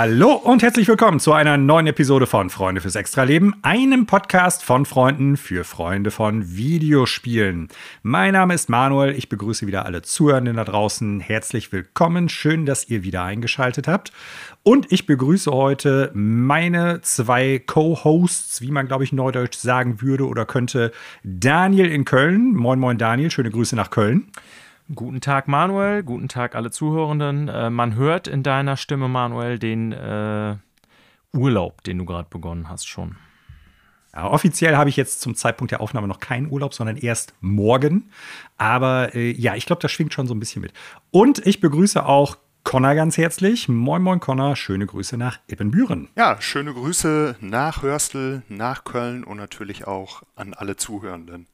Hallo und herzlich willkommen zu einer neuen Episode von Freunde fürs Extraleben, einem Podcast von Freunden für Freunde von Videospielen. Mein Name ist Manuel, ich begrüße wieder alle Zuhörenden da draußen. Herzlich willkommen, schön, dass ihr wieder eingeschaltet habt. Und ich begrüße heute meine zwei Co-Hosts, wie man glaube ich neudeutsch sagen würde oder könnte, Daniel in Köln. Moin, moin Daniel, schöne Grüße nach Köln. Guten Tag, Manuel. Guten Tag, alle Zuhörenden. Äh, man hört in deiner Stimme, Manuel, den äh, Urlaub, den du gerade begonnen hast, schon. Ja, offiziell habe ich jetzt zum Zeitpunkt der Aufnahme noch keinen Urlaub, sondern erst morgen. Aber äh, ja, ich glaube, das schwingt schon so ein bisschen mit. Und ich begrüße auch Connor ganz herzlich. Moin, moin, Connor. Schöne Grüße nach Ippenbüren. Ja, schöne Grüße nach Hörstel, nach Köln und natürlich auch an alle Zuhörenden.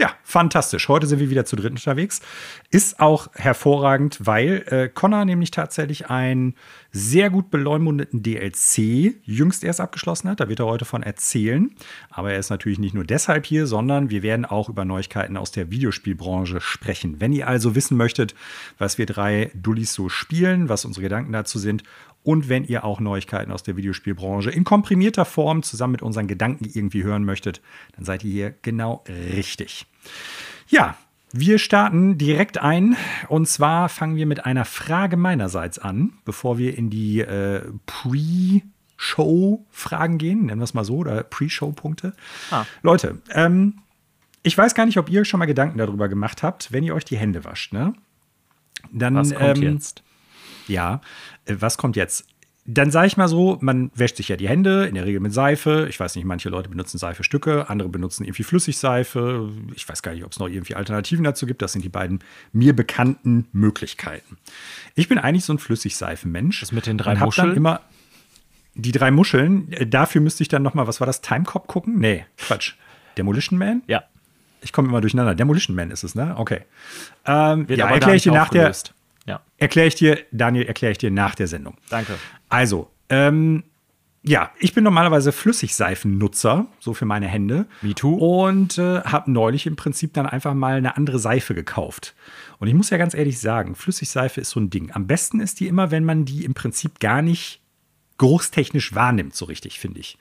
Ja, fantastisch. Heute sind wir wieder zu dritt unterwegs. Ist auch hervorragend, weil äh, Connor nämlich tatsächlich einen sehr gut beleumundeten DLC jüngst erst abgeschlossen hat. Da wird er heute von erzählen. Aber er ist natürlich nicht nur deshalb hier, sondern wir werden auch über Neuigkeiten aus der Videospielbranche sprechen. Wenn ihr also wissen möchtet, was wir drei Dullis so spielen, was unsere Gedanken dazu sind und wenn ihr auch Neuigkeiten aus der Videospielbranche in komprimierter Form zusammen mit unseren Gedanken irgendwie hören möchtet, dann seid ihr hier genau richtig. Ja, wir starten direkt ein und zwar fangen wir mit einer Frage meinerseits an, bevor wir in die äh, Pre-Show-Fragen gehen, nennen wir es mal so, oder Pre-Show-Punkte. Ah. Leute, ähm, ich weiß gar nicht, ob ihr schon mal Gedanken darüber gemacht habt, wenn ihr euch die Hände wascht, ne? Dann, Was kommt ähm, jetzt? Ja, was kommt jetzt? Dann sage ich mal so, man wäscht sich ja die Hände, in der Regel mit Seife. Ich weiß nicht, manche Leute benutzen Seifestücke, andere benutzen irgendwie Flüssigseife. Ich weiß gar nicht, ob es noch irgendwie Alternativen dazu gibt. Das sind die beiden mir bekannten Möglichkeiten. Ich bin eigentlich so ein Flüssigseifenmensch. Das mit den drei Muscheln? immer die drei Muscheln. Äh, dafür müsste ich dann noch mal, was war das, Timecop gucken? Nee, Quatsch. Demolition Man? Ja. Ich komme immer durcheinander. Demolition Man ist es, ne? Okay. Ähm, ja, erkläre ich dir nach der ja. Erkläre ich dir, Daniel, erkläre ich dir nach der Sendung. Danke. Also, ähm, ja, ich bin normalerweise Flüssigseifennutzer, so für meine Hände. Me too. Und äh, habe neulich im Prinzip dann einfach mal eine andere Seife gekauft. Und ich muss ja ganz ehrlich sagen, Flüssigseife ist so ein Ding. Am besten ist die immer, wenn man die im Prinzip gar nicht geruchstechnisch wahrnimmt, so richtig, finde ich.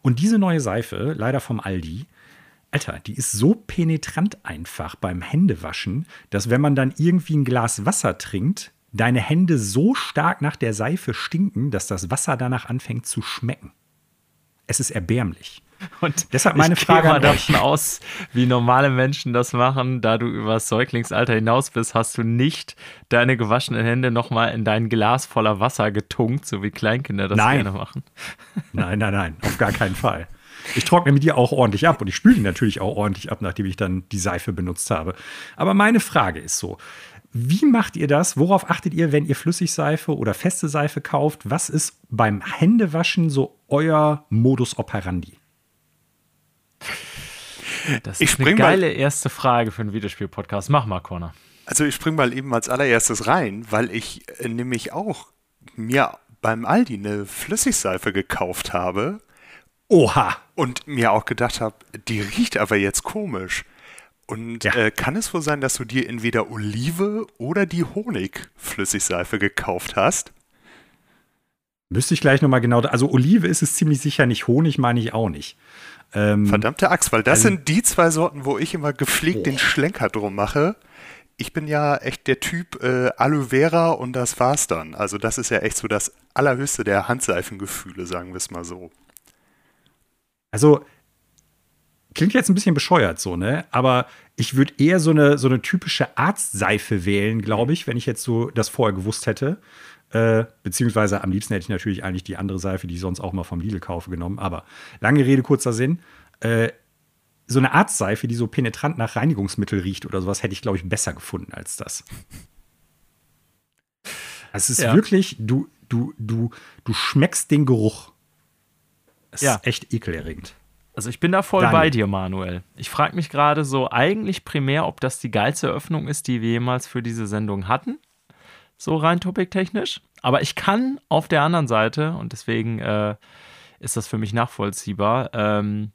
Und diese neue Seife, leider vom Aldi, Alter, die ist so penetrant einfach beim Händewaschen, dass wenn man dann irgendwie ein Glas Wasser trinkt, deine Hände so stark nach der Seife stinken, dass das Wasser danach anfängt zu schmecken. Es ist erbärmlich. Und deshalb meine ich Frage mal davon aus, wie normale Menschen das machen, da du über das Säuglingsalter hinaus bist, hast du nicht deine gewaschenen Hände nochmal in dein Glas voller Wasser getunkt, so wie Kleinkinder das nein. gerne machen. Nein, nein, nein, auf gar keinen Fall. Ich trockne mit dir auch ordentlich ab und ich spüle ihn natürlich auch ordentlich ab, nachdem ich dann die Seife benutzt habe. Aber meine Frage ist so: Wie macht ihr das? Worauf achtet ihr, wenn ihr Flüssigseife oder feste Seife kauft? Was ist beim Händewaschen so euer Modus operandi? Das ist eine geile erste Frage für einen Videospiel-Podcast. Mach mal, Connor. Also ich spring mal eben als allererstes rein, weil ich äh, nämlich auch mir beim Aldi eine Flüssigseife gekauft habe Oha. Und mir auch gedacht habe, die riecht aber jetzt komisch. Und ja. äh, kann es wohl sein, dass du dir entweder Olive oder die Honigflüssigseife gekauft hast? Müsste ich gleich nochmal genau. Also Olive ist es ziemlich sicher nicht, Honig meine ich auch nicht. Ähm, Verdammte Axt, weil das also, sind die zwei Sorten, wo ich immer gepflegt oh. den Schlenker drum mache. Ich bin ja echt der Typ äh, Aloe Vera und das war's dann. Also das ist ja echt so das allerhöchste der Handseifengefühle, sagen wir es mal so. Also, klingt jetzt ein bisschen bescheuert so, ne? Aber ich würde eher so eine, so eine typische Arztseife wählen, glaube ich, wenn ich jetzt so das vorher gewusst hätte. Äh, beziehungsweise am liebsten hätte ich natürlich eigentlich die andere Seife, die ich sonst auch mal vom Lidl kaufe, genommen. Aber lange Rede, kurzer Sinn. Äh, so eine Arztseife, die so penetrant nach Reinigungsmittel riecht oder sowas, hätte ich, glaube ich, besser gefunden als das. Es ist ja. wirklich, du, du, du, du schmeckst den Geruch. Es ja. ist echt ekelerregend. Also ich bin da voll Daniel. bei dir, Manuel. Ich frage mich gerade so eigentlich primär, ob das die geilste Eröffnung ist, die wir jemals für diese Sendung hatten. So rein topiktechnisch. Aber ich kann auf der anderen Seite, und deswegen äh, ist das für mich nachvollziehbar, ähm,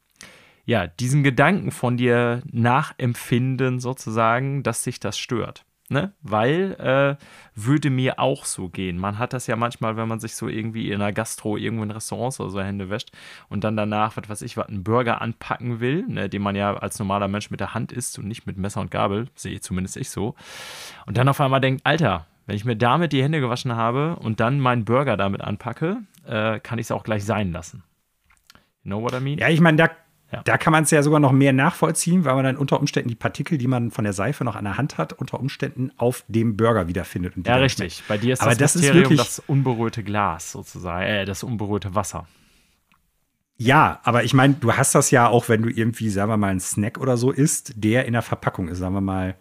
ja, diesen Gedanken von dir nachempfinden, sozusagen, dass sich das stört. Ne? Weil äh, würde mir auch so gehen. Man hat das ja manchmal, wenn man sich so irgendwie in einer Gastro irgendwo in Restaurants oder so Hände wäscht und dann danach, was weiß ich, was einen Burger anpacken will, ne, den man ja als normaler Mensch mit der Hand isst und nicht mit Messer und Gabel, sehe zumindest ich so. Und dann auf einmal denkt, Alter, wenn ich mir damit die Hände gewaschen habe und dann meinen Burger damit anpacke, äh, kann ich es auch gleich sein lassen. You know what I mean? Ja, ich meine, da ja. Da kann man es ja sogar noch mehr nachvollziehen, weil man dann unter Umständen die Partikel, die man von der Seife noch an der Hand hat, unter Umständen auf dem Burger wiederfindet. ja, richtig. Bei dir ist Aber das, das ist wirklich das unberührte Glas sozusagen, äh, das unberührte Wasser. Ja, aber ich meine, du hast das ja auch, wenn du irgendwie, sagen wir mal, einen Snack oder so isst, der in der Verpackung ist, sagen wir mal,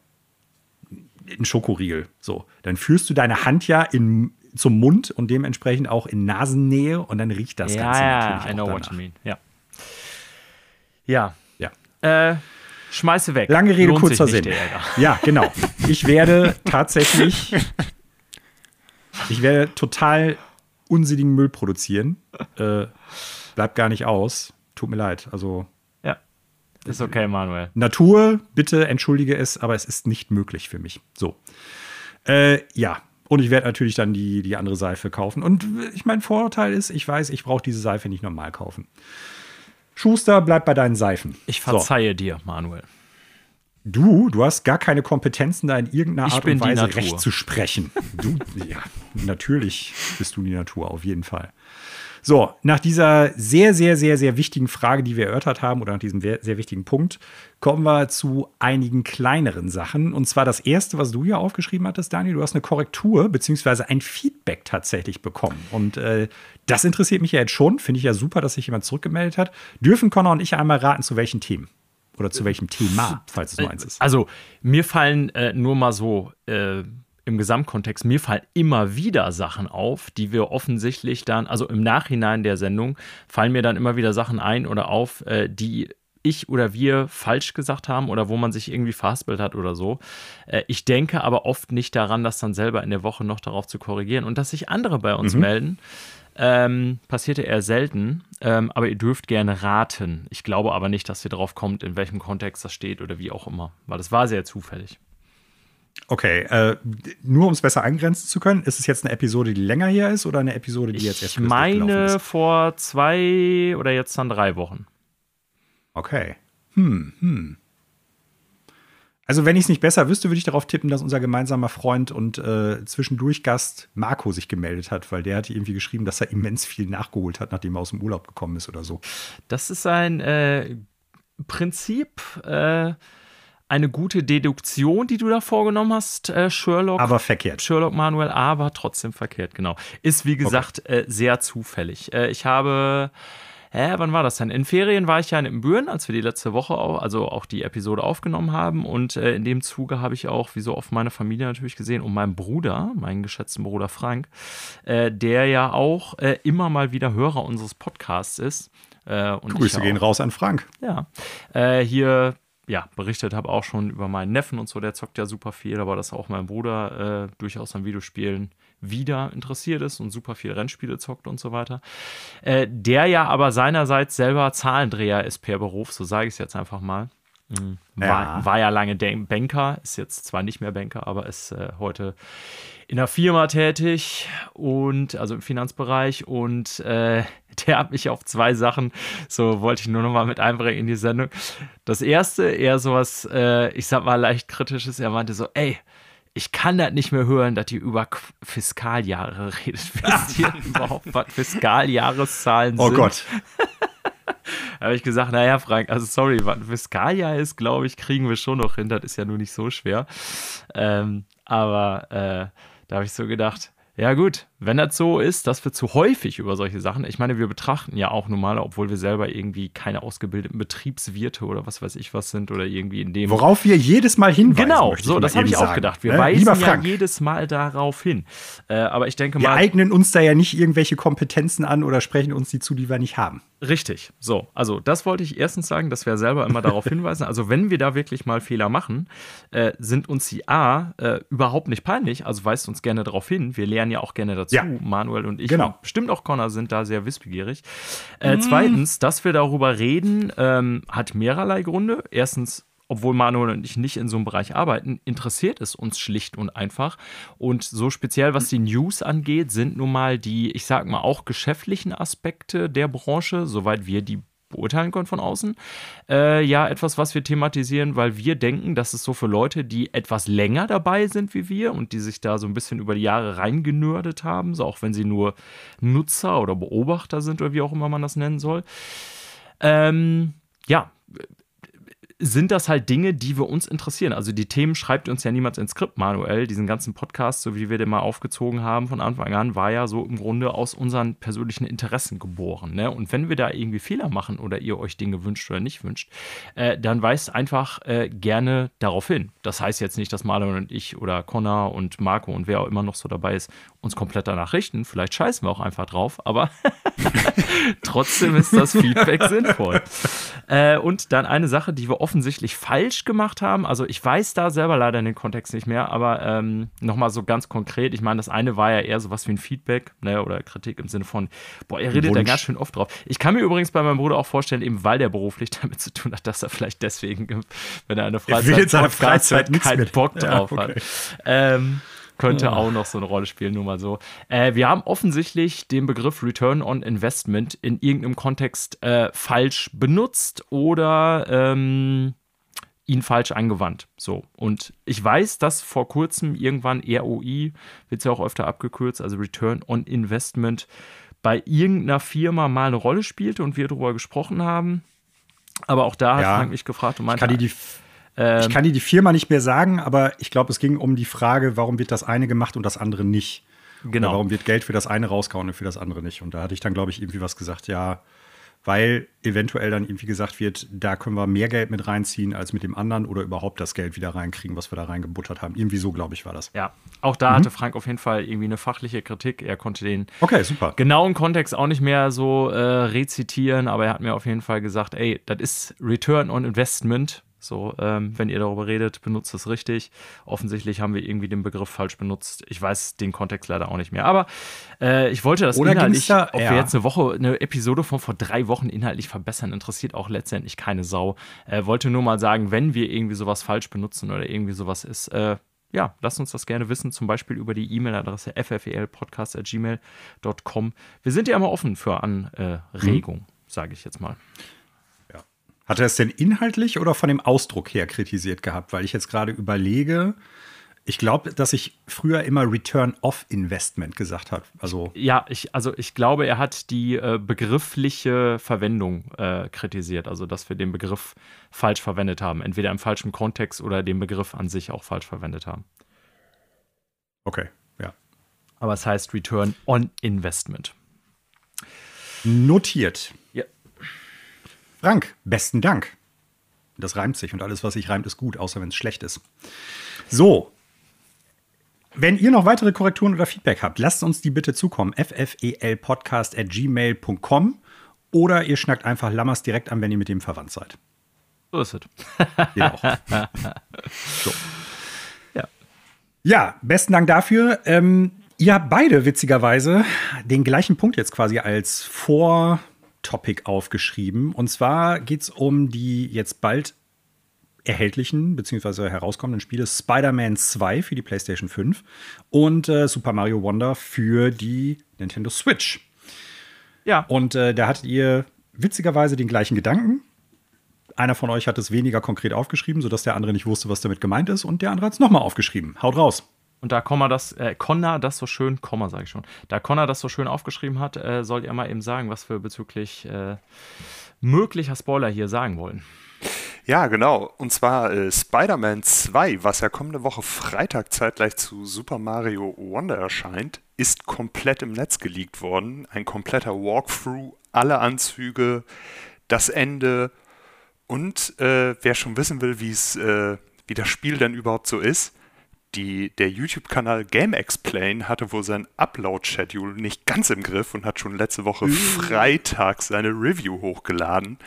ein Schokoriegel. So, dann führst du deine Hand ja in, zum Mund und dementsprechend auch in Nasennähe und dann riecht das ja, Ganze ja, natürlich. Ja, I know danach. what you mean. Ja. Ja. Ja. Äh, schmeiße weg. Lange Rede, Lohnt kurzer Sinn. Ja, genau. Ich werde tatsächlich, ich werde total unsinnigen Müll produzieren. Äh, bleibt gar nicht aus. Tut mir leid. Also. Ja. Ist okay, Manuel. Natur, bitte entschuldige es, aber es ist nicht möglich für mich. So. Äh, ja. Und ich werde natürlich dann die, die andere Seife kaufen. Und ich mein Vorteil ist, ich weiß, ich brauche diese Seife nicht normal kaufen. Schuster, bleib bei deinen Seifen. Ich verzeihe so. dir, Manuel. Du, du hast gar keine Kompetenzen, da in irgendeiner Art und Weise recht zu sprechen. Du, ja, natürlich bist du die Natur, auf jeden Fall. So, nach dieser sehr, sehr, sehr, sehr wichtigen Frage, die wir erörtert haben, oder nach diesem sehr, sehr wichtigen Punkt, kommen wir zu einigen kleineren Sachen. Und zwar das erste, was du hier aufgeschrieben hattest, Daniel, du hast eine Korrektur bzw. ein Feedback tatsächlich bekommen. Und äh, das interessiert mich ja jetzt schon. Finde ich ja super, dass sich jemand zurückgemeldet hat. Dürfen Connor und ich einmal raten, zu welchen Themen? Oder zu welchem Thema, falls es nur eins ist. Also, mir fallen äh, nur mal so äh, im Gesamtkontext, mir fallen immer wieder Sachen auf, die wir offensichtlich dann, also im Nachhinein der Sendung, fallen mir dann immer wieder Sachen ein oder auf, äh, die ich oder wir falsch gesagt haben oder wo man sich irgendwie verhaspelt hat oder so. Äh, ich denke aber oft nicht daran, das dann selber in der Woche noch darauf zu korrigieren und dass sich andere bei uns mhm. melden. Ähm, passierte eher selten, ähm, aber ihr dürft gerne raten. Ich glaube aber nicht, dass ihr drauf kommt, in welchem Kontext das steht oder wie auch immer, weil das war sehr zufällig. Okay, äh, nur um es besser eingrenzen zu können, ist es jetzt eine Episode, die länger her ist oder eine Episode, die jetzt erst Ich meine vor zwei oder jetzt dann drei Wochen. Okay. Hm, hm. Also, wenn ich es nicht besser wüsste, würde ich darauf tippen, dass unser gemeinsamer Freund und äh, zwischendurch Gast Marco sich gemeldet hat, weil der hat irgendwie geschrieben, dass er immens viel nachgeholt hat, nachdem er aus dem Urlaub gekommen ist oder so. Das ist ein äh, Prinzip, äh, eine gute Deduktion, die du da vorgenommen hast, äh, Sherlock. Aber verkehrt. Sherlock Manuel, aber trotzdem verkehrt, genau. Ist wie gesagt okay. Äh, sehr zufällig. Äh, ich habe hä, wann war das denn? In Ferien war ich ja in Büren, als wir die letzte Woche auch, also auch die Episode aufgenommen haben. Und äh, in dem Zuge habe ich auch, wie so oft, meine Familie natürlich gesehen und meinen Bruder, meinen geschätzten Bruder Frank, äh, der ja auch äh, immer mal wieder Hörer unseres Podcasts ist. Äh, Grüße gehen raus an Frank. Ja. Äh, hier ja, berichtet habe auch schon über meinen Neffen und so, der zockt ja super viel, aber dass auch mein Bruder äh, durchaus an Videospielen wieder interessiert ist und super viel Rennspiele zockt und so weiter. Äh, der ja aber seinerseits selber Zahlendreher ist per Beruf, so sage ich es jetzt einfach mal. Mhm. War, ja. war, ja lange Banker, ist jetzt zwar nicht mehr Banker, aber ist äh, heute in der Firma tätig und also im Finanzbereich und äh, der hat mich auf zwei Sachen, so wollte ich nur noch mal mit einbringen in die Sendung. Das erste, eher sowas, äh, ich sag mal leicht kritisches, er meinte so, ey, ich kann das nicht mehr hören, dass ihr über Fiskaljahre redet. Wisst ihr überhaupt, was Fiskaljahreszahlen oh sind? Oh Gott. da habe ich gesagt, naja, Frank, also sorry, was ein Fiskaljahr ist, glaube ich, kriegen wir schon noch hin. Das ist ja nur nicht so schwer. Ähm, aber äh, da habe ich so gedacht, ja gut, wenn das so ist, dass wir zu häufig über solche Sachen, ich meine, wir betrachten ja auch normal, obwohl wir selber irgendwie keine ausgebildeten Betriebswirte oder was weiß ich was sind oder irgendwie in dem. Worauf wir jedes Mal hinweisen. Genau, so, das habe ich auch gedacht. Wir ne? weisen ja jedes Mal darauf hin. Äh, aber ich denke mal. Wir eignen uns da ja nicht irgendwelche Kompetenzen an oder sprechen uns die zu, die wir nicht haben. Richtig. So, also das wollte ich erstens sagen, dass wir selber immer darauf hinweisen. Also, wenn wir da wirklich mal Fehler machen, äh, sind uns die A äh, überhaupt nicht peinlich. Also weist uns gerne darauf hin. Wir lernen ja auch gerne dazu. Ja. Manuel und ich. Genau. Und bestimmt auch Connor sind da sehr wissbegierig. Äh, mm. Zweitens, dass wir darüber reden, ähm, hat mehrerlei Gründe. Erstens, obwohl Manuel und ich nicht in so einem Bereich arbeiten, interessiert es uns schlicht und einfach. Und so speziell, was die News angeht, sind nun mal die, ich sag mal, auch geschäftlichen Aspekte der Branche, soweit wir die beurteilen können von außen. Äh, ja, etwas, was wir thematisieren, weil wir denken, dass es so für Leute, die etwas länger dabei sind wie wir und die sich da so ein bisschen über die Jahre reingenördet haben, so auch wenn sie nur Nutzer oder Beobachter sind oder wie auch immer man das nennen soll. Ähm, ja, sind das halt Dinge, die wir uns interessieren. Also die Themen schreibt uns ja niemand ins Skript manuell. Diesen ganzen Podcast, so wie wir den mal aufgezogen haben von Anfang an, war ja so im Grunde aus unseren persönlichen Interessen geboren. Ne? Und wenn wir da irgendwie Fehler machen oder ihr euch Dinge wünscht oder nicht wünscht, äh, dann weist einfach äh, gerne darauf hin. Das heißt jetzt nicht, dass Marlon und ich oder Connor und Marco und wer auch immer noch so dabei ist, uns komplett danach richten. Vielleicht scheißen wir auch einfach drauf, aber trotzdem ist das Feedback sinnvoll. Äh, und dann eine Sache, die wir offensichtlich falsch gemacht haben. Also ich weiß da selber leider in den Kontext nicht mehr, aber ähm, nochmal so ganz konkret. Ich meine, das eine war ja eher so was wie ein Feedback ne, oder Kritik im Sinne von, boah, ihr redet Wunsch. da ganz schön oft drauf. Ich kann mir übrigens bei meinem Bruder auch vorstellen, eben weil der beruflich damit zu tun hat, dass er vielleicht deswegen, wenn er eine Freizeit, er Freizeit keinen Bock drauf ja, okay. hat. Ähm, könnte auch noch so eine Rolle spielen, nur mal so. Äh, wir haben offensichtlich den Begriff Return on Investment in irgendeinem Kontext äh, falsch benutzt oder ähm, ihn falsch angewandt. So. Und ich weiß, dass vor kurzem irgendwann ROI, wird es ja auch öfter abgekürzt, also Return on Investment, bei irgendeiner Firma mal eine Rolle spielte und wir darüber gesprochen haben. Aber auch da ja, hat Frank mich gefragt und meinte, ich kann die, die ähm, ich kann dir die Firma nicht mehr sagen, aber ich glaube, es ging um die Frage, warum wird das eine gemacht und das andere nicht? Genau. Oder warum wird Geld für das eine rausgehauen und für das andere nicht? Und da hatte ich dann, glaube ich, irgendwie was gesagt, ja, weil eventuell dann irgendwie gesagt wird, da können wir mehr Geld mit reinziehen als mit dem anderen oder überhaupt das Geld wieder reinkriegen, was wir da reingebuttert haben. Irgendwie so, glaube ich, war das. Ja, auch da mhm. hatte Frank auf jeden Fall irgendwie eine fachliche Kritik. Er konnte den okay, super. genauen Kontext auch nicht mehr so äh, rezitieren, aber er hat mir auf jeden Fall gesagt, ey, das ist Return on Investment so, ähm, wenn ihr darüber redet, benutzt es richtig. Offensichtlich haben wir irgendwie den Begriff falsch benutzt. Ich weiß den Kontext leider auch nicht mehr. Aber äh, ich wollte das Oder inhaltlich, da, ob ja. wir jetzt eine Woche, eine Episode von vor drei Wochen inhaltlich verbessern, interessiert auch letztendlich keine Sau. Äh, wollte nur mal sagen, wenn wir irgendwie sowas falsch benutzen oder irgendwie sowas ist, äh, ja, lasst uns das gerne wissen, zum Beispiel über die E-Mail-Adresse ffelpodcast.gmail.com. Wir sind ja immer offen für Anregung, mhm. sage ich jetzt mal. Hat er es denn inhaltlich oder von dem Ausdruck her kritisiert gehabt? Weil ich jetzt gerade überlege, ich glaube, dass ich früher immer Return of Investment gesagt habe. Also ja, ich, also ich glaube, er hat die äh, begriffliche Verwendung äh, kritisiert, also dass wir den Begriff falsch verwendet haben, entweder im falschen Kontext oder den Begriff an sich auch falsch verwendet haben. Okay, ja. Aber es heißt Return on Investment. Notiert. Frank, besten Dank. Das reimt sich und alles, was sich reimt, ist gut, außer wenn es schlecht ist. So. Wenn ihr noch weitere Korrekturen oder Feedback habt, lasst uns die bitte zukommen. ffelpodcast.gmail.com oder ihr schnackt einfach Lammers direkt an, wenn ihr mit dem verwandt seid. So ist es. Geht auch. So. Ja. ja, besten Dank dafür. Ähm, ihr habt beide witzigerweise den gleichen Punkt jetzt quasi als Vor- Topic aufgeschrieben. Und zwar geht es um die jetzt bald erhältlichen bzw. herauskommenden Spiele Spider-Man 2 für die PlayStation 5 und äh, Super Mario Wonder für die Nintendo Switch. Ja. Und äh, da hattet ihr witzigerweise den gleichen Gedanken. Einer von euch hat es weniger konkret aufgeschrieben, sodass der andere nicht wusste, was damit gemeint ist, und der andere hat es nochmal aufgeschrieben. Haut raus. Und da Connor das, äh, Connor das so schön, Komma sage ich schon, da Connor das so schön aufgeschrieben hat, äh, soll ihr mal eben sagen, was wir bezüglich äh, möglicher Spoiler hier sagen wollen. Ja, genau. Und zwar äh, Spider-Man 2, was ja kommende Woche Freitag zeitgleich zu Super Mario Wonder erscheint, ist komplett im Netz geleakt worden. Ein kompletter Walkthrough, alle Anzüge, das Ende und äh, wer schon wissen will, äh, wie das Spiel denn überhaupt so ist, die, der YouTube-Kanal Game Explain hatte wohl sein Upload-Schedule nicht ganz im Griff und hat schon letzte Woche uh. Freitag seine Review hochgeladen.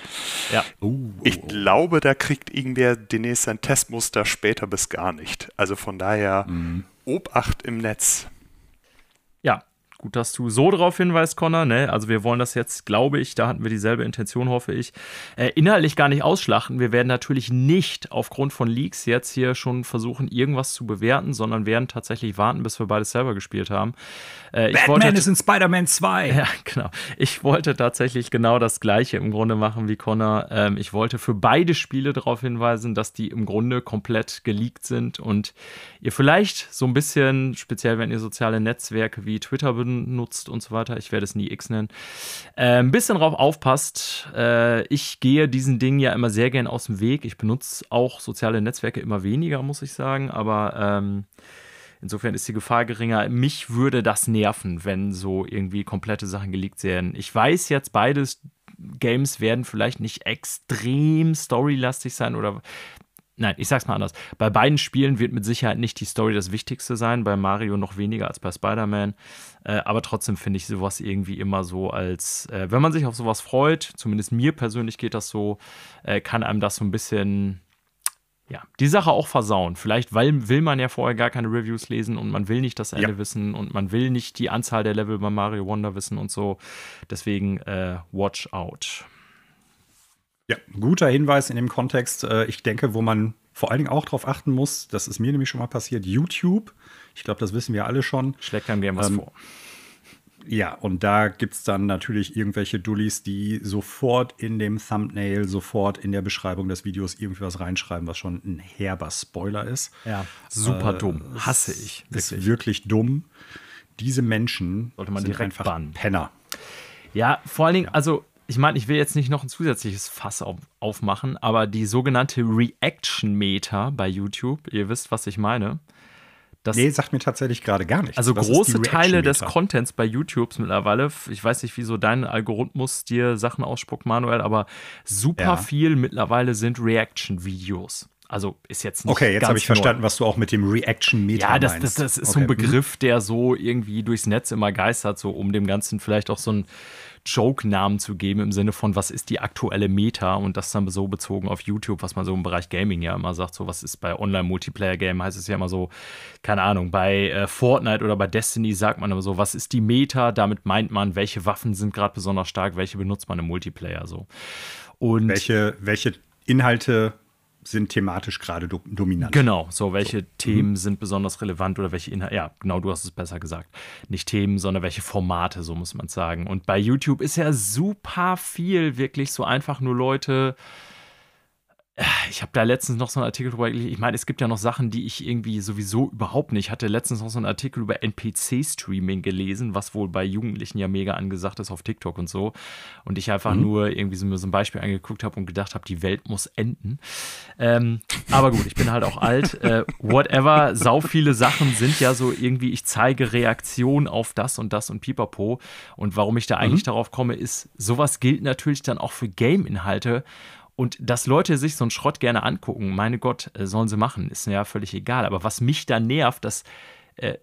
Ja. Uh. Ich glaube, da kriegt irgendwer demnächst sein Testmuster später bis gar nicht. Also von daher, mm. Obacht im Netz. Gut, dass du so darauf hinweist, Connor. Ne? Also wir wollen das jetzt, glaube ich, da hatten wir dieselbe Intention, hoffe ich, äh, inhaltlich gar nicht ausschlachten. Wir werden natürlich nicht aufgrund von Leaks jetzt hier schon versuchen, irgendwas zu bewerten, sondern werden tatsächlich warten, bis wir beides selber gespielt haben. Äh, Batman wollte, ist in Spider-Man 2. Ja, genau. Ich wollte tatsächlich genau das Gleiche im Grunde machen wie Connor. Ähm, ich wollte für beide Spiele darauf hinweisen, dass die im Grunde komplett geleakt sind und ihr vielleicht so ein bisschen, speziell wenn ihr soziale Netzwerke wie Twitter benutzt und so weiter, ich werde es nie X nennen, äh, ein bisschen drauf aufpasst. Äh, ich gehe diesen Dingen ja immer sehr gern aus dem Weg. Ich benutze auch soziale Netzwerke immer weniger, muss ich sagen, aber ähm, Insofern ist die Gefahr geringer. Mich würde das nerven, wenn so irgendwie komplette Sachen geleakt werden. Ich weiß jetzt, beides Games werden vielleicht nicht extrem storylastig sein oder Nein, ich sag's mal anders. Bei beiden Spielen wird mit Sicherheit nicht die Story das Wichtigste sein, bei Mario noch weniger als bei Spider-Man. Äh, aber trotzdem finde ich sowas irgendwie immer so als, äh, wenn man sich auf sowas freut, zumindest mir persönlich geht das so, äh, kann einem das so ein bisschen ja, die Sache auch versauen. Vielleicht weil, will man ja vorher gar keine Reviews lesen und man will nicht das Ende ja. wissen und man will nicht die Anzahl der Level bei Mario Wonder wissen und so. Deswegen äh, watch out. Ja, guter Hinweis in dem Kontext. Äh, ich denke, wo man vor allen Dingen auch darauf achten muss, das ist mir nämlich schon mal passiert, YouTube. Ich glaube, das wissen wir alle schon. Schlägt einem gerne was ähm, vor. Ja, und da gibt es dann natürlich irgendwelche Dullis, die sofort in dem Thumbnail, sofort in der Beschreibung des Videos irgendwie was reinschreiben, was schon ein herber Spoiler ist. Ja, super äh, dumm. Hasse ich. Wirklich. Ist wirklich dumm. Diese Menschen Sollte man sind direkt einfach bannen. Penner. Ja, vor allen Dingen, ja. also ich meine, ich will jetzt nicht noch ein zusätzliches Fass auf, aufmachen, aber die sogenannte Reaction-Meter bei YouTube, ihr wisst, was ich meine, das, nee, sagt mir tatsächlich gerade gar nichts. Also Was große Teile des Contents bei YouTube mittlerweile, ich weiß nicht, wieso dein Algorithmus dir Sachen ausspuckt, Manuel, aber super ja. viel mittlerweile sind Reaction-Videos. Also ist jetzt nicht. Okay, jetzt habe ich verstanden, was du auch mit dem Reaction-Meter Ja, das, das, das ist okay. so ein Begriff, der so irgendwie durchs Netz immer geistert, so um dem Ganzen vielleicht auch so ein Joke-Namen zu geben im Sinne von, was ist die aktuelle Meta und das dann so bezogen auf YouTube, was man so im Bereich Gaming ja immer sagt, so was ist bei Online-Multiplayer-Game, heißt es ja immer so, keine Ahnung, bei äh, Fortnite oder bei Destiny sagt man immer so, was ist die Meta, damit meint man, welche Waffen sind gerade besonders stark, welche benutzt man im Multiplayer so. Und welche, welche Inhalte sind thematisch gerade do dominant. Genau, so welche so. Themen mhm. sind besonders relevant oder welche Inhalte, ja, genau, du hast es besser gesagt. Nicht Themen, sondern welche Formate, so muss man sagen. Und bei YouTube ist ja super viel wirklich so einfach nur Leute ich habe da letztens noch so einen Artikel drüber gelesen. Ich meine, es gibt ja noch Sachen, die ich irgendwie sowieso überhaupt nicht. Ich hatte letztens noch so einen Artikel über NPC-Streaming gelesen, was wohl bei Jugendlichen ja mega angesagt ist auf TikTok und so. Und ich einfach mhm. nur irgendwie so mir so ein Beispiel angeguckt habe und gedacht habe, die Welt muss enden. Ähm, aber gut, ich bin halt auch alt. Äh, whatever, sau viele Sachen sind ja so irgendwie, ich zeige Reaktion auf das und das und pipapo. Und warum ich da eigentlich mhm. darauf komme, ist, sowas gilt natürlich dann auch für Game-Inhalte. Und dass Leute sich so einen Schrott gerne angucken, meine Gott, äh, sollen sie machen, ist mir ja völlig egal. Aber was mich da nervt, dass äh,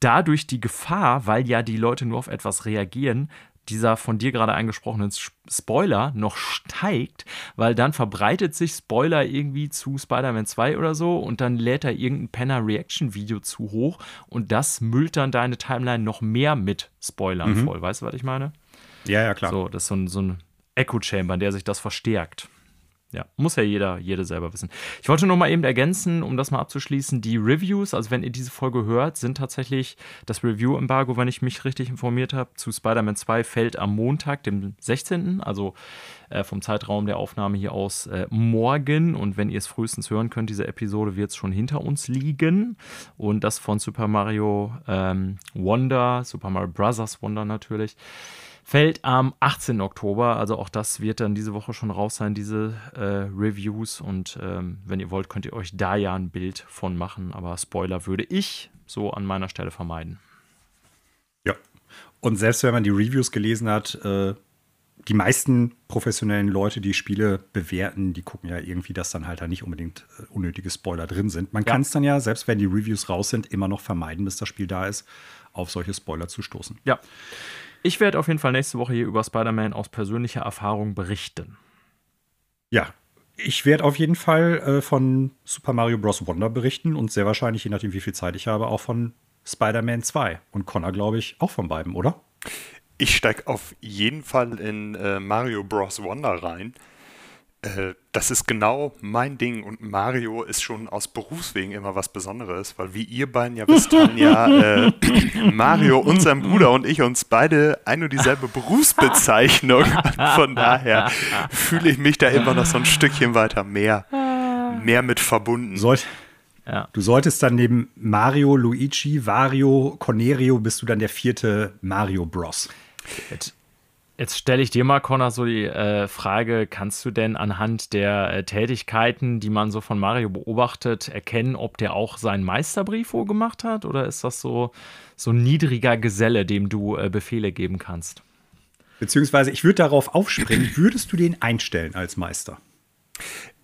dadurch die Gefahr, weil ja die Leute nur auf etwas reagieren, dieser von dir gerade angesprochenen Spoiler noch steigt, weil dann verbreitet sich Spoiler irgendwie zu Spider-Man 2 oder so und dann lädt er irgendein Penner-Reaction-Video zu hoch und das müllt dann deine Timeline noch mehr mit Spoilern mhm. voll. Weißt du, was ich meine? Ja, ja, klar. So, das ist so ein, so ein Echo-Chamber, in der sich das verstärkt. Ja, muss ja jeder, jede selber wissen. Ich wollte nur mal eben ergänzen, um das mal abzuschließen, die Reviews, also wenn ihr diese Folge hört, sind tatsächlich das Review-Embargo, wenn ich mich richtig informiert habe, zu Spider-Man 2 fällt am Montag, dem 16., also äh, vom Zeitraum der Aufnahme hier aus äh, morgen. Und wenn ihr es frühestens hören könnt, diese Episode wird schon hinter uns liegen. Und das von Super Mario ähm, Wonder, Super Mario Bros. Wonder natürlich fällt am 18. Oktober. Also auch das wird dann diese Woche schon raus sein, diese äh, Reviews. Und ähm, wenn ihr wollt, könnt ihr euch da ja ein Bild von machen. Aber Spoiler würde ich so an meiner Stelle vermeiden. Ja. Und selbst wenn man die Reviews gelesen hat, äh, die meisten professionellen Leute, die Spiele bewerten, die gucken ja irgendwie, dass dann halt da nicht unbedingt äh, unnötige Spoiler drin sind. Man ja. kann es dann ja, selbst wenn die Reviews raus sind, immer noch vermeiden, bis das Spiel da ist, auf solche Spoiler zu stoßen. Ja. Ich werde auf jeden Fall nächste Woche hier über Spider-Man aus persönlicher Erfahrung berichten. Ja, ich werde auf jeden Fall äh, von Super Mario Bros. Wonder berichten und sehr wahrscheinlich, je nachdem, wie viel Zeit ich habe, auch von Spider-Man 2. Und Connor, glaube ich, auch von beiden, oder? Ich steige auf jeden Fall in äh, Mario Bros. Wonder rein. Äh, das ist genau mein Ding und Mario ist schon aus Berufswegen immer was Besonderes, weil wie ihr beiden ja wisst, haben ja äh, Mario und sein Bruder und ich uns beide ein und dieselbe Berufsbezeichnung. Von daher fühle ich mich da immer noch so ein Stückchen weiter mehr, mehr mit verbunden. Sollte, ja. Du solltest dann neben Mario, Luigi, Wario, Cornerio bist du dann der vierte Mario Bros. Jetzt, stelle ich dir mal, Connor, so die äh, Frage: Kannst du denn anhand der äh, Tätigkeiten, die man so von Mario beobachtet, erkennen, ob der auch seinen Meisterbrief wo gemacht hat? Oder ist das so, so ein niedriger Geselle, dem du äh, Befehle geben kannst? Beziehungsweise, ich würde darauf aufspringen, würdest du den einstellen als Meister?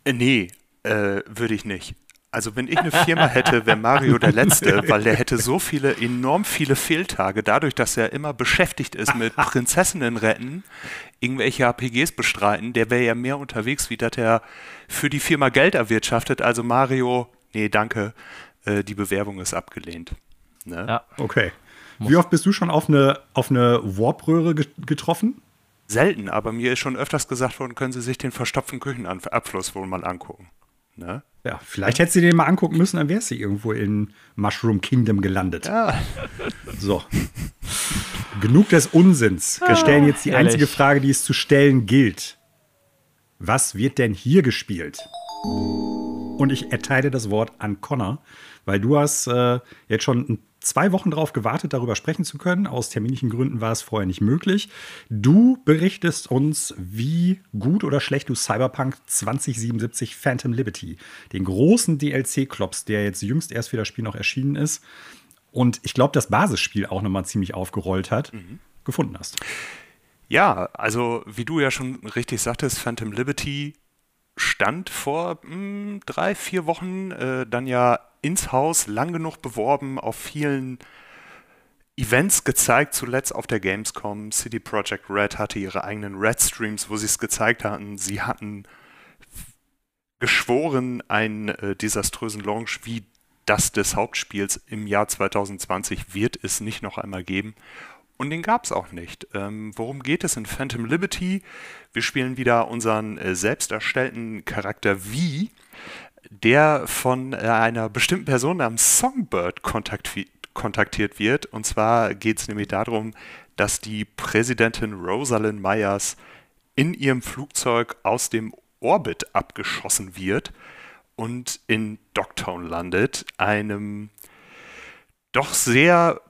Äh, nee, äh, würde ich nicht. Also wenn ich eine Firma hätte, wäre Mario der Letzte, weil der hätte so viele, enorm viele Fehltage, dadurch, dass er immer beschäftigt ist mit Prinzessinnen retten, irgendwelche APGs bestreiten, der wäre ja mehr unterwegs, wie dass er für die Firma Geld erwirtschaftet. Also Mario, nee, danke, äh, die Bewerbung ist abgelehnt. Ne? Ja. Okay. Wie oft bist du schon auf eine, auf eine Warp-Röhre getroffen? Selten, aber mir ist schon öfters gesagt worden, können Sie sich den verstopften Küchenabfluss wohl mal angucken. Ne? Ja, vielleicht hättest du den mal angucken müssen, dann wärst du irgendwo in Mushroom Kingdom gelandet. Ja. So. Genug des Unsinns. Wir stellen jetzt die einzige Frage, die es zu stellen gilt. Was wird denn hier gespielt? Und ich erteile das Wort an Connor, weil du hast äh, jetzt schon ein zwei Wochen darauf gewartet, darüber sprechen zu können. Aus terminlichen Gründen war es vorher nicht möglich. Du berichtest uns, wie gut oder schlecht du Cyberpunk 2077 Phantom Liberty, den großen DLC-Klops, der jetzt jüngst erst für das Spiel noch erschienen ist und ich glaube, das Basisspiel auch nochmal ziemlich aufgerollt hat, mhm. gefunden hast. Ja, also wie du ja schon richtig sagtest, Phantom Liberty stand vor mh, hm, drei, vier Wochen äh, dann ja ins Haus, lang genug beworben, auf vielen Events gezeigt, zuletzt auf der Gamescom. City Project Red hatte ihre eigenen Red Streams, wo sie es gezeigt hatten. Sie hatten geschworen, einen äh, desaströsen Launch wie das des Hauptspiels im Jahr 2020 wird es nicht noch einmal geben. Und den gab es auch nicht. Ähm, worum geht es in Phantom Liberty? Wir spielen wieder unseren äh, selbst erstellten Charakter V, der von äh, einer bestimmten Person namens Songbird kontaktiert wird. Und zwar geht es nämlich darum, dass die Präsidentin Rosalind Myers in ihrem Flugzeug aus dem Orbit abgeschossen wird und in Dogtown landet, einem doch sehr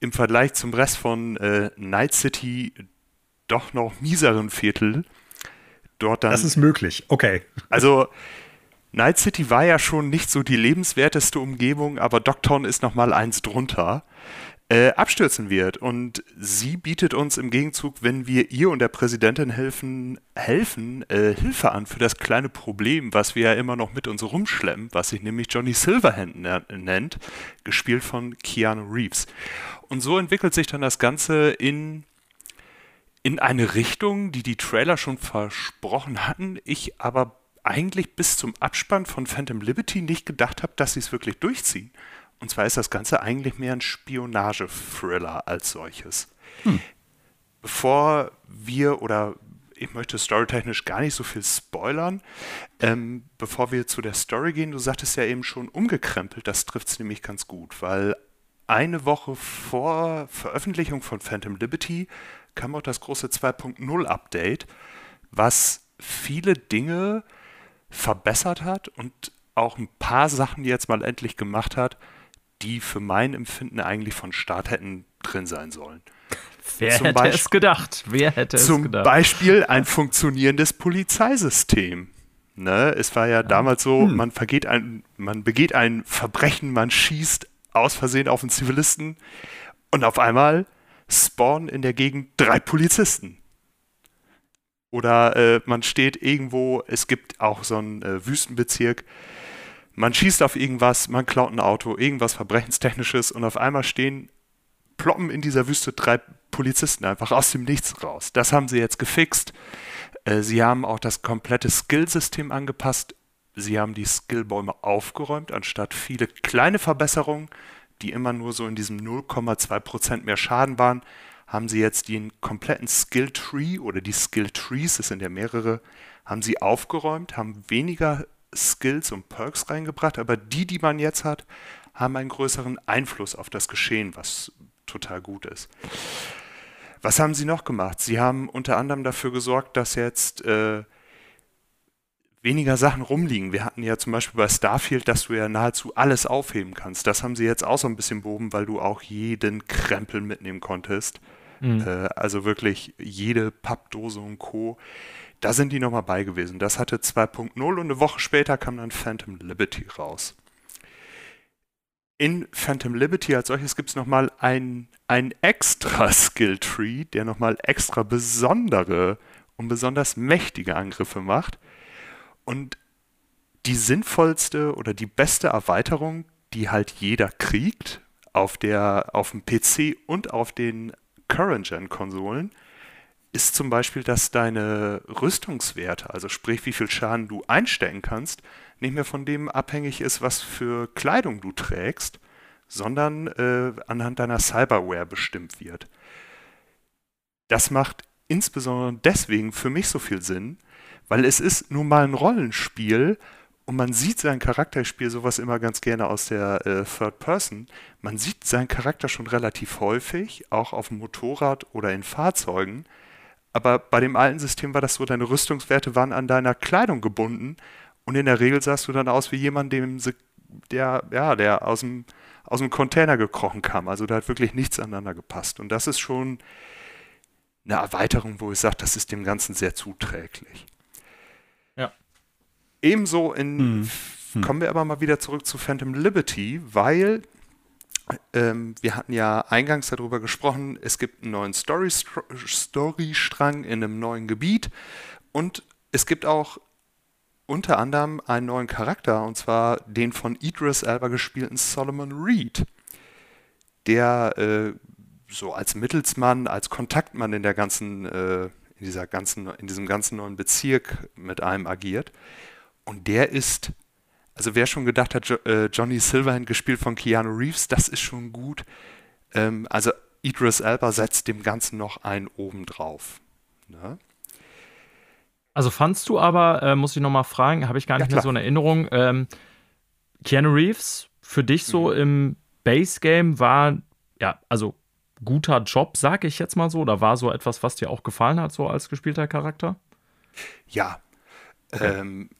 im Vergleich zum Rest von äh, Night City doch noch mieseren Viertel dort dann. Das ist möglich, okay. Also Night City war ja schon nicht so die lebenswerteste Umgebung, aber Dogtown ist nochmal eins drunter. Äh, abstürzen wird. Und sie bietet uns im Gegenzug, wenn wir ihr und der Präsidentin helfen, helfen äh, Hilfe an für das kleine Problem, was wir ja immer noch mit uns rumschleppen, was sich nämlich Johnny Silverhand nennt, gespielt von Keanu Reeves. Und so entwickelt sich dann das Ganze in, in eine Richtung, die die Trailer schon versprochen hatten, ich aber eigentlich bis zum Abspann von Phantom Liberty nicht gedacht habe, dass sie es wirklich durchziehen. Und zwar ist das Ganze eigentlich mehr ein Spionage-Thriller als solches. Hm. Bevor wir oder ich möchte storytechnisch gar nicht so viel spoilern. Ähm, bevor wir zu der Story gehen, du sagtest ja eben schon umgekrempelt, das trifft es nämlich ganz gut, weil eine Woche vor Veröffentlichung von Phantom Liberty kam auch das große 2.0 Update, was viele Dinge verbessert hat und auch ein paar Sachen jetzt mal endlich gemacht hat, die für mein Empfinden eigentlich von Start hätten drin sein sollen. Wer zum hätte Beispiel, es gedacht? Wer hätte zum es gedacht? Beispiel ein funktionierendes Polizeisystem. Ne? Es war ja damals so, hm. man, vergeht ein, man begeht ein Verbrechen, man schießt aus Versehen auf einen Zivilisten und auf einmal spawnen in der Gegend drei Polizisten. Oder äh, man steht irgendwo, es gibt auch so einen äh, Wüstenbezirk, man schießt auf irgendwas, man klaut ein Auto, irgendwas Verbrechenstechnisches und auf einmal stehen, ploppen in dieser Wüste drei Polizisten einfach aus dem Nichts raus. Das haben sie jetzt gefixt. Äh, sie haben auch das komplette Skillsystem angepasst. Sie haben die Skillbäume aufgeräumt, anstatt viele kleine Verbesserungen die immer nur so in diesem 0,2% mehr Schaden waren, haben sie jetzt den kompletten Skill Tree oder die Skill Trees, es sind ja mehrere, haben sie aufgeräumt, haben weniger Skills und Perks reingebracht, aber die, die man jetzt hat, haben einen größeren Einfluss auf das Geschehen, was total gut ist. Was haben sie noch gemacht? Sie haben unter anderem dafür gesorgt, dass jetzt äh, weniger Sachen rumliegen. Wir hatten ja zum Beispiel bei Starfield, dass du ja nahezu alles aufheben kannst. Das haben sie jetzt auch so ein bisschen behoben, weil du auch jeden Krempel mitnehmen konntest. Mhm. Äh, also wirklich jede Pappdose und Co. Da sind die nochmal bei gewesen. Das hatte 2.0 und eine Woche später kam dann Phantom Liberty raus. In Phantom Liberty als solches gibt es nochmal ein, ein extra Skill Tree, der nochmal extra besondere und besonders mächtige Angriffe macht. Und die sinnvollste oder die beste Erweiterung, die halt jeder kriegt, auf, der, auf dem PC und auf den Current-Gen-Konsolen, ist zum Beispiel, dass deine Rüstungswerte, also sprich wie viel Schaden du einstecken kannst, nicht mehr von dem abhängig ist, was für Kleidung du trägst, sondern äh, anhand deiner Cyberware bestimmt wird. Das macht insbesondere deswegen für mich so viel Sinn, weil es ist nun mal ein Rollenspiel und man sieht seinen Charakter, ich spiele sowas immer ganz gerne aus der äh, Third Person, man sieht seinen Charakter schon relativ häufig, auch auf dem Motorrad oder in Fahrzeugen, aber bei dem alten System war das so, deine Rüstungswerte waren an deiner Kleidung gebunden und in der Regel sahst du dann aus wie jemand, dem der, ja, der aus dem, aus dem Container gekrochen kam. Also da hat wirklich nichts aneinander gepasst. Und das ist schon eine Erweiterung, wo ich sage, das ist dem Ganzen sehr zuträglich. Ebenso in, hm. kommen wir aber mal wieder zurück zu Phantom Liberty, weil ähm, wir hatten ja eingangs darüber gesprochen, es gibt einen neuen Story-Strang in einem neuen Gebiet und es gibt auch unter anderem einen neuen Charakter, und zwar den von Idris Elba gespielten Solomon Reed, der äh, so als Mittelsmann, als Kontaktmann in der ganzen, äh, in dieser ganzen, in diesem ganzen neuen Bezirk mit einem agiert. Und der ist also wer schon gedacht hat, jo äh, Johnny Silverhand gespielt von Keanu Reeves, das ist schon gut. Ähm, also Idris Elba setzt dem Ganzen noch einen oben drauf. Ne? Also fandst du aber, äh, muss ich nochmal fragen, habe ich gar nicht ja, mehr so eine Erinnerung, ähm, Keanu Reeves für dich so mhm. im Base-Game war, ja, also guter Job, sag ich jetzt mal so, oder war so etwas, was dir auch gefallen hat, so als gespielter Charakter? Ja. Okay. Ähm,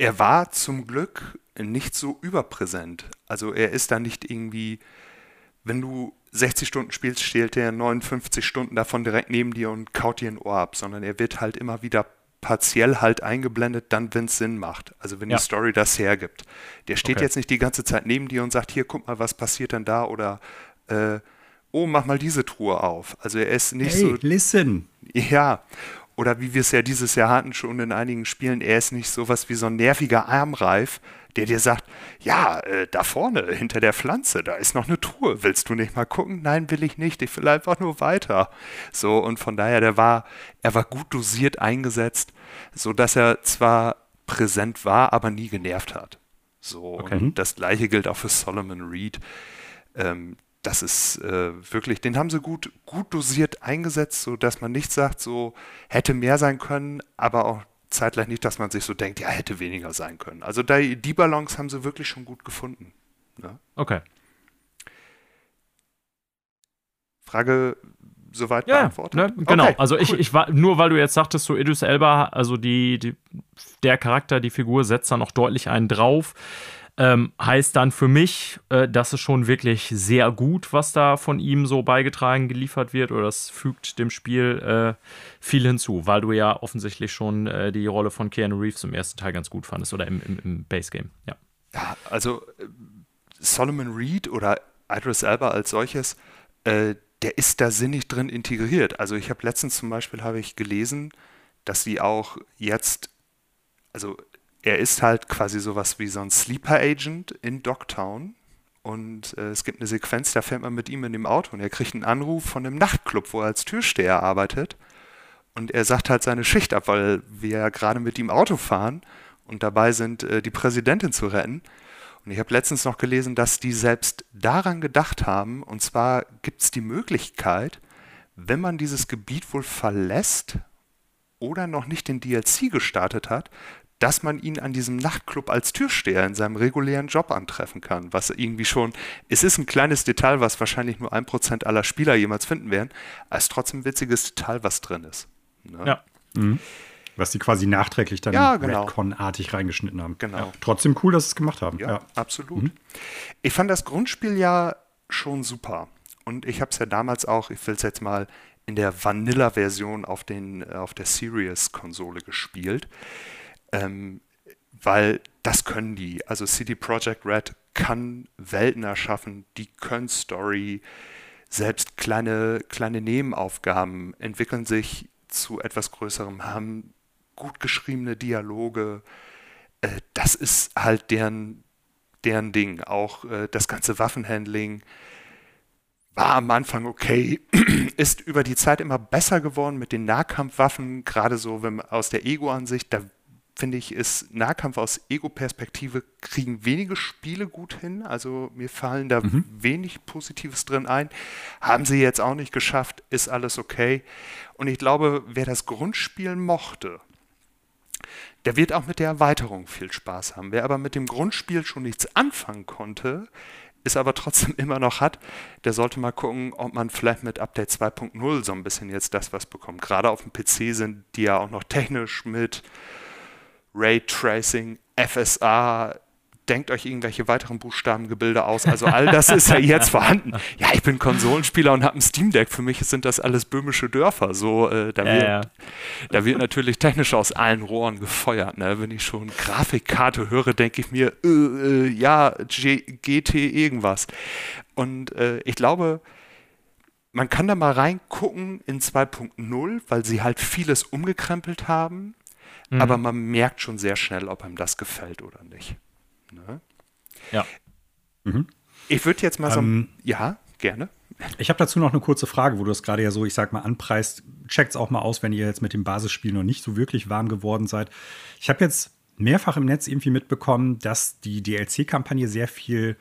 er war zum Glück nicht so überpräsent. Also er ist da nicht irgendwie, wenn du 60 Stunden spielst, steht er 59 Stunden davon direkt neben dir und kaut dir ein Ohr ab, sondern er wird halt immer wieder partiell halt eingeblendet, dann, wenn es Sinn macht. Also wenn ja. die Story das hergibt. Der steht okay. jetzt nicht die ganze Zeit neben dir und sagt, hier, guck mal, was passiert denn da oder äh, oh, mach mal diese Truhe auf. Also er ist nicht hey, so. Listen. Ja oder wie wir es ja dieses Jahr hatten schon in einigen Spielen, er ist nicht sowas wie so ein nerviger Armreif, der dir sagt, ja, äh, da vorne, hinter der Pflanze, da ist noch eine Truhe. Willst du nicht mal gucken? Nein, will ich nicht. Ich will einfach nur weiter. So, und von daher, der war, er war gut dosiert eingesetzt, sodass er zwar präsent war, aber nie genervt hat. So, okay. und das gleiche gilt auch für Solomon Reed. Ähm, das ist äh, wirklich, den haben sie gut, gut dosiert eingesetzt, sodass man nicht sagt, so hätte mehr sein können, aber auch zeitgleich nicht, dass man sich so denkt, ja, hätte weniger sein können. Also da, die Balance haben sie wirklich schon gut gefunden. Ne? Okay. Frage soweit ja, beantwortet? Ne, genau, okay, also ich, cool. ich war, nur weil du jetzt sagtest, so Idris Elba, also die, die, der Charakter, die Figur setzt da noch deutlich einen drauf. Ähm, heißt dann für mich, äh, dass es schon wirklich sehr gut, was da von ihm so beigetragen geliefert wird, oder das fügt dem Spiel äh, viel hinzu, weil du ja offensichtlich schon äh, die Rolle von Keanu Reeves im ersten Teil ganz gut fandest oder im, im, im Base Game. Ja. ja, also äh, Solomon Reed oder Idris Elba als solches, äh, der ist da sinnig drin integriert. Also ich habe letztens zum Beispiel habe ich gelesen, dass sie auch jetzt, also er ist halt quasi sowas wie so ein Sleeper Agent in Dogtown. Und äh, es gibt eine Sequenz, da fährt man mit ihm in dem Auto und er kriegt einen Anruf von einem Nachtclub, wo er als Türsteher arbeitet. Und er sagt halt seine Schicht ab, weil wir ja gerade mit ihm Auto fahren und dabei sind, äh, die Präsidentin zu retten. Und ich habe letztens noch gelesen, dass die selbst daran gedacht haben, und zwar gibt es die Möglichkeit, wenn man dieses Gebiet wohl verlässt oder noch nicht den DLC gestartet hat, dass man ihn an diesem Nachtclub als Türsteher in seinem regulären Job antreffen kann. Was irgendwie schon, es ist ein kleines Detail, was wahrscheinlich nur ein Prozent aller Spieler jemals finden werden, ist trotzdem ein witziges Detail, was drin ist. Ne? Ja. Mhm. Was die quasi nachträglich dann ja, genau. Redcon-artig reingeschnitten haben. Genau. Ja, trotzdem cool, dass sie es gemacht haben. Ja, ja. absolut. Mhm. Ich fand das Grundspiel ja schon super. Und ich habe es ja damals auch, ich will es jetzt mal in der Vanilla-Version auf, auf der Series-Konsole gespielt. Ähm, weil das können die. Also CD Projekt Red kann Welten erschaffen, die können Story, selbst kleine, kleine Nebenaufgaben entwickeln sich zu etwas Größerem, haben gut geschriebene Dialoge. Äh, das ist halt deren, deren Ding. Auch äh, das ganze Waffenhandling war am Anfang okay, ist über die Zeit immer besser geworden mit den Nahkampfwaffen, gerade so wenn aus der Ego-Ansicht, da finde ich, ist Nahkampf aus Ego-Perspektive, kriegen wenige Spiele gut hin. Also mir fallen da mhm. wenig Positives drin ein. Haben sie jetzt auch nicht geschafft, ist alles okay. Und ich glaube, wer das Grundspiel mochte, der wird auch mit der Erweiterung viel Spaß haben. Wer aber mit dem Grundspiel schon nichts anfangen konnte, es aber trotzdem immer noch hat, der sollte mal gucken, ob man vielleicht mit Update 2.0 so ein bisschen jetzt das was bekommt. Gerade auf dem PC sind die ja auch noch technisch mit Raytracing, FSA, denkt euch irgendwelche weiteren Buchstabengebilde aus. Also all das ist ja jetzt vorhanden. Ja, ich bin Konsolenspieler und habe ein Steam Deck. Für mich sind das alles böhmische Dörfer. So, äh, da, ja, wird, ja. da wird natürlich technisch aus allen Rohren gefeuert. Ne? Wenn ich schon Grafikkarte höre, denke ich mir, äh, äh, ja, G GT irgendwas. Und äh, ich glaube, man kann da mal reingucken in 2.0, weil sie halt vieles umgekrempelt haben Mhm. Aber man merkt schon sehr schnell, ob einem das gefällt oder nicht. Ne? Ja. Mhm. Ich würde jetzt mal so. Ähm, ja, gerne. Ich habe dazu noch eine kurze Frage, wo du das gerade ja so, ich sag mal, anpreist. Checkt es auch mal aus, wenn ihr jetzt mit dem Basisspiel noch nicht so wirklich warm geworden seid. Ich habe jetzt mehrfach im Netz irgendwie mitbekommen, dass die DLC-Kampagne sehr viel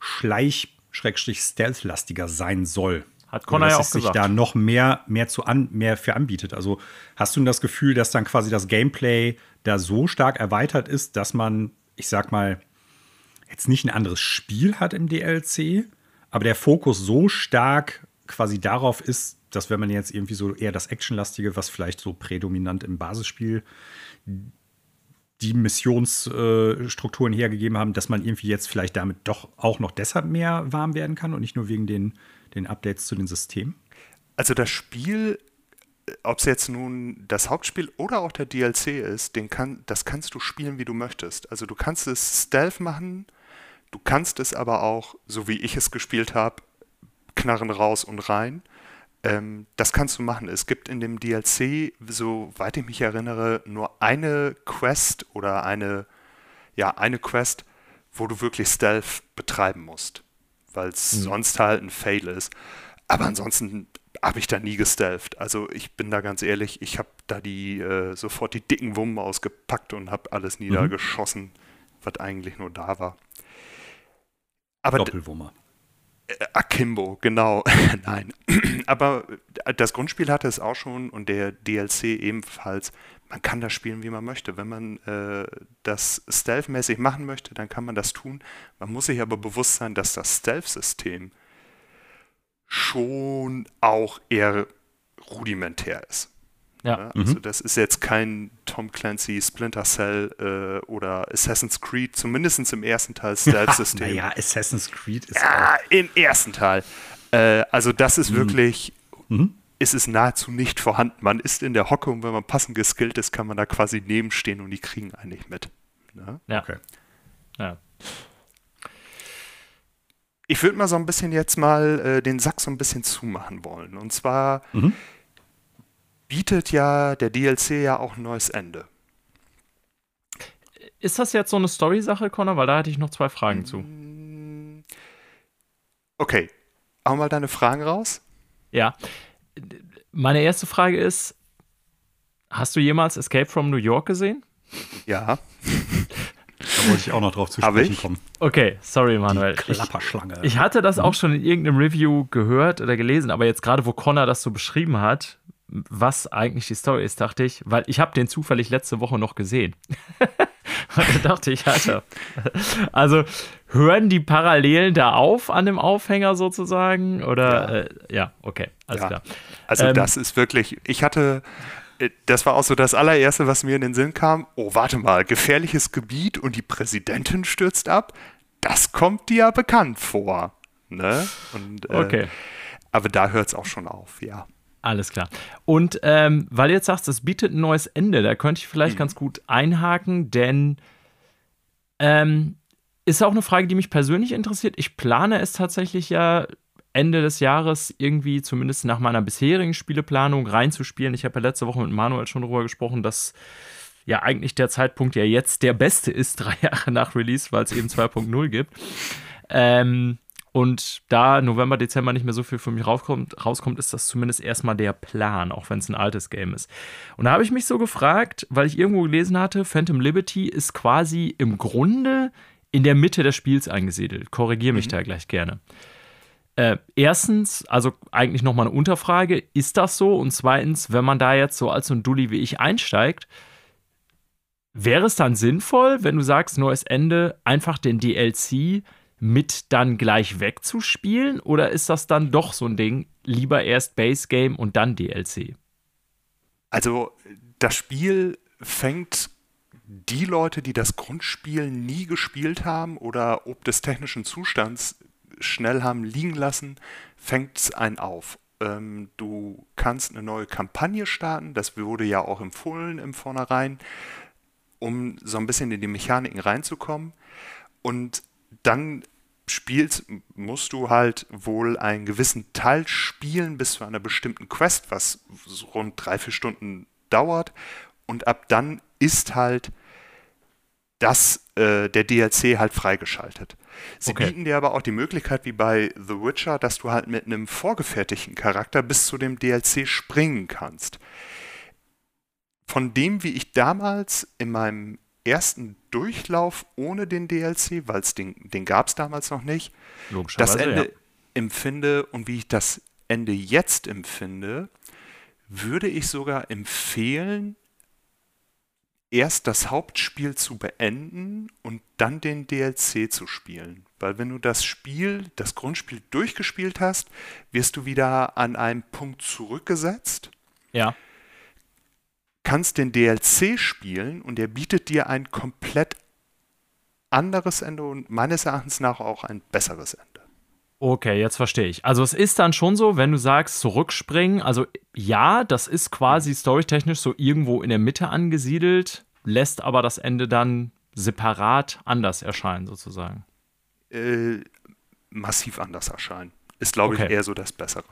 Schleich-Stealth-lastiger sein soll. Hat Connor ja auch sich gesagt. da noch mehr, mehr, zu an, mehr für anbietet. Also hast du das Gefühl, dass dann quasi das Gameplay da so stark erweitert ist, dass man, ich sag mal, jetzt nicht ein anderes Spiel hat im DLC, aber der Fokus so stark quasi darauf ist, dass wenn man jetzt irgendwie so eher das Actionlastige, was vielleicht so prädominant im Basisspiel die Missionsstrukturen hergegeben haben, dass man irgendwie jetzt vielleicht damit doch auch noch deshalb mehr warm werden kann und nicht nur wegen den den Updates zu den Systemen? Also das Spiel, ob es jetzt nun das Hauptspiel oder auch der DLC ist, den kann, das kannst du spielen, wie du möchtest. Also du kannst es Stealth machen, du kannst es aber auch, so wie ich es gespielt habe, knarren raus und rein. Ähm, das kannst du machen. Es gibt in dem DLC, soweit ich mich erinnere, nur eine Quest oder eine, ja, eine Quest, wo du wirklich Stealth betreiben musst weil es mhm. sonst halt ein Fail ist. Aber ansonsten habe ich da nie gestealthed. Also ich bin da ganz ehrlich, ich habe da die äh, sofort die dicken Wummen ausgepackt und habe alles mhm. niedergeschossen, mhm. was eigentlich nur da war. Aber Doppelwummer. Äh, Akimbo, genau. Nein. Aber das Grundspiel hatte es auch schon und der DLC ebenfalls man kann das spielen, wie man möchte. Wenn man äh, das stealth-mäßig machen möchte, dann kann man das tun. Man muss sich aber bewusst sein, dass das Stealth-System schon auch eher rudimentär ist. Ja. ja also mhm. das ist jetzt kein Tom Clancy Splinter Cell äh, oder Assassin's Creed, zumindest im ersten Teil Stealth-System. naja, Assassin's Creed ist ja, auch im ersten Teil. Äh, also das ist mhm. wirklich mhm ist es nahezu nicht vorhanden. Man ist in der Hocke und wenn man passend geskillt ist, kann man da quasi nebenstehen und die kriegen eigentlich mit. Ne? Ja. Okay. Ja. Ich würde mal so ein bisschen jetzt mal äh, den Sack so ein bisschen zumachen wollen. Und zwar mhm. bietet ja der DLC ja auch ein neues Ende. Ist das jetzt so eine Story-Sache, Connor? Weil da hatte ich noch zwei Fragen zu. Mm. Okay. Hau mal deine Fragen raus. Ja meine erste Frage ist: Hast du jemals Escape from New York gesehen? Ja. Da wollte ich auch noch drauf zu sprechen kommen. Okay, sorry, Manuel. Die Klapperschlange. Ich, ich hatte das auch schon in irgendeinem Review gehört oder gelesen, aber jetzt gerade, wo Connor das so beschrieben hat, was eigentlich die Story ist, dachte ich, weil ich habe den zufällig letzte Woche noch gesehen. Und da dachte ich, Alter. Also hören die Parallelen da auf an dem Aufhänger sozusagen? Oder ja, äh, ja okay, alles ja. klar. Also ähm, das ist wirklich, ich hatte, äh, das war auch so das allererste, was mir in den Sinn kam. Oh, warte mal, gefährliches Gebiet und die Präsidentin stürzt ab. Das kommt dir ja bekannt vor. Ne? Und, äh, okay. Aber da hört es auch schon auf, ja. Alles klar. Und ähm, weil du jetzt sagst, es bietet ein neues Ende, da könnte ich vielleicht mhm. ganz gut einhaken, denn ähm, ist auch eine Frage, die mich persönlich interessiert. Ich plane es tatsächlich ja Ende des Jahres irgendwie, zumindest nach meiner bisherigen Spieleplanung, reinzuspielen. Ich habe ja letzte Woche mit Manuel schon darüber gesprochen, dass ja eigentlich der Zeitpunkt ja jetzt der beste ist, drei Jahre nach Release, weil es eben 2.0 gibt. Ähm, und da November, Dezember nicht mehr so viel für mich rauskommt, rauskommt ist das zumindest erstmal der Plan, auch wenn es ein altes Game ist. Und da habe ich mich so gefragt, weil ich irgendwo gelesen hatte, Phantom Liberty ist quasi im Grunde in der Mitte des Spiels eingesiedelt. Korrigiere mich mhm. da gleich gerne. Äh, erstens, also eigentlich nochmal eine Unterfrage, ist das so? Und zweitens, wenn man da jetzt so als so ein Dulli wie ich einsteigt, wäre es dann sinnvoll, wenn du sagst, neues Ende, einfach den DLC mit dann gleich wegzuspielen? Oder ist das dann doch so ein Ding, lieber erst Base Game und dann DLC? Also das Spiel fängt die Leute, die das Grundspiel nie gespielt haben oder ob des technischen Zustands schnell haben liegen lassen, fängt es einen auf. Ähm, du kannst eine neue Kampagne starten, das wurde ja auch empfohlen im Vornherein, um so ein bisschen in die Mechaniken reinzukommen. Und dann spielst, musst du halt wohl einen gewissen Teil spielen bis zu einer bestimmten Quest, was so rund drei, vier Stunden dauert. Und ab dann ist halt das, äh, der DLC halt freigeschaltet. Sie okay. bieten dir aber auch die Möglichkeit, wie bei The Witcher, dass du halt mit einem vorgefertigten Charakter bis zu dem DLC springen kannst. Von dem, wie ich damals in meinem ersten Durchlauf ohne den DLC, weil den, den gab es damals noch nicht, das Ende ja. empfinde und wie ich das Ende jetzt empfinde, würde ich sogar empfehlen, erst das Hauptspiel zu beenden und dann den DLC zu spielen. Weil wenn du das Spiel, das Grundspiel durchgespielt hast, wirst du wieder an einem Punkt zurückgesetzt. Ja kannst den DLC spielen und der bietet dir ein komplett anderes Ende und meines Erachtens nach auch ein besseres Ende. Okay, jetzt verstehe ich. Also es ist dann schon so, wenn du sagst, zurückspringen, also ja, das ist quasi storytechnisch so irgendwo in der Mitte angesiedelt, lässt aber das Ende dann separat anders erscheinen, sozusagen. Äh, massiv anders erscheinen. Ist, glaube okay. ich, eher so das Bessere.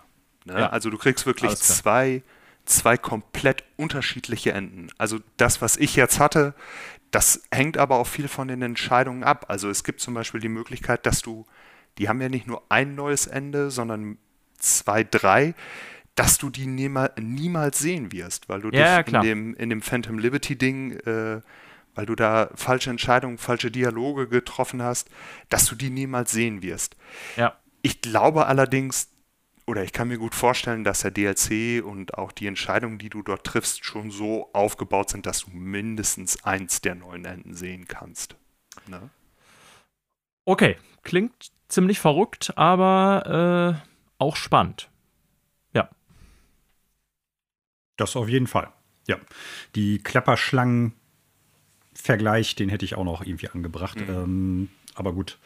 Ne? Ja. Also du kriegst wirklich zwei zwei komplett unterschiedliche Enden. Also das, was ich jetzt hatte, das hängt aber auch viel von den Entscheidungen ab. Also es gibt zum Beispiel die Möglichkeit, dass du, die haben ja nicht nur ein neues Ende, sondern zwei, drei, dass du die niemals, niemals sehen wirst, weil du ja, dich in, dem, in dem Phantom Liberty Ding, äh, weil du da falsche Entscheidungen, falsche Dialoge getroffen hast, dass du die niemals sehen wirst. Ja. Ich glaube allerdings, oder ich kann mir gut vorstellen, dass der DLC und auch die Entscheidungen, die du dort triffst, schon so aufgebaut sind, dass du mindestens eins der neuen Enden sehen kannst. Ne? Okay, klingt ziemlich verrückt, aber äh, auch spannend. Ja. Das auf jeden Fall. Ja. Die Klapperschlangen-Vergleich, den hätte ich auch noch irgendwie angebracht. Mhm. Ähm, aber gut.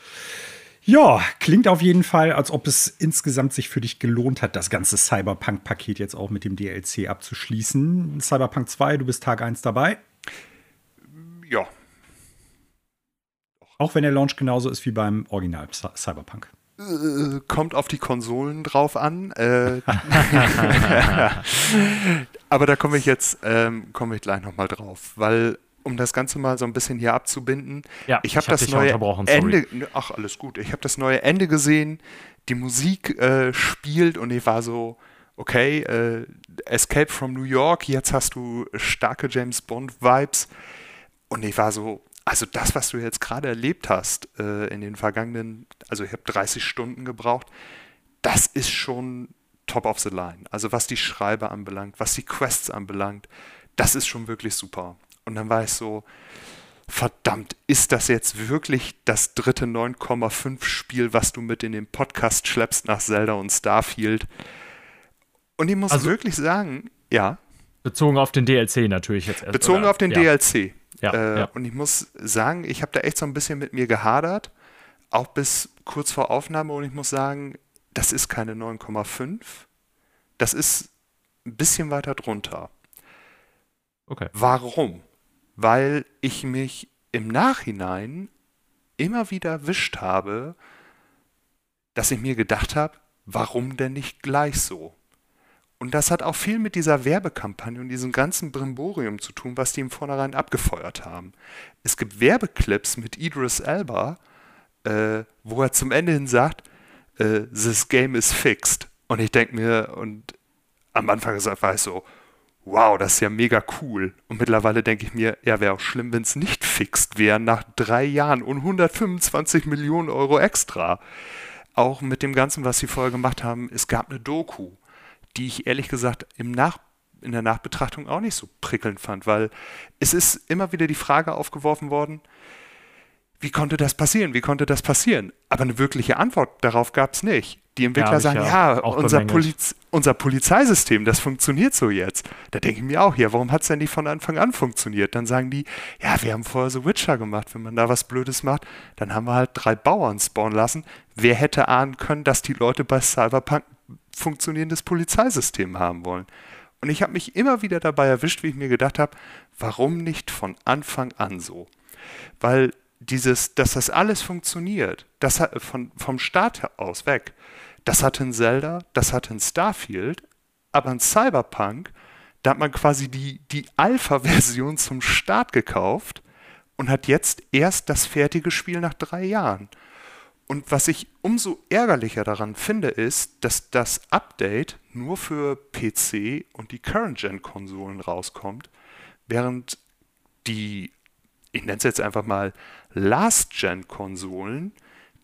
Ja, klingt auf jeden Fall, als ob es insgesamt sich für dich gelohnt hat, das ganze Cyberpunk-Paket jetzt auch mit dem DLC abzuschließen. Cyberpunk 2, du bist Tag 1 dabei. Ja. Auch wenn der Launch genauso ist wie beim Original Cyberpunk. Äh, kommt auf die Konsolen drauf an. Äh, aber da komme ich jetzt ähm, komme ich gleich noch mal drauf, weil um das Ganze mal so ein bisschen hier abzubinden. Ja, ich habe hab das neue Ende. Ach, alles gut. Ich habe das neue Ende gesehen. Die Musik äh, spielt und ich war so, okay, äh, Escape from New York. Jetzt hast du starke James Bond Vibes. Und ich war so, also das, was du jetzt gerade erlebt hast äh, in den vergangenen, also ich habe 30 Stunden gebraucht, das ist schon top of the line. Also was die Schreiber anbelangt, was die Quests anbelangt, das ist schon wirklich super. Und dann war ich so, verdammt, ist das jetzt wirklich das dritte 9,5 Spiel, was du mit in den Podcast schleppst nach Zelda und Starfield? Und ich muss also, wirklich sagen, ja. Bezogen auf den DLC natürlich jetzt erst. Bezogen oder? auf den ja. DLC. Ja, äh, ja. Und ich muss sagen, ich habe da echt so ein bisschen mit mir gehadert, auch bis kurz vor Aufnahme. Und ich muss sagen, das ist keine 9,5. Das ist ein bisschen weiter drunter. Okay. Warum? Weil ich mich im Nachhinein immer wieder erwischt habe, dass ich mir gedacht habe, warum denn nicht gleich so? Und das hat auch viel mit dieser Werbekampagne und diesem ganzen Brimborium zu tun, was die im Vornherein abgefeuert haben. Es gibt Werbeclips mit Idris Elba, äh, wo er zum Ende hin sagt, äh, this game is fixed. Und ich denke mir, und am Anfang war ich so, wow, das ist ja mega cool. Und mittlerweile denke ich mir, ja, wäre auch schlimm, wenn es nicht fixt wäre nach drei Jahren und 125 Millionen Euro extra. Auch mit dem Ganzen, was sie vorher gemacht haben, es gab eine Doku die ich ehrlich gesagt im Nach in der Nachbetrachtung auch nicht so prickelnd fand, weil es ist immer wieder die Frage aufgeworfen worden, wie konnte das passieren? Wie konnte das passieren? Aber eine wirkliche Antwort darauf gab es nicht. Die Entwickler ja, sagen, ja, ja unser, Poliz unser, Polizeisystem, das funktioniert so jetzt. Da denke ich mir auch, ja, warum hat es denn nicht von Anfang an funktioniert? Dann sagen die, ja, wir haben vorher so Witcher gemacht. Wenn man da was Blödes macht, dann haben wir halt drei Bauern spawnen lassen. Wer hätte ahnen können, dass die Leute bei Cyberpunk ein funktionierendes Polizeisystem haben wollen? Und ich habe mich immer wieder dabei erwischt, wie ich mir gedacht habe, warum nicht von Anfang an so? Weil dieses, dass das alles funktioniert, das hat, von, vom Start aus weg, das hat in Zelda, das hat in Starfield, aber in Cyberpunk, da hat man quasi die, die Alpha-Version zum Start gekauft und hat jetzt erst das fertige Spiel nach drei Jahren. Und was ich umso ärgerlicher daran finde, ist, dass das Update nur für PC und die Current-Gen-Konsolen rauskommt, während die, ich nenne es jetzt einfach mal Last-Gen-Konsolen,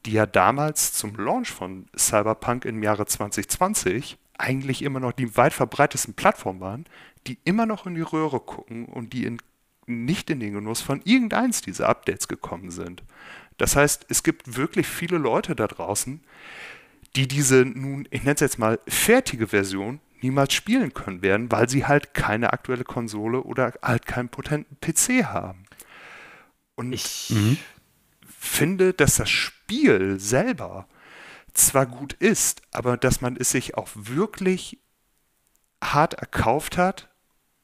die ja damals zum Launch von Cyberpunk im Jahre 2020 eigentlich immer noch die weit verbreitesten Plattformen waren, die immer noch in die Röhre gucken und die in, nicht in den Genuss von irgendeins dieser Updates gekommen sind. Das heißt, es gibt wirklich viele Leute da draußen, die diese nun, ich nenne es jetzt mal, fertige Version niemals spielen können werden, weil sie halt keine aktuelle Konsole oder halt keinen potenten PC haben. Und ich mhm. finde, dass das Spiel selber zwar gut ist, aber dass man es sich auch wirklich hart erkauft hat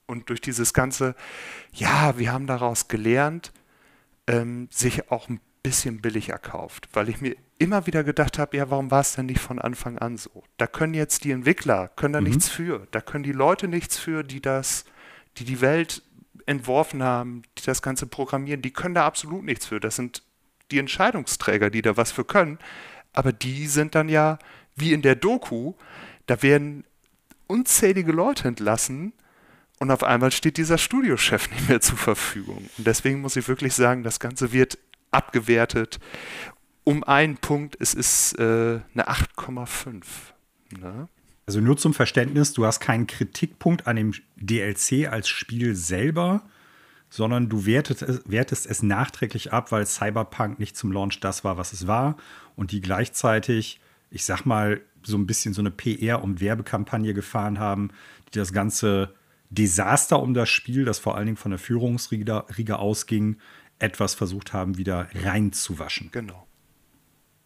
und durch dieses ganze, ja, wir haben daraus gelernt, ähm, sich auch ein bisschen billig erkauft, weil ich mir immer wieder gedacht habe, ja, warum war es denn nicht von Anfang an so? Da können jetzt die Entwickler, können da mhm. nichts für, da können die Leute nichts für, die das, die die Welt entworfen haben, die das Ganze programmieren, die können da absolut nichts für. Das sind die Entscheidungsträger, die da was für können. Aber die sind dann ja, wie in der Doku, da werden unzählige Leute entlassen und auf einmal steht dieser Studiochef nicht mehr zur Verfügung. Und deswegen muss ich wirklich sagen, das Ganze wird abgewertet um einen Punkt. Es ist äh, eine 8,5. Ne? Also nur zum Verständnis, du hast keinen Kritikpunkt an dem DLC als Spiel selber, sondern du wertest, wertest es nachträglich ab, weil Cyberpunk nicht zum Launch das war, was es war und die gleichzeitig, ich sag mal, so ein bisschen so eine PR- und Werbekampagne gefahren haben, die das ganze Desaster um das Spiel, das vor allen Dingen von der Führungsriege ausging, etwas versucht haben, wieder reinzuwaschen. Genau.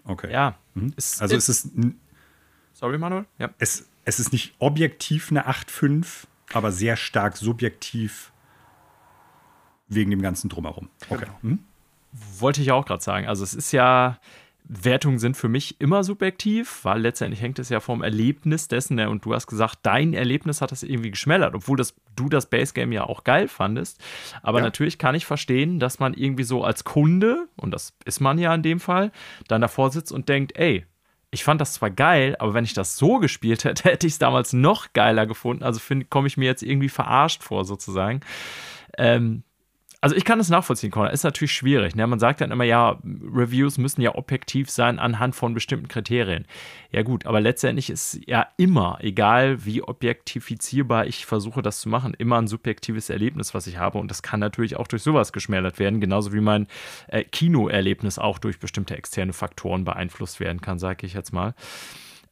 Okay. Ja. Mhm. Es, also es ist. Sorry, Manuel? Ja. Es, es ist nicht objektiv eine 8,5, aber sehr stark subjektiv wegen dem ganzen Drumherum. Okay. Genau. Hm? Wollte ich auch gerade sagen. Also es ist ja, Wertungen sind für mich immer subjektiv, weil letztendlich hängt es ja vom Erlebnis dessen, ne, und du hast gesagt, dein Erlebnis hat das irgendwie geschmälert, obwohl das, du das Base Game ja auch geil fandest. Aber ja. natürlich kann ich verstehen, dass man irgendwie so als Kunde, und das ist man ja in dem Fall, dann davor sitzt und denkt, ey, ich fand das zwar geil, aber wenn ich das so gespielt hätte, hätte ich es damals noch geiler gefunden. Also komme ich mir jetzt irgendwie verarscht vor, sozusagen. Ähm, also ich kann es nachvollziehen, Conor. Ist natürlich schwierig. Ne? Man sagt dann immer, ja, Reviews müssen ja objektiv sein anhand von bestimmten Kriterien. Ja gut, aber letztendlich ist ja immer, egal wie objektifizierbar ich versuche, das zu machen, immer ein subjektives Erlebnis, was ich habe. Und das kann natürlich auch durch sowas geschmälert werden, genauso wie mein äh, Kinoerlebnis auch durch bestimmte externe Faktoren beeinflusst werden kann, sage ich jetzt mal.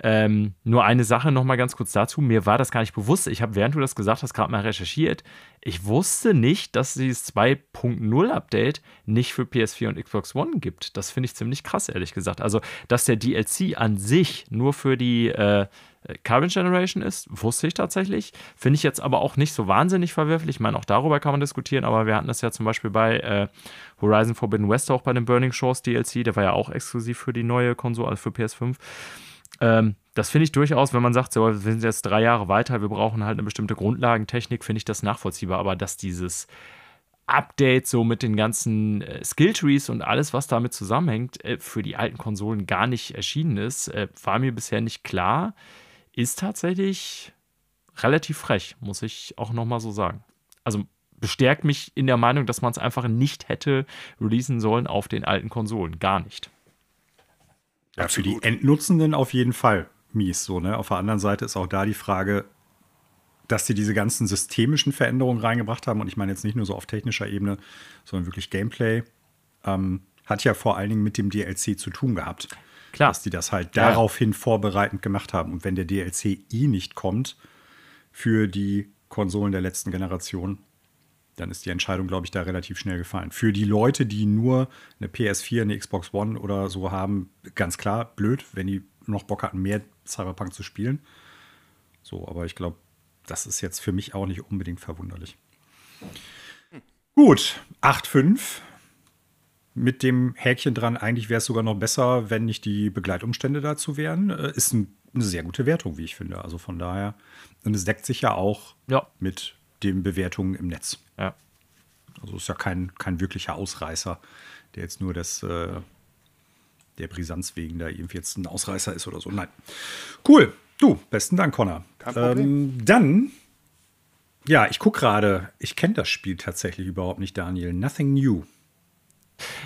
Ähm, nur eine Sache noch mal ganz kurz dazu. Mir war das gar nicht bewusst. Ich habe, während du das gesagt hast, gerade mal recherchiert. Ich wusste nicht, dass dieses 2.0 Update nicht für PS4 und Xbox One gibt. Das finde ich ziemlich krass, ehrlich gesagt. Also, dass der DLC an sich nur für die äh, Current Generation ist, wusste ich tatsächlich. Finde ich jetzt aber auch nicht so wahnsinnig verwerflich. Ich meine, auch darüber kann man diskutieren, aber wir hatten das ja zum Beispiel bei äh, Horizon Forbidden West auch bei dem Burning Shores DLC. Der war ja auch exklusiv für die neue Konsole, also für PS5. Ähm, das finde ich durchaus, wenn man sagt, so, wir sind jetzt drei Jahre weiter, wir brauchen halt eine bestimmte Grundlagentechnik, finde ich das nachvollziehbar. Aber dass dieses Update so mit den ganzen äh, Skilltrees und alles, was damit zusammenhängt, äh, für die alten Konsolen gar nicht erschienen ist, äh, war mir bisher nicht klar. Ist tatsächlich relativ frech, muss ich auch nochmal so sagen. Also bestärkt mich in der Meinung, dass man es einfach nicht hätte releasen sollen auf den alten Konsolen. Gar nicht. Ja, Absolut. für die Endnutzenden auf jeden Fall mies. So, ne? Auf der anderen Seite ist auch da die Frage, dass sie diese ganzen systemischen Veränderungen reingebracht haben. Und ich meine jetzt nicht nur so auf technischer Ebene, sondern wirklich Gameplay. Ähm, hat ja vor allen Dingen mit dem DLC zu tun gehabt. Klar. Dass die das halt daraufhin vorbereitend gemacht haben. Und wenn der DLC eh nicht kommt für die Konsolen der letzten Generation, dann ist die Entscheidung, glaube ich, da relativ schnell gefallen. Für die Leute, die nur eine PS4, eine Xbox One oder so haben, ganz klar, blöd, wenn die noch Bock hatten, mehr Cyberpunk zu spielen. So, aber ich glaube, das ist jetzt für mich auch nicht unbedingt verwunderlich. Gut, 8,5. Mit dem Häkchen dran, eigentlich wäre es sogar noch besser, wenn nicht die Begleitumstände dazu wären. Äh, ist ein, eine sehr gute Wertung, wie ich finde. Also von daher, und es deckt sich ja auch ja. mit den Bewertungen im Netz. Ja. Also ist ja kein, kein wirklicher Ausreißer, der jetzt nur das, äh, der Brisanz wegen da irgendwie jetzt ein Ausreißer ist oder so. Nein. Cool. Du, besten Dank, Connor. Kein Problem. Ähm, dann, ja, ich gucke gerade, ich kenne das Spiel tatsächlich überhaupt nicht, Daniel. Nothing New.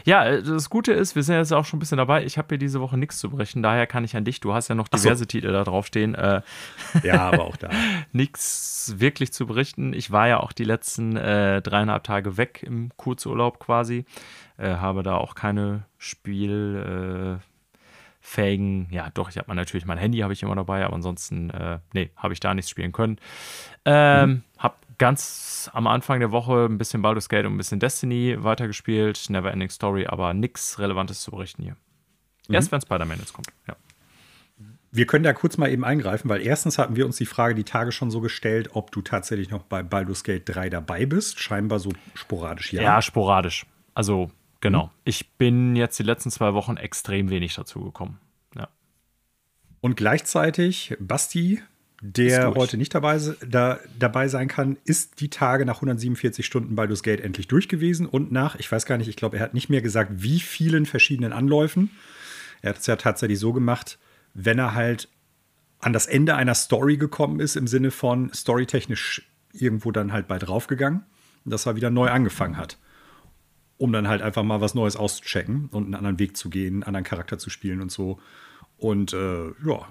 Ja, äh, das Gute ist, wir sind jetzt auch schon ein bisschen dabei. Ich habe hier diese Woche nichts zu brechen, daher kann ich an dich. Du hast ja noch diverse so. Titel da draufstehen. Äh, ja, aber auch da. nichts wirklich zu berichten. Ich war ja auch die letzten äh, dreieinhalb Tage weg im Kurzurlaub quasi. Äh, habe da auch keine Spiel äh, fähigen, ja doch, ich habe natürlich mein Handy habe ich immer dabei, aber ansonsten, äh, nee, habe ich da nichts spielen können. Ähm, mhm. Habe ganz am Anfang der Woche ein bisschen Baldur's Gate und ein bisschen Destiny weitergespielt, Neverending Story, aber nichts Relevantes zu berichten hier. Mhm. Erst wenn Spider-Man jetzt kommt, ja. Wir können da kurz mal eben eingreifen, weil erstens hatten wir uns die Frage die Tage schon so gestellt, ob du tatsächlich noch bei Baldur's Gate 3 dabei bist. Scheinbar so sporadisch, ja. Ja, sporadisch. Also Genau. Mhm. Ich bin jetzt die letzten zwei Wochen extrem wenig dazu gekommen. Ja. Und gleichzeitig, Basti, der heute nicht dabei, da, dabei sein kann, ist die Tage nach 147 Stunden Baldur's Gate endlich durch gewesen und nach, ich weiß gar nicht, ich glaube, er hat nicht mehr gesagt, wie vielen verschiedenen Anläufen. Er hat es ja tatsächlich so gemacht, wenn er halt an das Ende einer Story gekommen ist, im Sinne von storytechnisch irgendwo dann halt bald draufgegangen, dass er wieder neu angefangen hat um dann halt einfach mal was Neues auszuchecken und einen anderen Weg zu gehen, einen anderen Charakter zu spielen und so. Und äh, ja,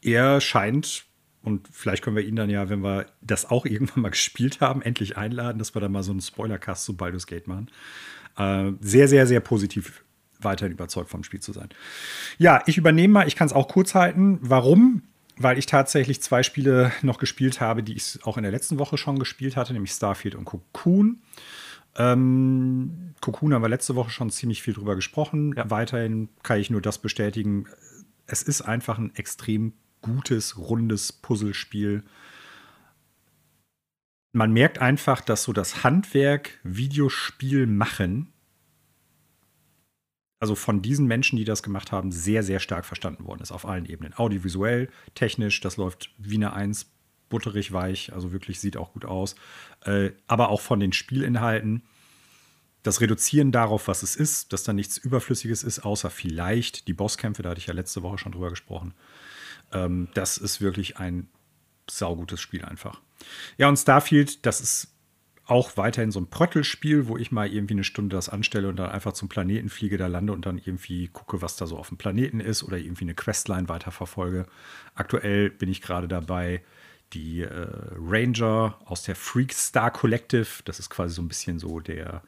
er scheint, und vielleicht können wir ihn dann ja, wenn wir das auch irgendwann mal gespielt haben, endlich einladen, dass wir dann mal so einen Spoilercast zu Baldur's Gate machen. Äh, sehr, sehr, sehr positiv weiterhin überzeugt vom Spiel zu sein. Ja, ich übernehme mal, ich kann es auch kurz halten. Warum? Weil ich tatsächlich zwei Spiele noch gespielt habe, die ich auch in der letzten Woche schon gespielt hatte, nämlich Starfield und Cocoon. Ähm, Cocoon haben wir letzte Woche schon ziemlich viel drüber gesprochen. Ja. Weiterhin kann ich nur das bestätigen. Es ist einfach ein extrem gutes, rundes Puzzlespiel. Man merkt einfach, dass so das Handwerk Videospiel machen, also von diesen Menschen, die das gemacht haben, sehr, sehr stark verstanden worden ist auf allen Ebenen. Audiovisuell, technisch, das läuft wie eine Eins butterig weich, also wirklich sieht auch gut aus. Äh, aber auch von den Spielinhalten. Das Reduzieren darauf, was es ist, dass da nichts Überflüssiges ist, außer vielleicht die Bosskämpfe, da hatte ich ja letzte Woche schon drüber gesprochen. Ähm, das ist wirklich ein saugutes Spiel einfach. Ja, und Starfield, das ist auch weiterhin so ein Pröttelspiel, wo ich mal irgendwie eine Stunde das anstelle und dann einfach zum Planeten fliege, da lande und dann irgendwie gucke, was da so auf dem Planeten ist oder irgendwie eine Questline weiterverfolge. Aktuell bin ich gerade dabei, die äh, Ranger aus der Freak Star Collective, das ist quasi so ein bisschen so der,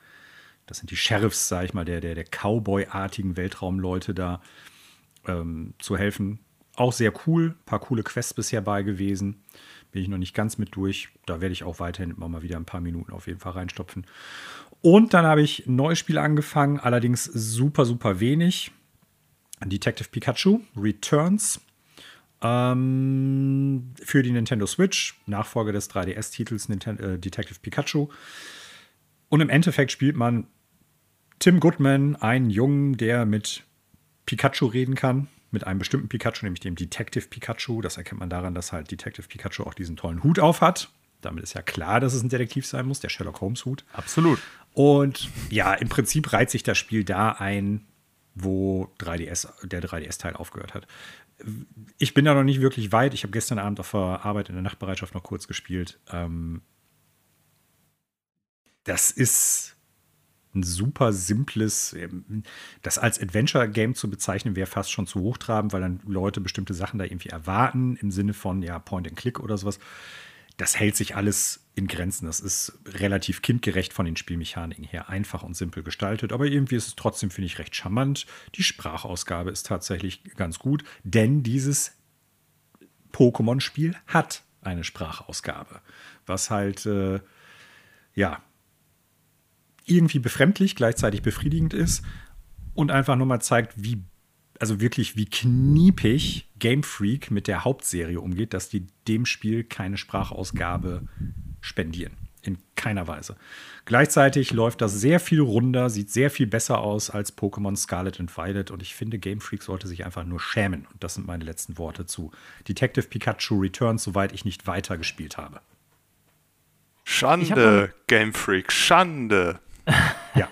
das sind die Sheriffs, sag ich mal, der, der, der Cowboy-artigen Weltraumleute da ähm, zu helfen. Auch sehr cool, paar coole Quests bisher bei gewesen. Bin ich noch nicht ganz mit durch. Da werde ich auch weiterhin immer mal wieder ein paar Minuten auf jeden Fall reinstopfen. Und dann habe ich ein neues Spiel angefangen, allerdings super, super wenig. Detective Pikachu Returns ähm, für die Nintendo Switch, Nachfolger des 3DS-Titels äh, Detective Pikachu. Und im Endeffekt spielt man Tim Goodman, einen Jungen, der mit Pikachu reden kann mit einem bestimmten Pikachu, nämlich dem Detective Pikachu. Das erkennt man daran, dass halt Detective Pikachu auch diesen tollen Hut auf hat. Damit ist ja klar, dass es ein Detektiv sein muss, der Sherlock Holmes Hut. Absolut. Und ja, im Prinzip reiht sich das Spiel da ein, wo 3DS, der 3DS-Teil aufgehört hat. Ich bin da noch nicht wirklich weit. Ich habe gestern Abend auf der Arbeit in der Nachtbereitschaft noch kurz gespielt. Ähm, das ist ein super simples, ähm, das als Adventure-Game zu bezeichnen, wäre fast schon zu hochtrabend, weil dann Leute bestimmte Sachen da irgendwie erwarten, im Sinne von, ja, Point-and-Click oder sowas. Das hält sich alles in Grenzen. Das ist relativ kindgerecht von den Spielmechaniken her, einfach und simpel gestaltet, aber irgendwie ist es trotzdem, finde ich, recht charmant. Die Sprachausgabe ist tatsächlich ganz gut, denn dieses Pokémon-Spiel hat eine Sprachausgabe, was halt, äh, ja, irgendwie befremdlich, gleichzeitig befriedigend ist und einfach nochmal zeigt, wie, also wirklich wie kniepig Game Freak mit der Hauptserie umgeht, dass die dem Spiel keine Sprachausgabe spendieren. In keiner Weise. Gleichzeitig läuft das sehr viel runder, sieht sehr viel besser aus als Pokémon Scarlet and Violet und ich finde, Game Freak sollte sich einfach nur schämen. Und das sind meine letzten Worte zu Detective Pikachu Returns, soweit ich nicht weiter gespielt habe. Schande, Game Freak, Schande. Ja.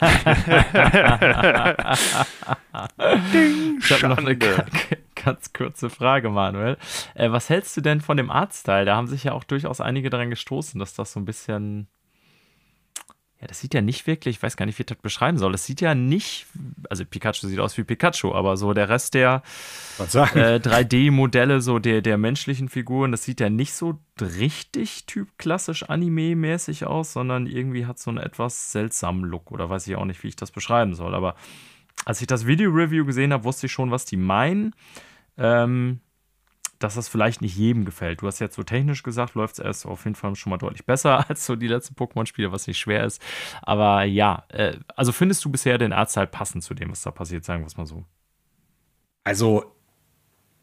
Ding, ich habe noch eine ganz kurze Frage, Manuel. Äh, was hältst du denn von dem Artstyle? Da haben sich ja auch durchaus einige daran gestoßen, dass das so ein bisschen ja, das sieht ja nicht wirklich, ich weiß gar nicht, wie ich das beschreiben soll. Das sieht ja nicht, also Pikachu sieht aus wie Pikachu, aber so der Rest der äh, 3D-Modelle, so der, der menschlichen Figuren, das sieht ja nicht so richtig typklassisch Anime-mäßig aus, sondern irgendwie hat so einen etwas seltsamen Look oder weiß ich auch nicht, wie ich das beschreiben soll. Aber als ich das Video-Review gesehen habe, wusste ich schon, was die meinen. Ähm, dass das vielleicht nicht jedem gefällt. Du hast jetzt so technisch gesagt, läuft es erst auf jeden Fall schon mal deutlich besser als so die letzten Pokémon-Spiele, was nicht schwer ist. Aber ja, äh, also findest du bisher den Artstyle passend zu dem, was da passiert, sagen wir es mal so? Also,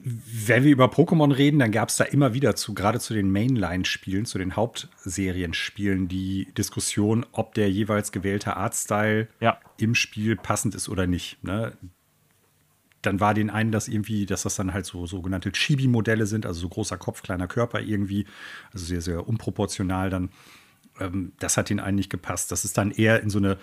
wenn wir über Pokémon reden, dann gab es da immer wieder zu, gerade zu den Mainline-Spielen, zu den Hauptserienspielen, die Diskussion, ob der jeweils gewählte Artstyle ja. im Spiel passend ist oder nicht. Ne? Dann war den einen das irgendwie, dass das dann halt so sogenannte Chibi-Modelle sind, also so großer Kopf, kleiner Körper irgendwie, also sehr, sehr unproportional dann. Ähm, das hat den einen nicht gepasst. Das ist dann eher in so eine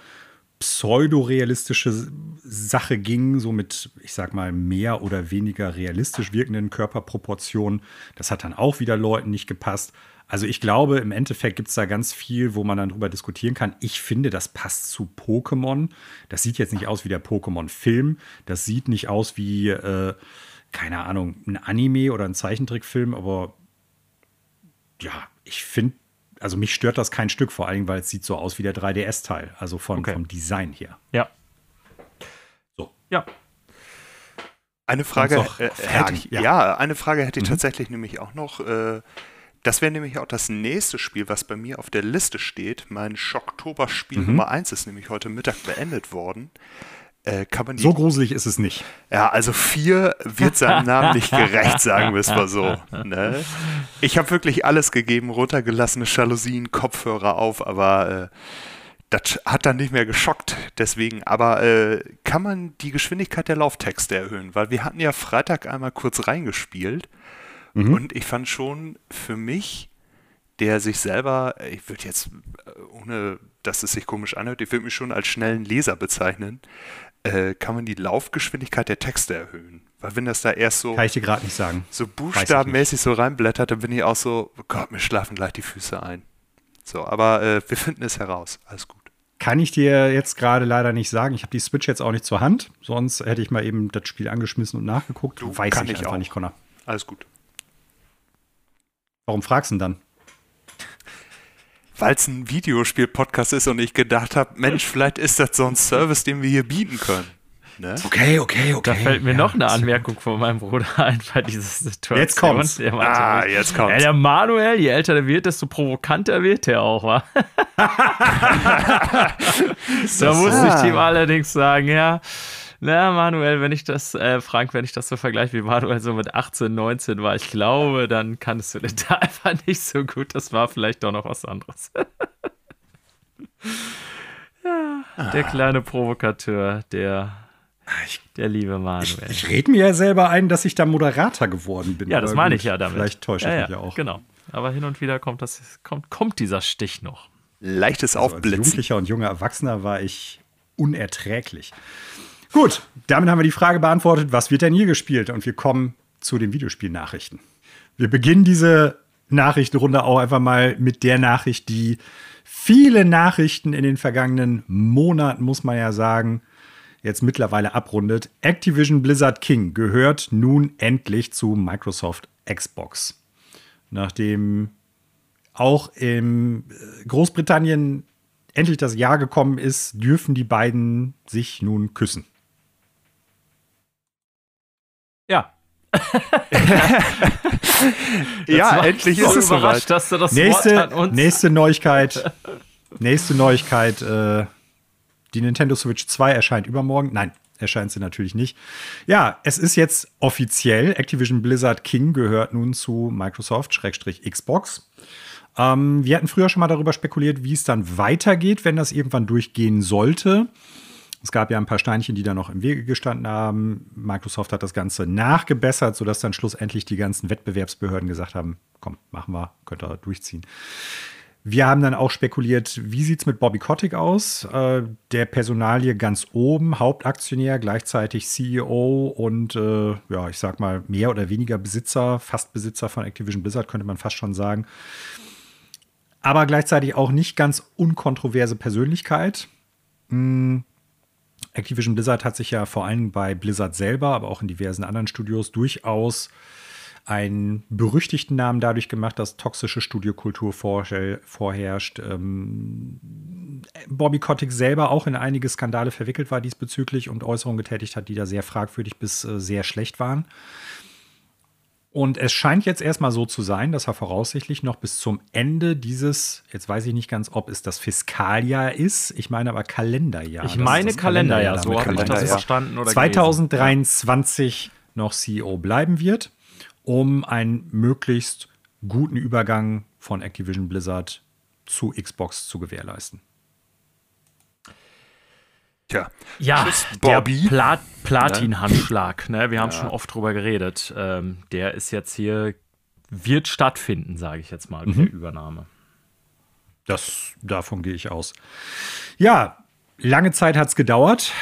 pseudo-realistische Sache ging, so mit, ich sag mal, mehr oder weniger realistisch wirkenden Körperproportionen. Das hat dann auch wieder Leuten nicht gepasst. Also ich glaube, im Endeffekt gibt es da ganz viel, wo man dann drüber diskutieren kann. Ich finde, das passt zu Pokémon. Das sieht jetzt nicht aus wie der Pokémon-Film. Das sieht nicht aus wie, äh, keine Ahnung, ein Anime oder ein Zeichentrickfilm, aber ja, ich finde, also mich stört das kein Stück, vor allem, weil es sieht so aus wie der 3DS-Teil, also von, okay. vom Design her. Ja. So. Ja. Eine Frage, äh, hätte ich, ja. ja. eine Frage hätte ich mhm. tatsächlich nämlich auch noch. Äh, das wäre nämlich auch das nächste Spiel, was bei mir auf der Liste steht. Mein Schocktober-Spiel mhm. Nummer 1 ist nämlich heute Mittag beendet worden. Äh, die, so gruselig ist es nicht. Ja, also 4 wird seinem Namen nicht gerecht, sagen wir es mal so. Ne? Ich habe wirklich alles gegeben, runtergelassene Jalousien, Kopfhörer auf, aber äh, das hat dann nicht mehr geschockt. Deswegen, aber äh, kann man die Geschwindigkeit der Lauftexte erhöhen? Weil wir hatten ja Freitag einmal kurz reingespielt Mhm. Und ich fand schon für mich, der sich selber, ich würde jetzt, äh, ohne dass es sich komisch anhört, ich würde mich schon als schnellen Leser bezeichnen, äh, kann man die Laufgeschwindigkeit der Texte erhöhen. Weil wenn das da erst so. Kann ich dir gerade nicht sagen. So buchstabenmäßig so reinblättert, dann bin ich auch so, oh Gott, mir schlafen gleich die Füße ein. So, aber äh, wir finden es heraus. Alles gut. Kann ich dir jetzt gerade leider nicht sagen. Ich habe die Switch jetzt auch nicht zur Hand. Sonst hätte ich mal eben das Spiel angeschmissen und nachgeguckt. Du, Weiß kann ich ich einfach auch. nicht, Connor. Alles gut. Warum fragst du denn dann? Weil es ein Videospiel-Podcast ist und ich gedacht habe, Mensch, vielleicht ist das so ein Service, den wir hier bieten können. Ne? Okay, okay, okay. Da fällt mir noch eine Anmerkung von meinem Bruder ein bei dieser Situation. Jetzt kommt's. Meinte, Ah, jetzt kommt's. Ja, der Manuel, je älter der wird, desto provokanter wird der auch, wa? da musste ich ihm allerdings sagen, ja, na, Manuel, wenn ich das, äh, Frank, wenn ich das so vergleiche, wie Manuel so mit 18, 19 war, ich glaube, dann kannst du das da einfach nicht so gut. Das war vielleicht doch noch was anderes. ja, der kleine Provokateur, der, der liebe Manuel. Ich rede mir ja selber ein, dass ich da Moderator geworden bin. Ja, das meine ich ja damit. Vielleicht täusche ich ja, mich ja ja auch. Genau. Aber hin und wieder kommt, das, kommt, kommt dieser Stich noch. Leichtes Also als Aufblitzen. Jugendlicher und junger Erwachsener war ich unerträglich. Gut, damit haben wir die Frage beantwortet, was wird denn hier gespielt? Und wir kommen zu den Videospielnachrichten. Wir beginnen diese Nachrichtenrunde auch einfach mal mit der Nachricht, die viele Nachrichten in den vergangenen Monaten, muss man ja sagen, jetzt mittlerweile abrundet. Activision Blizzard King gehört nun endlich zu Microsoft Xbox. Nachdem auch in Großbritannien endlich das Jahr gekommen ist, dürfen die beiden sich nun küssen. Ja. Endlich ist es überrascht, soweit. dass du das Wort Nächste, an uns. nächste Neuigkeit. nächste Neuigkeit. Äh, die Nintendo Switch 2 erscheint übermorgen. Nein, erscheint sie natürlich nicht. Ja, es ist jetzt offiziell. Activision Blizzard King gehört nun zu Microsoft, Schrägstrich Xbox. Ähm, wir hatten früher schon mal darüber spekuliert, wie es dann weitergeht, wenn das irgendwann durchgehen sollte. Es gab ja ein paar Steinchen, die da noch im Wege gestanden haben. Microsoft hat das Ganze nachgebessert, sodass dann schlussendlich die ganzen Wettbewerbsbehörden gesagt haben, komm, machen wir, könnt ihr durchziehen. Wir haben dann auch spekuliert, wie sieht es mit Bobby Kotick aus? Äh, der Personalie ganz oben, Hauptaktionär, gleichzeitig CEO und äh, ja, ich sag mal, mehr oder weniger Besitzer, fast Besitzer von Activision Blizzard, könnte man fast schon sagen. Aber gleichzeitig auch nicht ganz unkontroverse Persönlichkeit. Hm, Activision Blizzard hat sich ja vor allem bei Blizzard selber, aber auch in diversen anderen Studios durchaus einen berüchtigten Namen dadurch gemacht, dass toxische Studiokultur vorher- vorherrscht. Ähm, Bobby Kotick selber auch in einige Skandale verwickelt war diesbezüglich und Äußerungen getätigt hat, die da sehr fragwürdig bis äh, sehr schlecht waren. Und es scheint jetzt erstmal so zu sein, dass er voraussichtlich noch bis zum Ende dieses, jetzt weiß ich nicht ganz, ob es das Fiskaljahr ist, ich meine aber Kalenderjahr. ich Das meine Kalenderjahr, damit so habe ich das Kalenderjahr. verstanden oder 2023 noch CEO bleiben wird, um einen möglichst guten Übergang von Activision Blizzard zu Xbox zu gewährleisten. Tja, Ja, Tschüss, der Bobby. Plat Platin-Handschlag, ne? wir haben schon oft drüber geredet. Ähm, der ist jetzt hier, wird stattfinden, sage ich jetzt mal, mit der Übernahme. Das, davon gehe ich aus. Ja, lange Zeit hat es gedauert.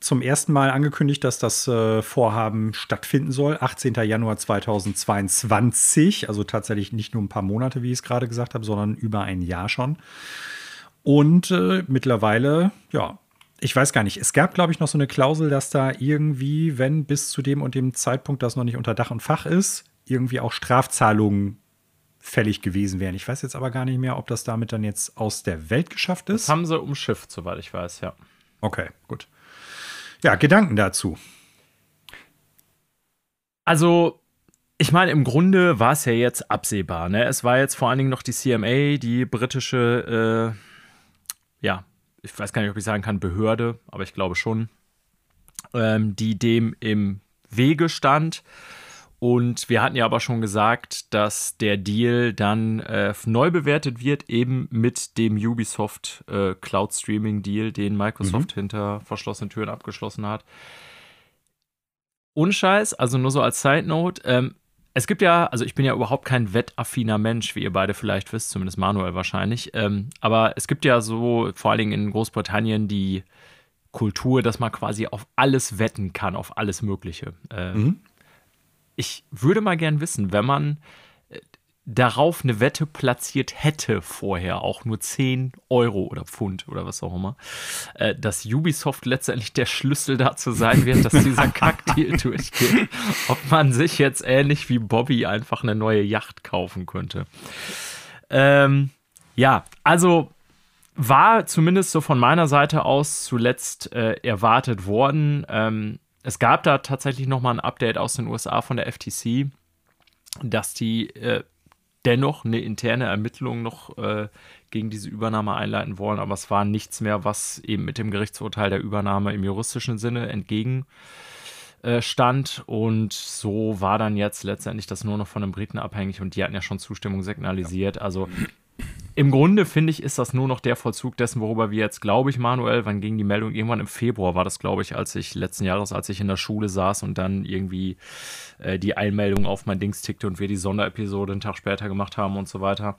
Zum ersten Mal angekündigt, dass das äh, Vorhaben stattfinden soll. 18. Januar 2022. Also tatsächlich nicht nur ein paar Monate, wie ich es gerade gesagt habe, sondern über ein Jahr schon. Und äh, mittlerweile, ja, ich weiß gar nicht. Es gab, glaube ich, noch so eine Klausel, dass da irgendwie, wenn bis zu dem und dem Zeitpunkt das noch nicht unter Dach und Fach ist, irgendwie auch Strafzahlungen fällig gewesen wären. Ich weiß jetzt aber gar nicht mehr, ob das damit dann jetzt aus der Welt geschafft Das ist. haben sie umschifft, soweit ich weiß, ja. Okay, gut. Ja, Gedanken dazu. Also, ich meine, im Grunde war es ja jetzt absehbar. Ne? Es war jetzt vor allen Dingen noch die CMA, die britische, äh, ja, ich weiß gar nicht, ob ich sagen kann, Behörde, aber ich glaube schon, ähm, die dem im Wege stand. Und wir hatten ja aber schon gesagt, dass der Deal dann äh, neu bewertet wird, eben mit dem Ubisoft äh, Cloud Streaming Deal, den Microsoft hinter verschlossenen Türen abgeschlossen hat. Unscheiß, also nur so als Side Note. Ähm, es gibt ja, also ich bin ja überhaupt kein wettaffiner Mensch, wie ihr beide vielleicht wisst, zumindest Manuel wahrscheinlich. Ähm, aber es gibt ja so, vor allen Dingen in Großbritannien, die Kultur, dass man quasi auf alles wetten kann, auf alles Mögliche. Ähm, Ich würde mal gern wissen, wenn man darauf eine Wette platziert hätte vorher, auch nur 10 Euro oder Pfund oder was auch immer, äh, dass Ubisoft letztendlich der Schlüssel dazu sein wird, dass dieser Kackdeal durchgeht. Ob man sich jetzt ähnlich wie Bobby einfach eine neue Yacht kaufen könnte. Ähm, ja, also war zumindest so von meiner Seite aus zuletzt äh, erwartet worden. Ähm, es gab da tatsächlich noch mal ein Update aus den USA von der FTC, dass die äh, dennoch eine interne Ermittlung noch äh, gegen diese Übernahme einleiten wollen, aber es war nichts mehr, was eben mit dem Gerichtsurteil der Übernahme im juristischen Sinne entgegenstand. Und so war dann jetzt letztendlich das nur noch von den Briten abhängig und die hatten ja schon Zustimmung signalisiert. Also im Grunde finde ich, ist das nur noch der Vollzug dessen, worüber wir jetzt, glaube ich, Manuel, wann ging die Meldung? Irgendwann im Februar war das, glaube ich, als ich letzten Jahres, als ich in der Schule saß und dann irgendwie äh, die Einmeldung auf mein Dings tickte und wir die Sonderepisode einen Tag später gemacht haben und so weiter.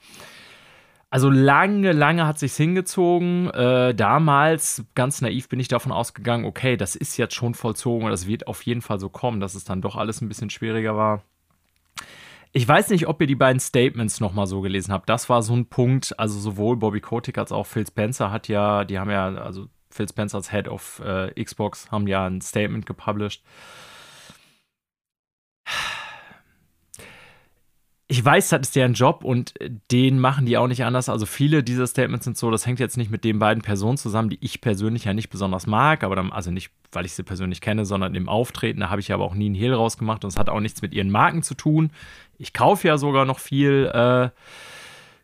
Also lange, lange hat sich's hingezogen. Äh, damals, ganz naiv, bin ich davon ausgegangen, okay, das ist jetzt schon vollzogen und das wird auf jeden Fall so kommen, dass es dann doch alles ein bisschen schwieriger war. Ich weiß nicht, ob ihr die beiden Statements nochmal so gelesen habt. Das war so ein Punkt, also sowohl Bobby Kotick als auch Phil Spencer hat ja, die haben ja, also Phil Spencer als Head of äh, Xbox haben ja ein Statement gepublished. Ich weiß, das ist deren Job und den machen die auch nicht anders. Also viele dieser Statements sind so, das hängt jetzt nicht mit den beiden Personen zusammen, die ich persönlich ja nicht besonders mag, aber dann, also nicht, weil ich sie persönlich kenne, sondern im Auftreten, da habe ich aber auch nie einen Hehl rausgemacht und es hat auch nichts mit ihren Marken zu tun. Ich kaufe ja sogar noch viel äh,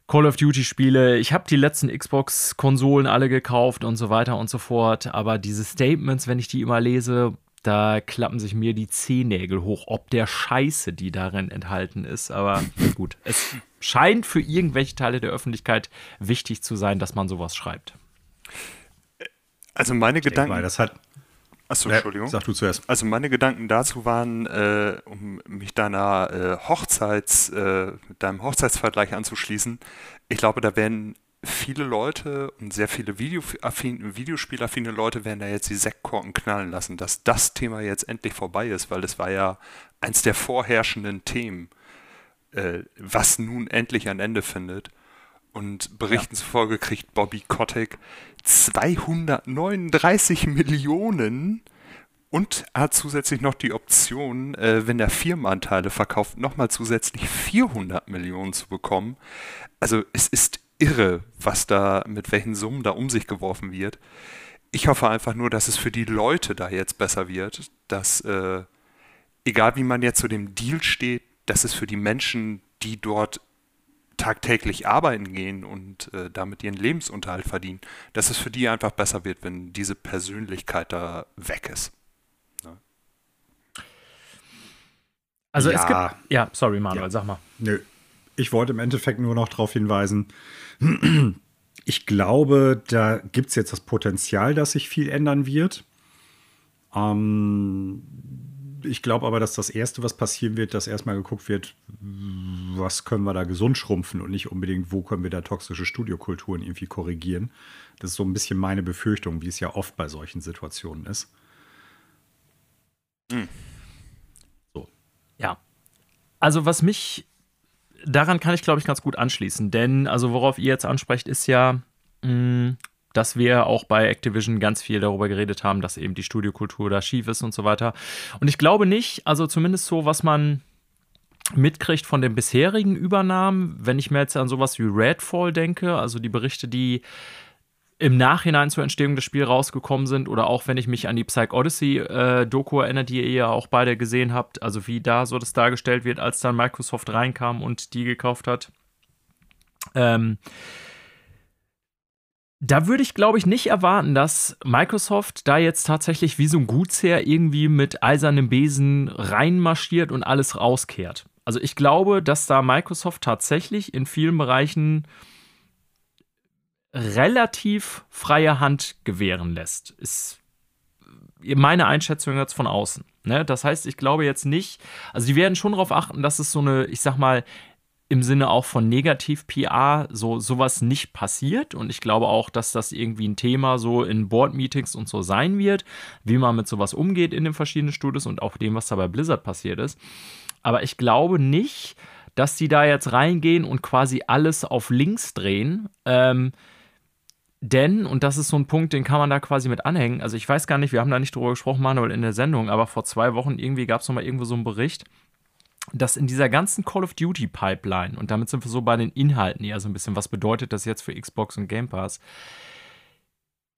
Call of Duty Spiele. Ich habe die letzten Xbox-Konsolen alle gekauft und so weiter und so fort. Aber diese Statements, wenn ich die immer lese, da klappen sich mir die Zehennägel hoch, ob der Scheiße, die darin enthalten ist. Aber gut, es scheint für irgendwelche Teile der Öffentlichkeit wichtig zu sein, dass man sowas schreibt. Also meine Gedanken. Mal, das hat, Achso, Entschuldigung. Sag du zuerst. Also meine Gedanken dazu waren, äh, um mich deiner äh, Hochzeits, äh, deinem Hochzeitsvergleich anzuschließen. Ich glaube, da werden viele Leute und sehr viele Videoaffin, Videospielaffine Leute werden da jetzt die Sektkorken knallen lassen, dass das Thema jetzt endlich vorbei ist, weil es war ja eins der vorherrschenden Themen, äh, was nun endlich ein Ende findet. Und Berichten ja. zufolge kriegt Bobby Kotick 239 Millionen und hat zusätzlich noch die Option, äh, wenn er Firmenanteile verkauft, nochmal zusätzlich 400 Millionen zu bekommen. Also es ist irre, was da, mit welchen Summen da um sich geworfen wird. Ich hoffe einfach nur, dass es für die Leute da jetzt besser wird, dass, äh, egal wie man jetzt zu dem Deal steht, dass es für die Menschen, die dort tagtäglich arbeiten gehen und äh, damit ihren Lebensunterhalt verdienen, dass es für die einfach besser wird, wenn diese Persönlichkeit da weg ist. Ne? Also ja. es gibt. Ja, sorry, Manuel, ja. sag mal. Nö. Ich wollte im Endeffekt nur noch darauf hinweisen, ich glaube, da gibt es jetzt das Potenzial, dass sich viel ändern wird. Ähm, ich glaube aber, dass das Erste, was passieren wird, dass erstmal geguckt wird, was können wir da gesund schrumpfen und nicht unbedingt, wo können wir da toxische Studiokulturen irgendwie korrigieren. Das ist so ein bisschen meine Befürchtung, wie es ja oft bei solchen Situationen ist. Hm. So. Ja. Also, was mich daran kann ich, glaube ich, ganz gut anschließen, denn, also, worauf ihr jetzt ansprecht, ist ja, mh, hm, dass wir auch bei Activision ganz viel darüber geredet haben, dass eben die Studiokultur da schief ist und so weiter. Und ich glaube nicht, also zumindest so, was man mitkriegt von den bisherigen Übernahmen, wenn ich mir jetzt an sowas wie Redfall denke, also die Berichte, die im Nachhinein zur Entstehung des Spiels rausgekommen sind oder auch wenn ich mich an die Psych Odyssey äh, Doku erinnere, die ihr ja auch beide gesehen habt, also wie da so das dargestellt wird, als dann Microsoft reinkam und die gekauft hat. Ähm, da würde ich, glaube ich, nicht erwarten, dass Microsoft da jetzt tatsächlich wie so ein Gutsherr irgendwie mit eisernem Besen reinmarschiert und alles rauskehrt. Also ich glaube, dass da Microsoft tatsächlich in vielen Bereichen relativ freie Hand gewähren lässt. Ist meine Einschätzung jetzt von außen. Ne? Das heißt, ich glaube jetzt nicht, also die werden schon darauf achten, dass es so eine, ich sag mal, im Sinne auch von Negativ-PR so sowas nicht passiert. Und ich glaube auch, dass das irgendwie ein Thema so in Board-Meetings und so sein wird, wie man mit sowas umgeht in den verschiedenen Studios und auch dem, was da bei Blizzard passiert ist. Aber ich glaube nicht, dass die da jetzt reingehen und quasi alles auf links drehen. Ähm, denn, und das ist so ein Punkt, den kann man da quasi mit anhängen. Also ich weiß gar nicht, wir haben da nicht drüber gesprochen, Manuel, in der Sendung, aber vor zwei Wochen irgendwie gab es nochmal irgendwo so einen Bericht, dass in dieser ganzen Call of Duty Pipeline, und damit sind wir so bei den Inhalten eher so ein bisschen, was bedeutet das jetzt für Xbox und Game Pass,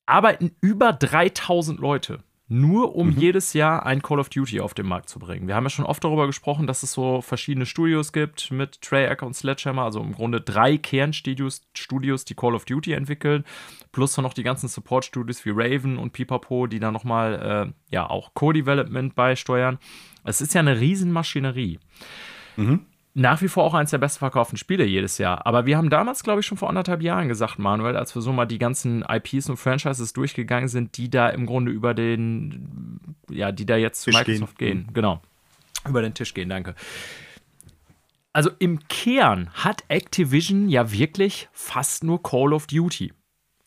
arbeiten über 3000 Leute nur um mhm. jedes Jahr ein Call of Duty auf den Markt zu bringen. Wir haben ja schon oft darüber gesprochen, dass es so verschiedene Studios gibt mit Treyarch und Sledgehammer, also im Grunde drei Kernstudios, Studios, die Call of Duty entwickeln, plus dann noch die ganzen Support-Studios wie Raven und Pipapo, die dann nochmal äh, ja auch Co-Development beisteuern. Es ist ja eine Riesenmaschinerie. Mhm nach wie vor auch eines der bestverkauften Spiele jedes Jahr. Aber wir haben damals, glaube ich, schon vor anderthalb Jahren gesagt, Manuel, als wir so mal die ganzen IPs und Franchises durchgegangen sind, die da im Grunde über den, ja, die da jetzt zu Tisch Microsoft gehen. gehen. Mhm. Genau. Über den Tisch gehen, danke. Also im Kern hat Activision ja wirklich fast nur Call of Duty.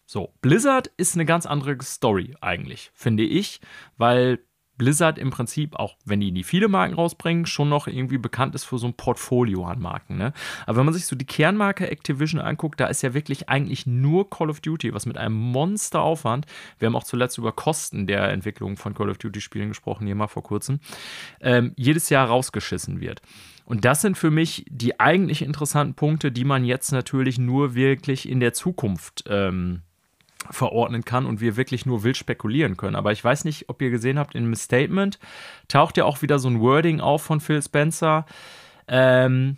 So, Blizzard ist eine ganz andere Story eigentlich, finde ich, weil Blizzard im Prinzip, auch wenn die nie viele Marken rausbringen, schon noch irgendwie bekannt ist für so ein Portfolio an Marken. Ne? Aber wenn man sich so die Kernmarke Activision anguckt, da ist ja wirklich eigentlich nur Call of Duty, was mit einem Monsteraufwand, wir haben auch zuletzt über Kosten der Entwicklung von Call of Duty-Spielen gesprochen, hier mal vor kurzem, ähm, jedes Jahr rausgeschissen wird. Und das sind für mich die eigentlich interessanten Punkte, die man jetzt natürlich nur wirklich in der Zukunft ähm, verordnen kann und wir wirklich nur wild spekulieren können. Aber ich weiß nicht, ob ihr gesehen habt, in einem Statement taucht ja auch wieder so ein Wording auf von Phil Spencer. Ähm,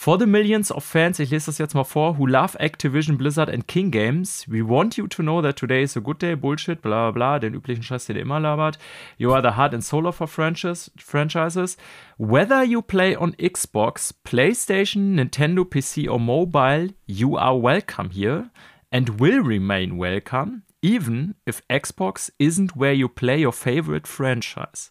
For the millions of fans, ich lese das jetzt mal vor, who love Activision, Blizzard and King Games, we want you to know that today is a good day, Bullshit, bla bla bla, den üblichen Scheiß, den ihr immer labert. You are the heart and soul of our franchises. Whether you play on Xbox, PlayStation, Nintendo, PC or mobile, you are welcome here and will remain welcome, even if Xbox isn't where you play your favorite franchise.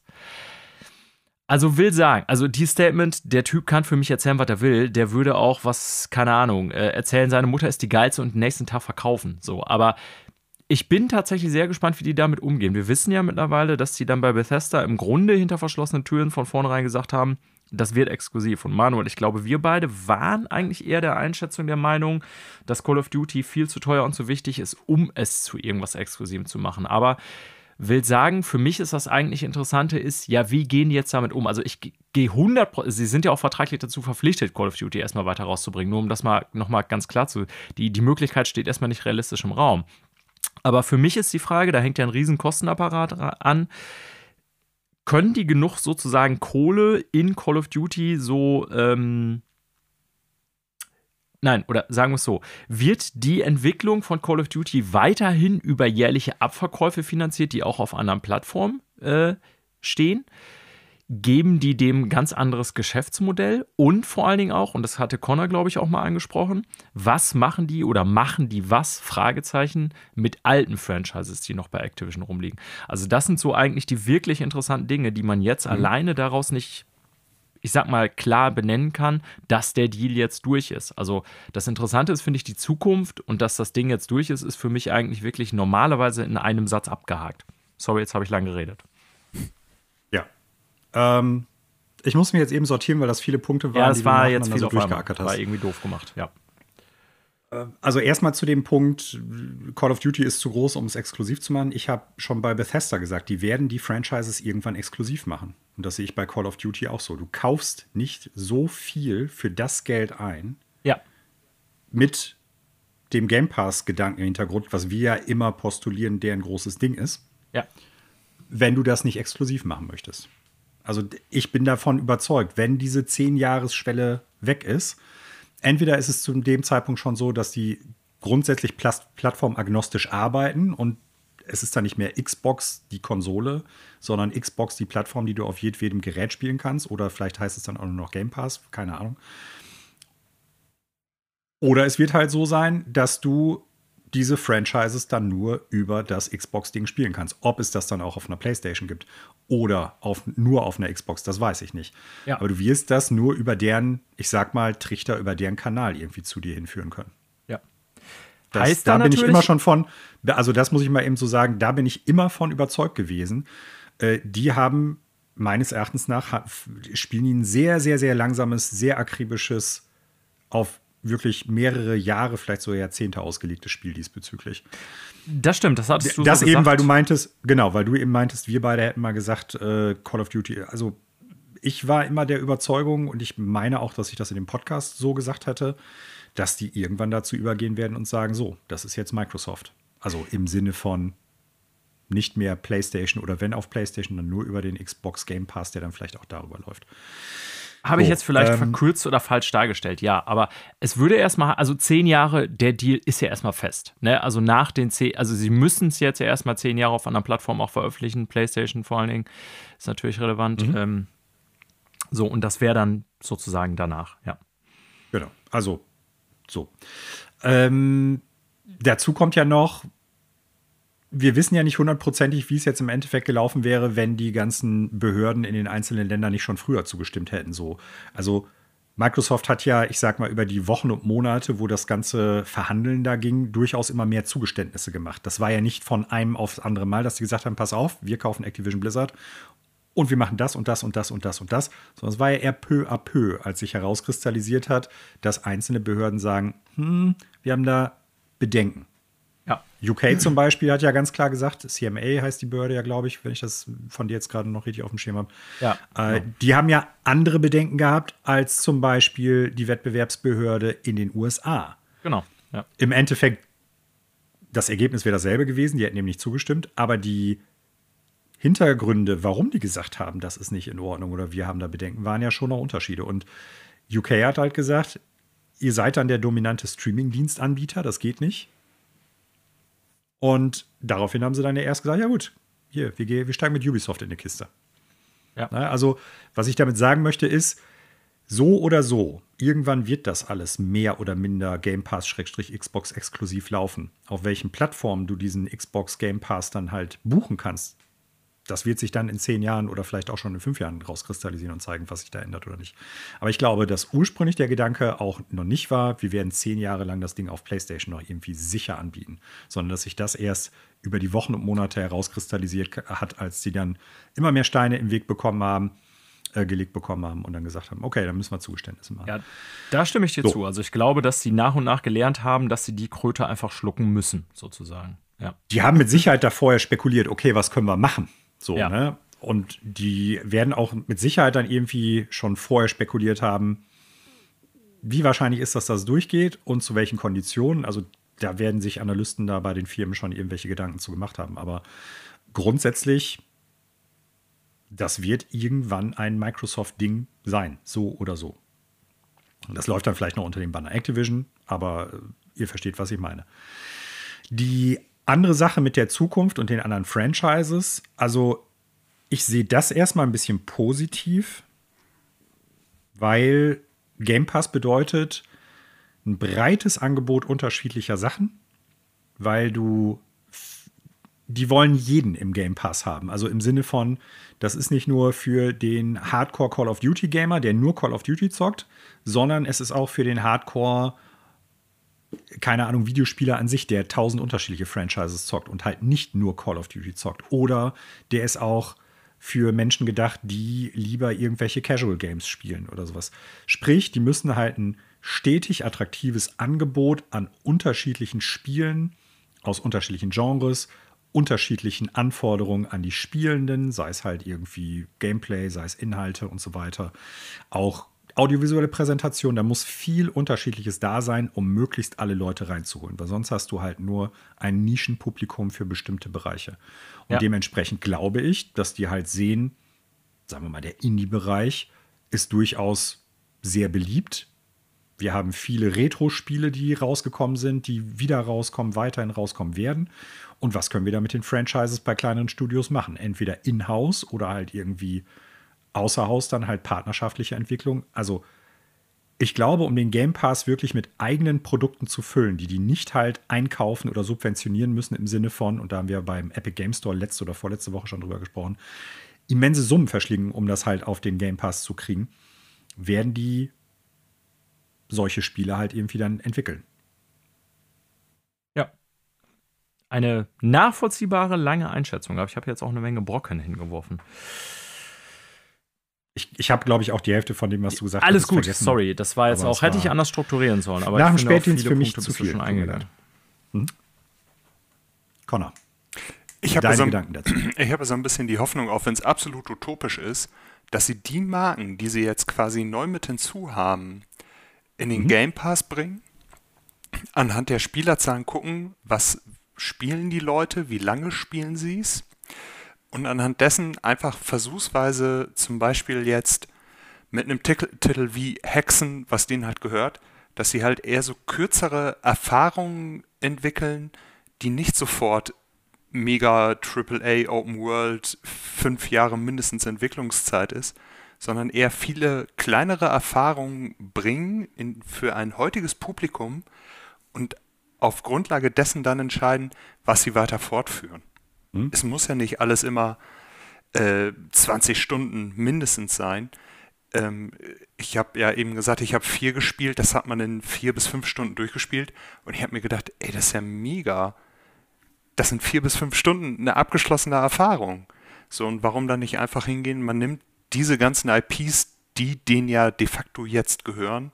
Also will sagen, also die Statement, der Typ kann für mich erzählen, was er will, der würde auch was, keine Ahnung, äh, erzählen, seine Mutter ist die geilste und nächsten Tag verkaufen. So, aber ich bin tatsächlich sehr gespannt, wie die damit umgehen. Wir wissen ja mittlerweile, dass die dann bei Bethesda im Grunde hinter verschlossenen Türen von vornherein gesagt haben, das wird exklusiv. Und Manuel, ich glaube, wir beide waren eigentlich eher der Einschätzung der Meinung, dass Call of Duty viel zu teuer und zu wichtig ist, um es zu irgendwas Exklusivem zu machen. Aber will sagen, für mich ist das eigentlich Interessante, ist, ja, wie gehen die jetzt damit um? Also ich gehe 100, sie sind ja auch vertraglich dazu verpflichtet, Call of Duty erstmal weiter rauszubringen, nur um das mal nochmal ganz klar zu, die, die Möglichkeit steht erstmal nicht realistisch im Raum. Aber für mich ist die Frage, da hängt ja ein riesen Kostenapparat an, können die genug sozusagen Kohle in Call of Duty so, ähm, nein, oder sagen wir es so, wird die Entwicklung von Call of Duty weiterhin über jährliche Abverkäufe finanziert, die auch auf anderen Plattformen äh, stehen? Geben die dem ganz anderes Geschäftsmodell und vor allen Dingen auch, und das hatte Connor, glaube ich, auch mal angesprochen, was machen die oder machen die was, Fragezeichen, mit alten Franchises, die noch bei Activision rumliegen. Also das sind so eigentlich die wirklich interessanten Dinge, die man jetzt mhm. alleine daraus nicht ich sag mal, klar benennen kann, dass der Deal jetzt durch ist. Also das Interessante ist, finde ich, die Zukunft und dass das Ding jetzt durch ist, ist für mich eigentlich wirklich normalerweise in einem Satz abgehakt. Sorry, jetzt habe ich lang geredet. Ähm, ich muss mir jetzt eben sortieren, weil das viele Punkte waren, ja, das die war jetzt viel so durchgeackert hast. War irgendwie doof gemacht, ja. Ähm, also erstmal zu dem Punkt, Call of Duty ist zu groß, um es exklusiv zu machen. Ich habe schon bei Bethesda gesagt, die werden die Franchises irgendwann exklusiv machen. Und das sehe ich bei Call of Duty auch so. Du kaufst nicht so viel für das Geld ein. Ja. Mit dem Game Pass-Gedanken im Hintergrund, was wir ja immer postulieren, der ein großes Ding ist. Ja. Wenn du das nicht exklusiv machen möchtest. Also ich bin davon überzeugt, wenn diese 10-Jahres-Schwelle weg ist, entweder ist es zu dem Zeitpunkt schon so, dass die grundsätzlich plattformagnostisch arbeiten und es ist dann nicht mehr Xbox die Konsole, sondern Xbox die Plattform, die du auf jedem Gerät spielen kannst. Oder vielleicht heißt es dann auch nur noch Game Pass, keine Ahnung. Oder es wird halt so sein, dass du diese Franchises dann nur über das Xbox-Ding spielen kannst. Ob es das dann auch auf einer PlayStation gibt oder auf, nur auf einer Xbox, das weiß ich nicht. Ja. Aber du wirst das nur über deren, ich sag mal, Trichter, über deren Kanal irgendwie zu dir hinführen können. Ja. Das, heißt da bin ich immer schon von, also das muss ich mal eben so sagen, da bin ich immer von überzeugt gewesen. Äh, die haben meines Erachtens nach spielen ein sehr, sehr, sehr langsames, sehr akribisches, auf wirklich mehrere Jahre, vielleicht so Jahrzehnte ausgelegtes Spiel diesbezüglich. Das stimmt, das hattest du Das so eben, gesagt. weil du meintest, genau, weil du eben meintest, wir beide hätten mal gesagt, äh, Call of Duty, also ich war immer der Überzeugung und ich meine auch, dass ich das in dem Podcast so gesagt hätte, dass die irgendwann dazu übergehen werden und sagen, so, das ist jetzt Microsoft. Also im Sinne von nicht mehr PlayStation oder wenn auf PlayStation, dann nur über den Xbox Game Pass, der dann vielleicht auch darüber läuft. Habe ich jetzt vielleicht ähm, verkürzt oder falsch dargestellt, ja. Aber es würde erstmal, also zehn Jahre, der Deal ist ja erstmal fest. Ne? Also nach den zehn, also sie müssen es jetzt ja erstmal zehn Jahre auf anderen Plattformen auch veröffentlichen, PlayStation vor allen Dingen, ist natürlich relevant. Mhm. Ähm, so, und das wäre dann sozusagen danach, ja. Genau. Also so. Ähm, dazu kommt ja noch, wir wissen ja nicht hundertprozentig, wie es jetzt im Endeffekt gelaufen wäre, wenn die ganzen Behörden in den einzelnen Ländern nicht schon früher zugestimmt hätten. So. Also Microsoft hat ja, ich sag mal, über die Wochen und Monate, wo das ganze Verhandeln da ging, durchaus immer mehr Zugeständnisse gemacht. Das war ja nicht von einem aufs andere Mal, dass sie gesagt haben, pass auf, wir kaufen Activision Blizzard und wir machen das und das und das und das und das, sondern es war ja eher peu à peu, als sich herauskristallisiert hat, dass einzelne Behörden sagen, hm, wir haben da Bedenken. Ja. UK zum Beispiel hat ja ganz klar gesagt, CMA heißt die Behörde ja, glaube ich, wenn ich das von dir jetzt gerade noch richtig auf dem Schirm habe. Ja, Äh, genau. Die haben ja andere Bedenken gehabt als zum Beispiel die Wettbewerbsbehörde in den USA. Genau. Ja. Im Endeffekt, das Ergebnis wäre dasselbe gewesen, die hätten dem nicht zugestimmt, aber die Hintergründe, warum die gesagt haben, das ist nicht in Ordnung oder wir haben da Bedenken, waren ja schon noch Unterschiede. Und UK hat halt gesagt, ihr seid dann der dominante Streaming-Dienstanbieter, das geht nicht. Und daraufhin haben sie dann ja erst gesagt, ja gut, hier, wir, gehen- wir steigen mit Ubisoft in die Kiste. Ja. Na, also, was ich damit sagen möchte, ist, so oder so, irgendwann wird das alles mehr oder minder Game Pass-Xbox exklusiv laufen. Auf welchen Plattformen du diesen Xbox Game Pass dann halt buchen kannst, das wird sich dann in zehn Jahren oder vielleicht auch schon in fünf Jahren rauskristallisieren und zeigen, was sich da ändert oder nicht. Aber ich glaube, dass ursprünglich der Gedanke auch noch nicht war, wir werden zehn Jahre lang das Ding auf PlayStation noch irgendwie sicher anbieten, sondern dass sich das erst über die Wochen und Monate herauskristallisiert hat, als sie dann immer mehr Steine im Weg bekommen haben, äh, gelegt bekommen haben und dann gesagt haben, okay, dann müssen wir Zugeständnisse machen. Ja, da stimme ich dir So. zu. Also ich glaube, dass sie nach und nach gelernt haben, dass sie die Kröte einfach schlucken müssen, sozusagen. Ja. die haben mit Sicherheit da vorher spekuliert, okay, was können wir machen? So, Ja. ne? Und die werden auch mit Sicherheit dann irgendwie schon vorher spekuliert haben, wie wahrscheinlich ist, dass das durchgeht und zu welchen Konditionen. Also da werden sich Analysten da bei den Firmen schon irgendwelche Gedanken zu gemacht haben. Aber grundsätzlich, das wird irgendwann ein Microsoft-Ding sein, so oder so. Das läuft dann vielleicht noch unter dem Banner Activision, aber äh, ihr versteht, was ich meine. Die andere Sache mit der Zukunft und den anderen Franchises, also ich sehe das erstmal ein bisschen positiv, weil Game Pass bedeutet ein breites Angebot unterschiedlicher Sachen, weil du die wollen jeden im Game Pass haben. Also im Sinne von, das ist nicht nur für den Hardcore Call of Duty Gamer, der nur Call of Duty zockt, sondern es ist auch für den Hardcore keine Ahnung, Videospieler an sich, der tausend unterschiedliche Franchises zockt und halt nicht nur Call of Duty zockt. Oder der ist auch für Menschen gedacht, die lieber irgendwelche Casual Games spielen oder sowas. Sprich, die müssen halt ein stetig attraktives Angebot an unterschiedlichen Spielen aus unterschiedlichen Genres, unterschiedlichen Anforderungen an die Spielenden, sei es halt irgendwie Gameplay, sei es Inhalte und so weiter, auch audiovisuelle Präsentation, da muss viel Unterschiedliches da sein, um möglichst alle Leute reinzuholen, weil sonst hast du halt nur ein Nischenpublikum für bestimmte Bereiche. Und Ja. dementsprechend glaube ich, dass die halt sehen, sagen wir mal, der Indie-Bereich ist durchaus sehr beliebt. Wir haben viele Retro-Spiele, die rausgekommen sind, die wieder rauskommen, weiterhin rauskommen werden. Und was können wir da mit den Franchises bei kleineren Studios machen? Entweder in-house oder halt irgendwie außer Haus dann halt partnerschaftliche Entwicklung. Also ich glaube, um den Game Pass wirklich mit eigenen Produkten zu füllen, die die nicht halt einkaufen oder subventionieren müssen im Sinne von, und da haben wir beim Epic Game Store letzte oder vorletzte Woche schon drüber gesprochen, immense Summen verschlingen, um das halt auf den Game Pass zu kriegen, werden die solche Spiele halt irgendwie dann entwickeln. Ja. Eine nachvollziehbare, lange Einschätzung. Aber ich habe jetzt auch eine Menge Brocken hingeworfen. Ich, ich habe, glaube ich, auch die Hälfte von dem, was du gesagt hast. Alles gut, vergessen. sorry. Das war jetzt aber auch, hätte ich anders strukturieren sollen. Aber nach dem Spätdienst für mich Punkte zu viel. Schon eingegangen. Hm? Connor. Ich habe so, hab so ein bisschen die Hoffnung, auch wenn es absolut utopisch ist, dass sie die Marken, die sie jetzt quasi neu mit hinzu haben, in den mhm. Game Pass bringen, anhand der Spielerzahlen gucken, was spielen die Leute, wie lange spielen sie es und anhand dessen einfach versuchsweise zum Beispiel jetzt mit einem Titel, Titel wie Hexen, was denen halt gehört, dass sie halt eher so kürzere Erfahrungen entwickeln, die nicht sofort mega AAA Open World fünf Jahre mindestens Entwicklungszeit ist, sondern eher viele kleinere Erfahrungen bringen in, für ein heutiges Publikum und auf Grundlage dessen dann entscheiden, was sie weiter fortführen. Hm? Es muss ja nicht alles immer äh, 20 Stunden mindestens sein. Ähm, ich habe ja eben gesagt, ich habe vier gespielt, das hat man in vier bis fünf Stunden durchgespielt und ich habe mir gedacht, ey, das ist ja mega das sind vier bis fünf Stunden eine abgeschlossene Erfahrung. So, und warum dann nicht einfach hingehen? Man nimmt diese ganzen IPs, die denen ja de facto jetzt gehören,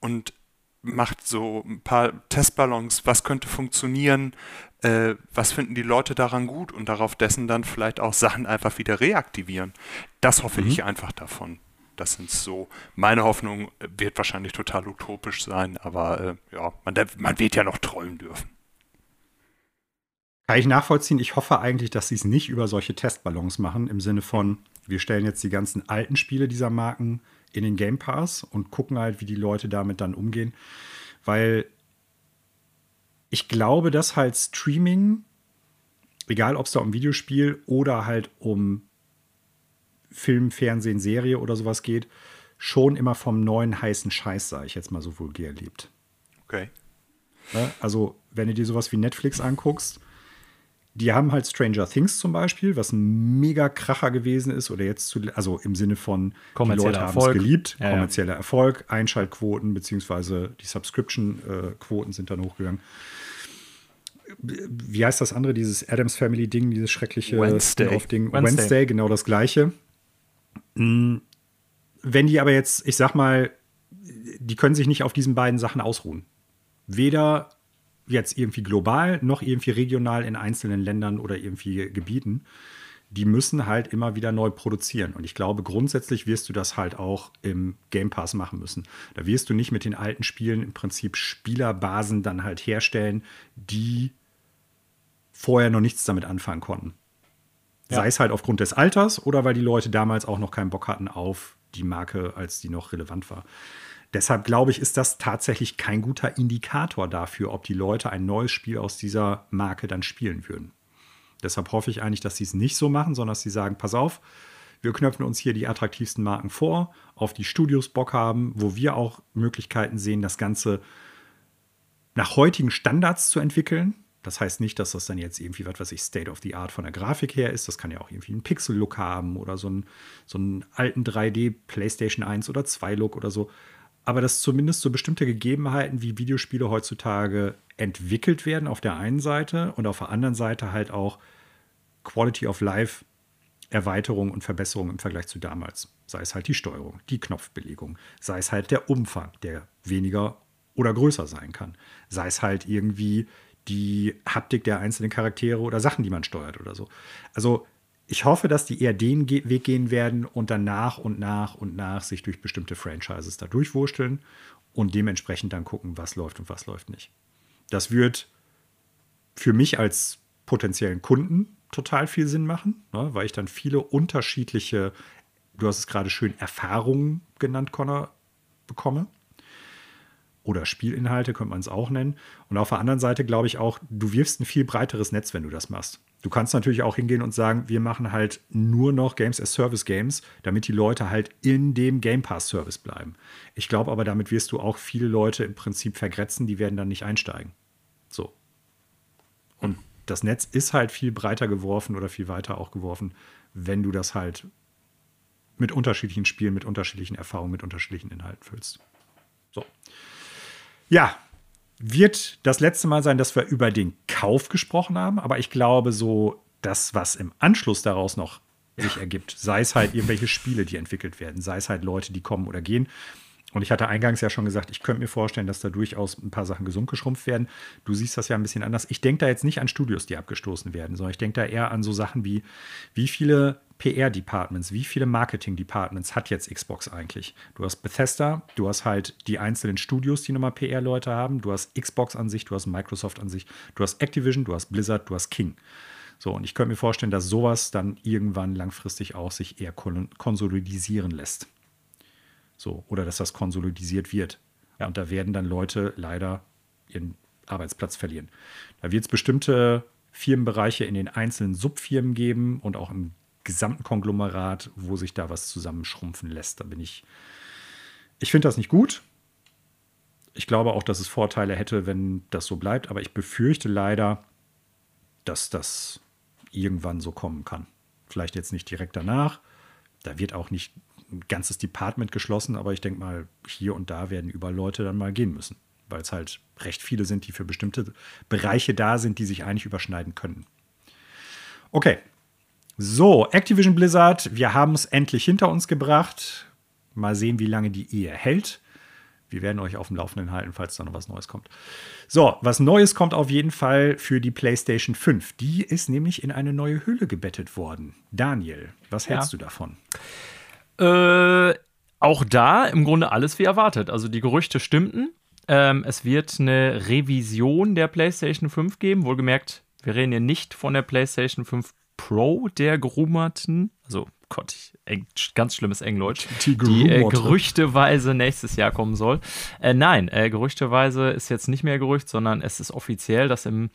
und macht so ein paar Testballons, was könnte funktionieren, äh, was finden die Leute daran gut und darauf dessen dann vielleicht auch Sachen einfach wieder reaktivieren. Das hoffe mhm. ich einfach davon. Das sind so, meine Hoffnung wird wahrscheinlich total utopisch sein, aber äh, ja, man, man wird ja noch träumen dürfen. Kann ich nachvollziehen. Ich hoffe eigentlich, dass sie es nicht über solche Testballons machen, im Sinne von, wir stellen jetzt die ganzen alten Spiele dieser Marken in den Game Pass und gucken halt, wie die Leute damit dann umgehen. Weil ich glaube, dass halt Streaming, egal ob es da um Videospiel oder halt um Film, Fernsehen, Serie oder sowas geht, schon immer vom neuen heißen Scheiß, sage ich jetzt mal so vulgär, lebt. Okay. Ne? Also, wenn du dir sowas wie Netflix anguckst, die haben halt Stranger Things zum Beispiel, was ein mega Kracher gewesen ist, oder jetzt zu, also im Sinne von die Leute haben es geliebt, ja, kommerzieller ja. Erfolg, Einschaltquoten beziehungsweise die Subscription-Quoten sind dann hochgegangen. Wie heißt das andere, dieses Adams Family Ding, dieses schreckliche Wednesday-Ding? Wednesday. Wednesday, genau das gleiche. Hm, wenn die aber jetzt, ich sag mal, die können sich nicht auf diesen beiden Sachen ausruhen. Weder jetzt irgendwie global noch irgendwie regional in einzelnen Ländern oder irgendwie Gebieten. Die müssen halt immer wieder neu produzieren. Und ich glaube, grundsätzlich wirst du das halt auch im Game Pass machen müssen. Da wirst du nicht mit den alten Spielen im Prinzip Spielerbasen dann halt herstellen, die vorher noch nichts damit anfangen konnten. Ja. Sei es halt aufgrund des Alters oder weil die Leute damals auch noch keinen Bock hatten auf die Marke, als die noch relevant war. Deshalb glaube ich, ist das tatsächlich kein guter Indikator dafür, ob die Leute ein neues Spiel aus dieser Marke dann spielen würden. Deshalb hoffe ich eigentlich, dass sie es nicht so machen, sondern dass sie sagen, pass auf, wir knöpfen uns hier die attraktivsten Marken vor, auf die Studios Bock haben, wo wir auch Möglichkeiten sehen, das Ganze nach heutigen Standards zu entwickeln. Das heißt nicht, dass das dann jetzt irgendwie, was weiß ich, State of the Art von der Grafik her ist. Das kann ja auch irgendwie einen Pixel-Look haben oder so einen, so einen alten 3D PlayStation 1 oder 2 Look oder so aber dass zumindest so bestimmte Gegebenheiten wie Videospiele heutzutage entwickelt werden auf der einen Seite und auf der anderen Seite halt auch Quality of Life Erweiterung und Verbesserung im Vergleich zu damals. Sei es halt die Steuerung, die Knopfbelegung, sei es halt der Umfang, der weniger oder größer sein kann, sei es halt irgendwie die Haptik der einzelnen Charaktere oder Sachen, die man steuert oder so. Also ich hoffe, dass die eher den Weg gehen werden und dann nach und nach und nach sich durch bestimmte Franchises da durchwursteln und dementsprechend dann gucken, was läuft und was läuft nicht. Das wird für mich als potenziellen Kunden total viel Sinn machen, ne, weil ich dann viele unterschiedliche, du hast es gerade schön Erfahrungen genannt, Connor, bekomme. Oder Spielinhalte könnte man es auch nennen. Und auf der anderen Seite glaube ich auch, du wirfst ein viel breiteres Netz, wenn du das machst. Du kannst natürlich auch hingehen und sagen, wir machen halt nur noch Games as Service Games, damit die Leute halt in dem Game Pass Service bleiben. Ich glaube aber, damit wirst du auch viele Leute im Prinzip vergrätzen, die werden dann nicht einsteigen. So. Und das Netz ist halt viel breiter geworfen oder viel weiter auch geworfen, wenn du das halt mit unterschiedlichen Spielen, mit unterschiedlichen Erfahrungen, mit unterschiedlichen Inhalten füllst. Ja, wird das letzte Mal sein, dass wir über den Kauf gesprochen haben. Aber ich glaube, so das, was im Anschluss daraus noch sich ergibt. Sei es halt irgendwelche Spiele, die entwickelt werden, sei es halt Leute, die kommen oder gehen. Und ich hatte eingangs ja schon gesagt, ich könnte mir vorstellen, dass da durchaus ein paar Sachen gesund geschrumpft werden. Du siehst das ja ein bisschen anders. Ich denke da jetzt nicht an Studios, die abgestoßen werden, sondern ich denke da eher an so Sachen wie, wie viele PR-Departments, wie viele Marketing-Departments hat jetzt Xbox eigentlich? Du hast Bethesda, du hast halt die einzelnen Studios, die nochmal PR-Leute haben, du hast Xbox an sich, du hast Microsoft an sich, du hast Activision, du hast Blizzard, du hast King. So, und ich könnte mir vorstellen, dass sowas dann irgendwann langfristig auch sich eher konsolidisieren lässt. So, oder dass das konsolidisiert wird. Ja. Und da werden dann Leute leider ihren Arbeitsplatz verlieren. Da wird es bestimmte Firmenbereiche in den einzelnen Subfirmen geben und auch im gesamten Konglomerat, wo sich da was zusammenschrumpfen lässt. Da bin ich. Ich finde das nicht gut. Ich glaube auch, dass es Vorteile hätte, wenn das so bleibt, aber ich befürchte leider, dass das irgendwann so kommen kann. Vielleicht jetzt nicht direkt danach. Da wird auch nicht ein ganzes Department geschlossen, aber ich denke mal, hier und da werden überall Leute dann mal gehen müssen, weil es halt recht viele sind, die für bestimmte Bereiche da sind, die sich eigentlich überschneiden können. Okay. So, Activision Blizzard, wir haben es endlich hinter uns gebracht. Mal sehen, wie lange die Ehe hält. Wir werden euch auf dem Laufenden halten, falls da noch was Neues kommt. So, was Neues kommt auf jeden Fall für die PlayStation 5. Die ist nämlich in eine neue Hülle gebettet worden. Daniel, was hältst ja. du davon? Äh, auch da im Grunde alles wie erwartet. Also die Gerüchte stimmten. Ähm, es wird eine Revision der PlayStation 5 geben. Wohlgemerkt, wir reden hier nicht von der PlayStation 5 Pro, der gerumerten, also Gott, ich, ganz schlimmes Englisch, die, die äh, gerüchteweise nächstes Jahr kommen soll. Äh, nein, äh, gerüchteweise ist jetzt nicht mehr Gerücht, sondern es ist offiziell, dass im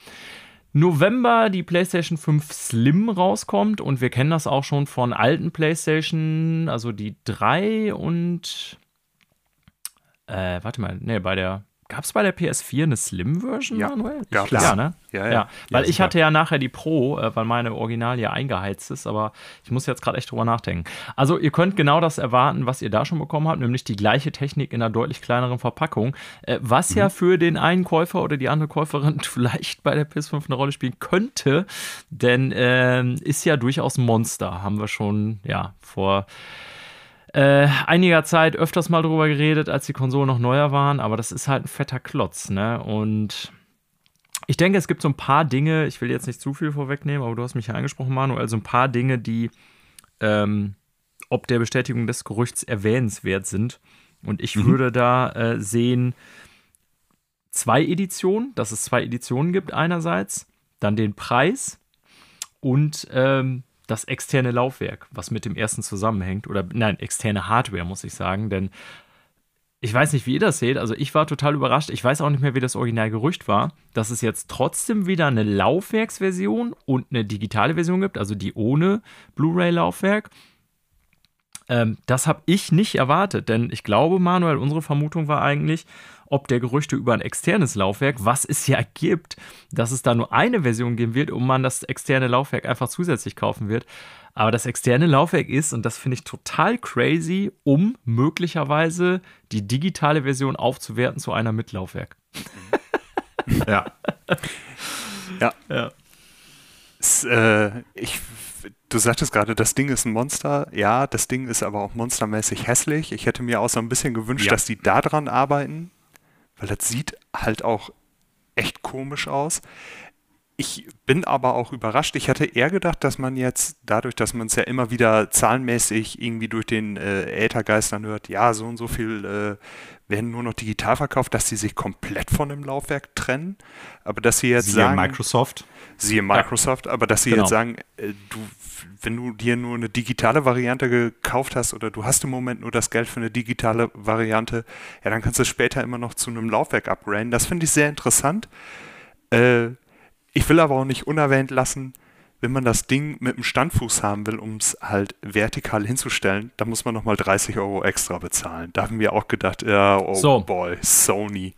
November die PlayStation 5 Slim rauskommt und wir kennen das auch schon von alten PlayStation, also die 3 und äh, warte mal, ne, bei der Gab es bei der PS4 eine Slim-Version, ja, Manuel? Ja, klar. Ja, ne? Ja, ja. ja weil ja, ich hatte ja nachher die Pro, äh, weil meine Original ja eingeheizt ist, aber ich muss jetzt gerade echt drüber nachdenken. Also, ihr könnt genau das erwarten, was ihr da schon bekommen habt, nämlich die gleiche Technik in einer deutlich kleineren Verpackung, äh, was mhm. ja für den einen Käufer oder die andere Käuferin vielleicht bei der PS5 eine Rolle spielen könnte, denn äh, ist ja durchaus ein Monster, haben wir schon, ja, vor äh, einiger Zeit öfters mal drüber geredet, als die Konsolen noch neuer waren, aber das ist halt ein fetter Klotz, ne? Und ich denke, es gibt so ein paar Dinge, ich will jetzt nicht zu viel vorwegnehmen, aber du hast mich ja angesprochen, Manu, also ein paar Dinge, die ähm, ob der Bestätigung des Gerüchts erwähnenswert sind. Und ich mhm. würde da äh, sehen, zwei Editionen, dass es zwei Editionen gibt einerseits, dann den Preis und ähm, das externe Laufwerk, was mit dem ersten zusammenhängt. Oder nein, externe Hardware, muss ich sagen. Denn ich weiß nicht, wie ihr das seht. Also ich war total überrascht. Ich weiß auch nicht mehr, wie das Originalgerücht war, dass es jetzt trotzdem wieder eine Laufwerksversion und eine digitale Version gibt, also die ohne Blu-ray-Laufwerk. Ähm, das habe ich nicht erwartet, denn ich glaube, Manuel, unsere Vermutung war eigentlich, ob der Gerüchte über ein externes Laufwerk, was es ja gibt, dass es da nur eine Version geben wird und man das externe Laufwerk einfach zusätzlich kaufen wird. Aber das externe Laufwerk ist, und das finde ich total crazy, um möglicherweise die digitale Version aufzuwerten zu einer mit Laufwerk. ja. ja. Ja. Es, äh, ich Du sagtest gerade, das Ding ist ein Monster. Ja, das Ding ist aber auch monstermäßig hässlich. Ich hätte mir auch so ein bisschen gewünscht, ja. dass die daran arbeiten weil das sieht halt auch echt komisch aus. Ich bin aber auch überrascht. Ich hatte eher gedacht, dass man jetzt, dadurch, dass man es ja immer wieder zahlenmäßig irgendwie durch den äh, Äthergeistern hört, ja, so und so viel äh, werden nur noch digital verkauft, dass sie sich komplett von dem Laufwerk trennen. Aber dass sie jetzt Siehe sagen. Microsoft. Siehe Microsoft, ja. aber dass sie genau. jetzt sagen, äh, du wenn du dir nur eine digitale Variante gekauft hast oder du hast im Moment nur das Geld für eine digitale Variante, ja, dann kannst du es später immer noch zu einem Laufwerk upgraden. Das finde ich sehr interessant. Äh, ich will aber auch nicht unerwähnt lassen, wenn man das Ding mit einem Standfuß haben will, um es halt vertikal hinzustellen, dann muss man nochmal 30 Euro extra bezahlen. Da haben wir auch gedacht, ja, oh so. boy, Sony.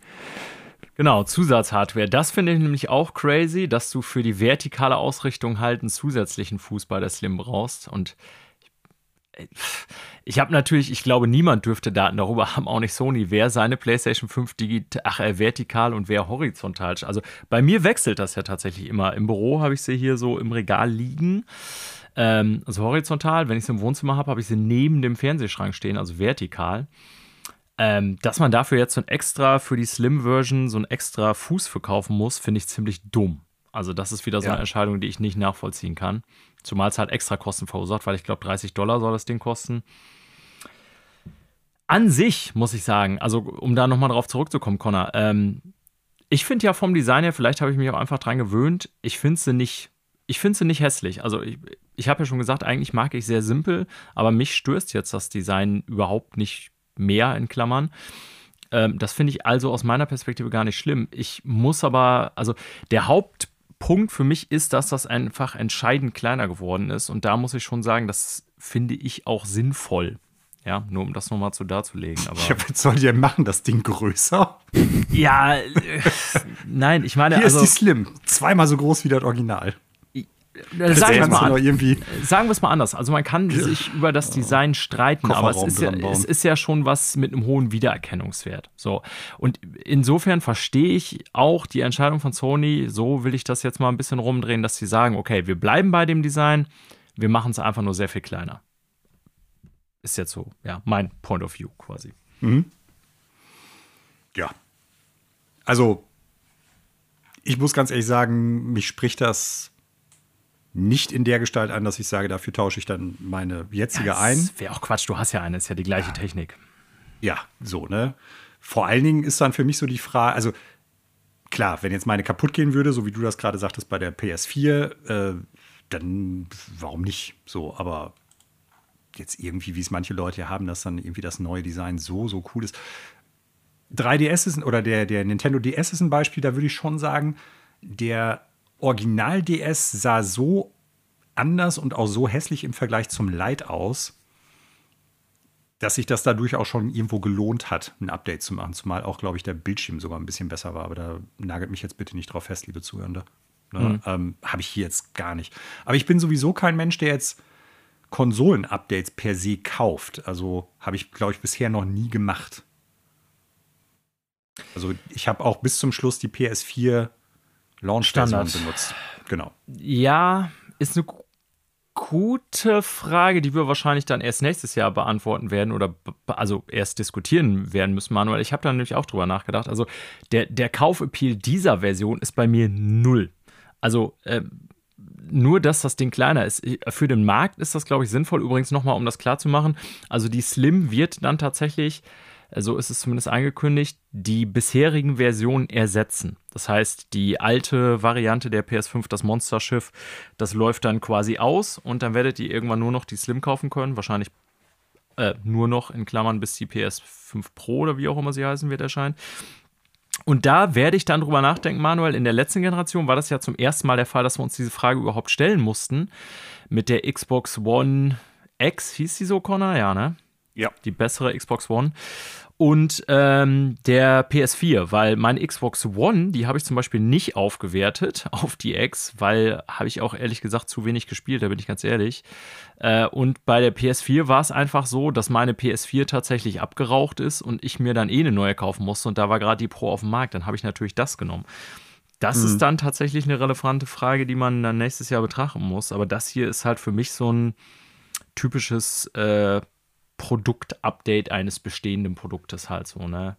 Genau, Zusatzhardware. Das finde ich nämlich auch crazy, dass du für die vertikale Ausrichtung halt einen zusätzlichen Fuß bei der Slim brauchst. Und ich habe natürlich, ich glaube, niemand dürfte Daten darüber haben, auch nicht Sony, wer seine PlayStation 5 digital, ach, äh, vertikal und wer horizontal. Also bei mir wechselt das ja tatsächlich immer. Im Büro habe ich sie hier so im Regal liegen. Ähm, also horizontal, wenn ich sie im Wohnzimmer habe, habe ich sie neben dem Fernsehschrank stehen, also vertikal. Ähm, dass man dafür jetzt so ein extra für die Slim-Version so ein extra Fuß verkaufen muss, finde ich ziemlich dumm. Also, das ist wieder so ja. eine Entscheidung, die ich nicht nachvollziehen kann. Zumal es halt extra Kosten verursacht, weil ich glaube, 30 Dollar soll das Ding kosten. An sich muss ich sagen, also um da nochmal drauf zurückzukommen, Connor, ähm, ich finde ja vom Design her, vielleicht habe ich mich auch einfach dran gewöhnt, ich finde sie nicht, ich finde sie nicht hässlich. Also ich, ich habe ja schon gesagt, eigentlich mag ich sehr simpel, aber mich stößt jetzt das Design überhaupt nicht mehr in Klammern. Ähm, das finde ich also aus meiner Perspektive gar nicht schlimm. Ich muss aber, also der Hauptpunkt für mich ist, dass das einfach entscheidend kleiner geworden ist. Und da muss ich schon sagen, das finde ich auch sinnvoll. Ja, nur um das nochmal so darzulegen. Aber ja, was soll die denn machen? Das Ding größer? Ja, äh, nein, ich meine. Hier also, ist die Slim. Zweimal so groß wie das Original. Äh, sagen wir es mal, an, mal anders. Also man kann sich über das Design streiten, aber es ist, ja, es ist, ja, schon was mit einem hohen Wiedererkennungswert. So. Und insofern verstehe ich auch die Entscheidung von Sony, so will ich das jetzt mal ein bisschen rumdrehen, dass sie sagen, okay, wir bleiben bei dem Design, wir machen es einfach nur sehr viel kleiner. Ist jetzt so, ja, mein Point of View quasi. Mhm. Ja. Also, ich muss ganz ehrlich sagen, mich spricht das nicht in der Gestalt an, dass ich sage, dafür tausche ich dann meine jetzige ja, ein. Wäre auch Quatsch, du hast ja eine, ist ja die gleiche ja. Technik. Ja, so, ne? Vor allen Dingen ist dann für mich so die Frage, also klar, wenn jetzt meine kaputt gehen würde, so wie du das gerade sagtest bei der PS4, äh, dann warum nicht so, aber jetzt irgendwie, wie es manche Leute haben, dass dann irgendwie das neue Design so, so cool ist. 3DS ist, oder der, der Nintendo DS ist ein Beispiel, da würde ich schon sagen, der Original-DS sah so anders und auch so hässlich im Vergleich zum Lite aus, dass sich das dadurch auch schon irgendwo gelohnt hat, ein Update zu machen. Zumal auch, glaube ich, der Bildschirm sogar ein bisschen besser war. Aber da nagelt mich jetzt bitte nicht drauf fest, liebe Zuhörende. Ne? Mhm. Ähm, Habe ich hier jetzt gar nicht. Aber ich bin sowieso kein Mensch, der jetzt Konsolen-Updates per se kauft. Also habe ich, glaube ich, bisher noch nie gemacht. Also ich habe auch bis zum Schluss die PS4 Launch-Version benutzt. Genau. Ja, ist eine gute Frage, die wir wahrscheinlich dann erst nächstes Jahr beantworten werden oder also erst diskutieren werden müssen, Manuel. Ich habe da nämlich auch drüber nachgedacht. Also der, der Kaufappeal dieser Version ist bei mir null. Also äh, nur, dass das Ding kleiner ist. Für den Markt ist das, glaube ich, sinnvoll. Übrigens nochmal, um das klar zu machen. Also die Slim wird dann tatsächlich so ist es zumindest angekündigt, die bisherigen Versionen ersetzen. Das heißt, die alte Variante der PS5, das Monsterschiff, das läuft dann quasi aus und dann werdet ihr irgendwann nur noch die Slim kaufen können. Wahrscheinlich äh, nur noch in Klammern, bis die PS5 Pro oder wie auch immer sie heißen wird erscheinen. Und da werde ich dann drüber nachdenken, Manuel. In der letzten Generation war das ja zum ersten Mal der Fall, dass wir uns diese Frage überhaupt stellen mussten. Mit der Xbox One X, hieß sie so, Connor? Ja, ne? Ja. Die bessere Xbox One. Und ähm, der PS4, weil meine Xbox One, die habe ich zum Beispiel nicht aufgewertet auf die X, weil habe ich auch ehrlich gesagt zu wenig gespielt, da bin ich ganz ehrlich. Äh, und bei der PS4 war es einfach so, dass meine PS4 tatsächlich abgeraucht ist und ich mir dann eh eine neue kaufen musste und da war gerade die Pro auf dem Markt, dann habe ich natürlich das genommen. Das mhm. ist dann tatsächlich eine relevante Frage, die man dann nächstes Jahr betrachten muss. Aber das hier ist halt für mich so ein typisches äh, Produktupdate eines bestehenden Produktes halt so, ne?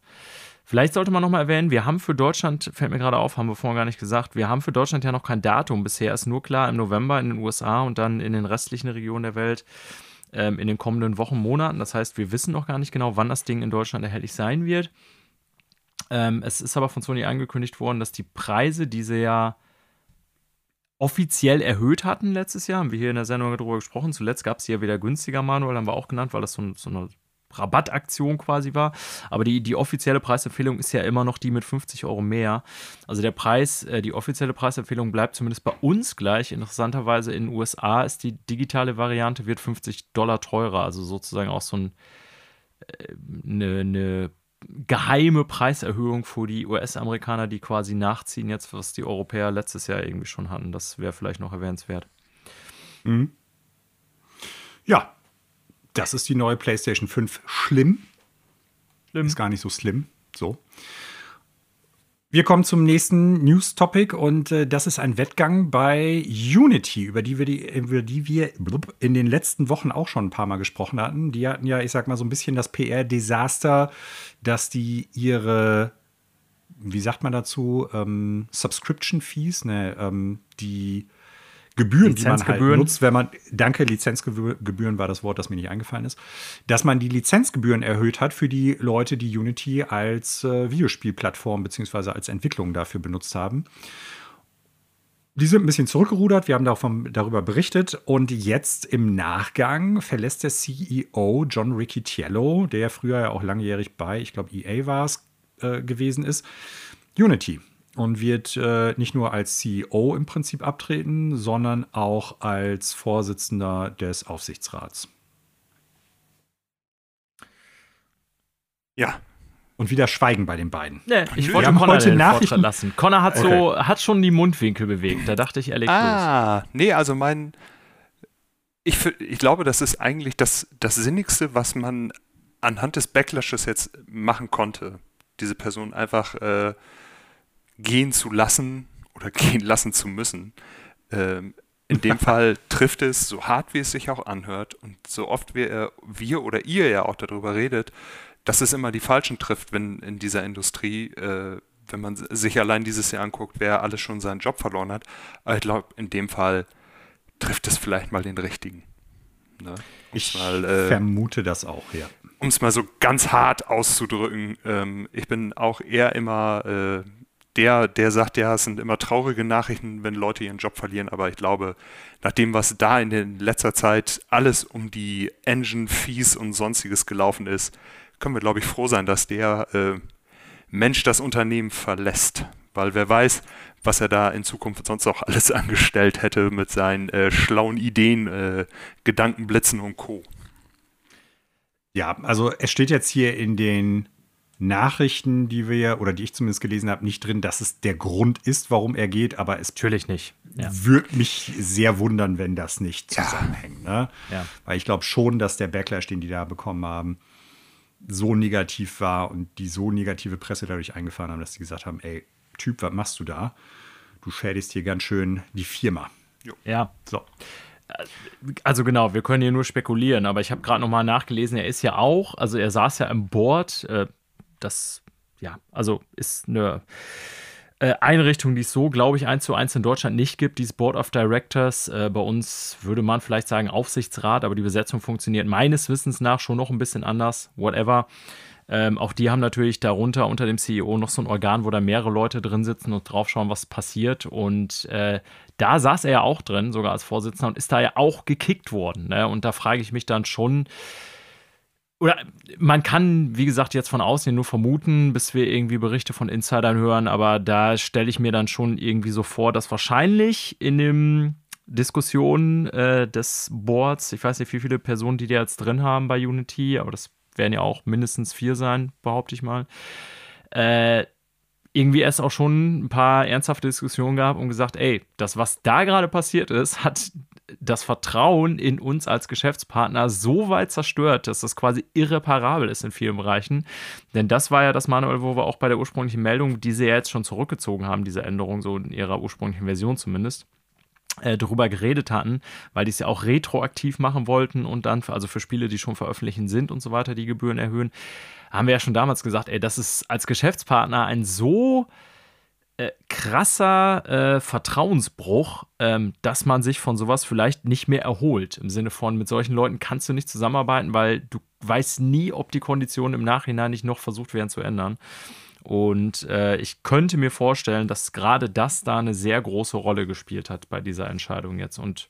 Vielleicht sollte man nochmal erwähnen, wir haben für Deutschland, fällt mir gerade auf, haben wir vorhin gar nicht gesagt, wir haben für Deutschland ja noch kein Datum. Bisher ist nur klar im November in den USA und dann in den restlichen Regionen der Welt ähm, in den kommenden Wochen, Monaten. Das heißt, wir wissen noch gar nicht genau, wann das Ding in Deutschland erhältlich sein wird. Ähm, es ist aber von Sony angekündigt worden, dass die Preise, die sie ja offiziell erhöht hatten letztes Jahr. Haben wir hier in der Sendung darüber gesprochen. Zuletzt gab es ja wieder günstiger, Manuel, haben wir auch genannt, weil das so, so eine Rabattaktion quasi war. Aber die, die offizielle Preisempfehlung ist ja immer noch die mit 50 Euro mehr. Also der Preis, äh, die offizielle Preisempfehlung bleibt zumindest bei uns gleich. Interessanterweise in den USA ist die digitale Variante wird 50 Dollar teurer. Also sozusagen auch so ein, äh, eine, eine geheime Preiserhöhung für die US-Amerikaner, die quasi nachziehen, jetzt was die Europäer letztes Jahr irgendwie schon hatten. Das wäre vielleicht noch erwähnenswert. Mhm. Ja, das ist die neue PlayStation 5 schlimm. Schlimm. Ist gar nicht so slim. So. Wir kommen zum nächsten News-Topic und äh, das ist ein Wettgang bei Unity, über die, wir die, über die wir in den letzten Wochen auch schon ein paar Mal gesprochen hatten. Die hatten ja, ich sag mal, so ein bisschen das PR-Desaster, dass die ihre, wie sagt man dazu, ähm, Subscription-Fees, ne, ähm, die Gebühren, die man halt nutzt, wenn man, danke, Lizenzgebühren war das Wort, das mir nicht eingefallen ist, dass man die Lizenzgebühren erhöht hat für die Leute, die Unity als äh, Videospielplattform bzw. als Entwicklung dafür benutzt haben. Die sind ein bisschen zurückgerudert, wir haben davon, darüber berichtet und jetzt im Nachgang verlässt der CEO John Riccitiello, der früher ja auch langjährig bei, ich glaube EA war es, äh, gewesen ist, Unity und wird äh, nicht nur als CEO im Prinzip abtreten, sondern auch als Vorsitzender des Aufsichtsrats. Ja. Und wieder Schweigen bei den beiden. Nee, ich wollte Connor heute Nachrichten lassen. Connor hat okay. so hat schon die Mundwinkel bewegt. Da dachte ich ehrlich Ah, los. nee, also mein ich, ich glaube, das ist eigentlich das, das Sinnigste, was man anhand des Backlashes jetzt machen konnte. Diese Person einfach äh, gehen zu lassen oder gehen lassen zu müssen. Ähm, in dem Fall trifft es, so hart wie es sich auch anhört und so oft wir, wir oder ihr ja auch darüber redet, dass es immer die Falschen trifft, wenn in dieser Industrie, äh, wenn man sich allein dieses Jahr anguckt, wer alles schon seinen Job verloren hat. Aber ich glaube, in dem Fall trifft es vielleicht mal den richtigen. Ne? Ich mal, äh, vermute das auch, ja. Um es mal so ganz hart auszudrücken, ähm, ich bin auch eher immer äh, der, der sagt, ja, es sind immer traurige Nachrichten, wenn Leute ihren Job verlieren, aber ich glaube, nach dem, was da in letzter Zeit alles um die Engine, Fees und sonstiges gelaufen ist, können wir, glaube ich, froh sein, dass der äh, Mensch das Unternehmen verlässt. Weil wer weiß, was er da in Zukunft sonst auch alles angestellt hätte mit seinen äh, schlauen Ideen, äh, Gedankenblitzen und Co. Ja, also es steht jetzt hier in den Nachrichten, die wir oder die ich zumindest gelesen habe, nicht drin, dass es der Grund ist, warum er geht, aber es natürlich nicht. Ja. Würde mich sehr wundern, wenn das nicht zusammenhängt. Ne? Ja. Weil ich glaube schon, dass der Backlash, den die da bekommen haben, so negativ war und die so negative Presse dadurch eingefahren haben, dass sie gesagt haben, ey, Typ, was machst du da? Du schädigst hier ganz schön die Firma. Jo. Ja. So. Also genau, wir können hier nur spekulieren, aber ich habe gerade noch mal nachgelesen, er ist ja auch, also er saß ja im Board, äh, das, ja, also ist eine äh, Einrichtung, die es so, glaube ich, eins zu eins in Deutschland nicht gibt, dieses Board of Directors. Äh, bei uns würde man vielleicht sagen Aufsichtsrat, aber die Besetzung funktioniert meines Wissens nach schon noch ein bisschen anders, whatever. Ähm, auch die haben natürlich darunter unter dem CEO noch so ein Organ, wo da mehrere Leute drin sitzen und draufschauen, was passiert. Und äh, da saß er ja auch drin, sogar als Vorsitzender, und ist da ja auch gekickt worden. Ne? Und da frage ich mich dann schon, oder man kann, wie gesagt, jetzt von außen nur vermuten, bis wir irgendwie Berichte von Insidern hören, aber da stelle ich mir dann schon irgendwie so vor, dass wahrscheinlich in dem Diskussion äh, des Boards, ich weiß nicht, wie viele Personen die da jetzt drin haben bei Unity, aber das werden ja auch mindestens vier sein, behaupte ich mal, äh, irgendwie es auch schon ein paar ernsthafte Diskussionen gab und gesagt, ey, das, was da gerade passiert ist, hat das Vertrauen in uns als Geschäftspartner so weit zerstört, dass das quasi irreparabel ist in vielen Bereichen. Denn das war ja das Manuel, wo wir auch bei der ursprünglichen Meldung, die sie ja jetzt schon zurückgezogen haben, diese Änderung, so in ihrer ursprünglichen Version zumindest, äh, darüber geredet hatten, weil die es ja auch retroaktiv machen wollten und dann, für, also für Spiele, die schon veröffentlicht sind und so weiter, die Gebühren erhöhen, haben wir ja schon damals gesagt, ey, das ist als Geschäftspartner ein so äh, krasser äh, Vertrauensbruch, ähm, dass man sich von sowas vielleicht nicht mehr erholt. Im Sinne von, mit solchen Leuten kannst du nicht zusammenarbeiten, weil du weißt nie, ob die Konditionen im Nachhinein nicht noch versucht werden zu ändern. Und äh, ich könnte mir vorstellen, dass gerade das da eine sehr große Rolle gespielt hat bei dieser Entscheidung jetzt. Und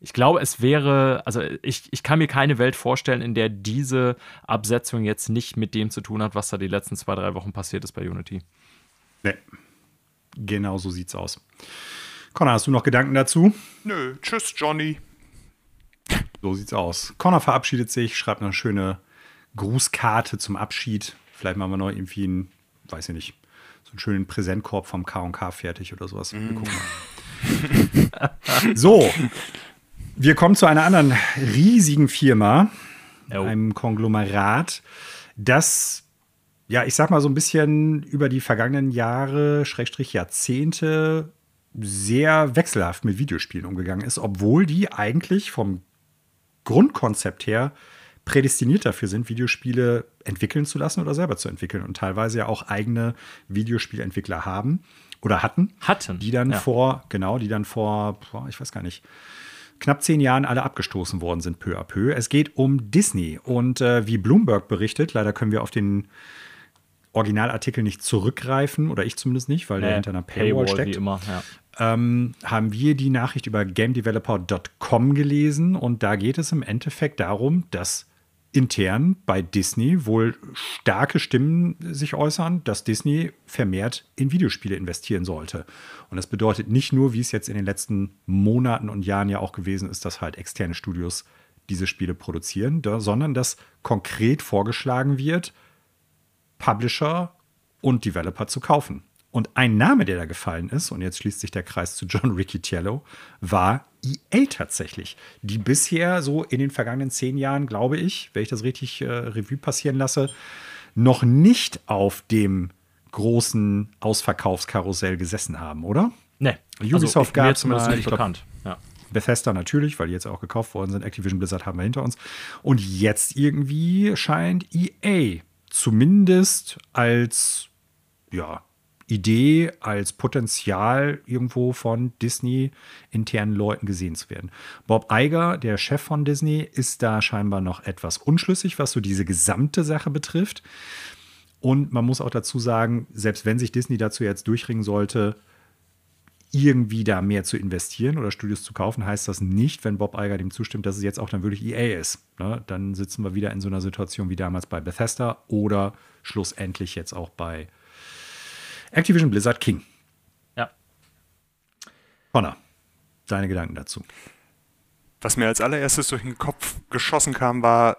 ich glaube, es wäre, also ich, ich kann mir keine Welt vorstellen, in der diese Absetzung jetzt nicht mit dem zu tun hat, was da die letzten zwei, drei Wochen passiert ist bei Unity. Nee, Genau so sieht's aus. Connor, hast du noch Gedanken dazu? Nö, tschüss, Johnny. So sieht's aus. Connor verabschiedet sich, schreibt eine schöne Grußkarte zum Abschied. Vielleicht machen wir noch irgendwie einen, weiß ich nicht, so einen schönen Präsentkorb vom K&K fertig oder sowas. Mm. Wir gucken mal. so, wir kommen zu einer anderen riesigen Firma, oh. einem Konglomerat, das ja, ich sag mal so ein bisschen über die vergangenen Jahre, Schrägstrich Jahrzehnte, sehr wechselhaft mit Videospielen umgegangen ist, obwohl die eigentlich vom Grundkonzept her prädestiniert dafür sind, Videospiele entwickeln zu lassen oder selber zu entwickeln und teilweise ja auch eigene Videospielentwickler haben oder hatten. Hatten. Die dann ja. vor, genau, die dann vor, ich weiß gar nicht, knapp zehn Jahren alle abgestoßen worden sind, peu à peu. Es geht um Disney. Und äh, wie Bloomberg berichtet, leider können wir auf den Originalartikel nicht zurückgreifen, oder ich zumindest nicht, weil nee, der hinter einer Paywall, Paywall steckt. Wie immer, ja. ähm, haben wir die Nachricht über GameDeveloper.com gelesen und da geht es im Endeffekt darum, dass intern bei Disney wohl starke Stimmen sich äußern, dass Disney vermehrt in Videospiele investieren sollte. Und das bedeutet nicht nur, wie es jetzt in den letzten Monaten und Jahren ja auch gewesen ist, dass halt externe Studios diese Spiele produzieren, sondern dass konkret vorgeschlagen wird, Publisher und Developer zu kaufen. Und ein Name, der da gefallen ist, und jetzt schließt sich der Kreis zu John Riccitiello, war EA tatsächlich, die bisher so in den vergangenen zehn Jahren, glaube ich, wenn ich das richtig äh, Revue passieren lasse, noch nicht auf dem großen Ausverkaufskarussell gesessen haben, oder? Nee. Ubisoft also, gab es mal, nicht bekannt. Ja. Bethesda natürlich, weil die jetzt auch gekauft worden sind. Activision Blizzard haben wir hinter uns. Und jetzt irgendwie scheint EA zumindest als ja, Idee, als Potenzial irgendwo von Disney internen Leuten gesehen zu werden. Bob Iger, der Chef von Disney, ist da scheinbar noch etwas unschlüssig, was so diese gesamte Sache betrifft. Und man muss auch dazu sagen, selbst wenn sich Disney dazu jetzt durchringen sollte, irgendwie da mehr zu investieren oder Studios zu kaufen, heißt das nicht, wenn Bob Iger dem zustimmt, dass es jetzt auch dann wirklich EA ist. Ne? Dann sitzen wir wieder in so einer Situation wie damals bei Bethesda oder schlussendlich jetzt auch bei Activision Blizzard King. Ja. Connor, deine Gedanken dazu. Was mir als allererstes durch den Kopf geschossen kam, war,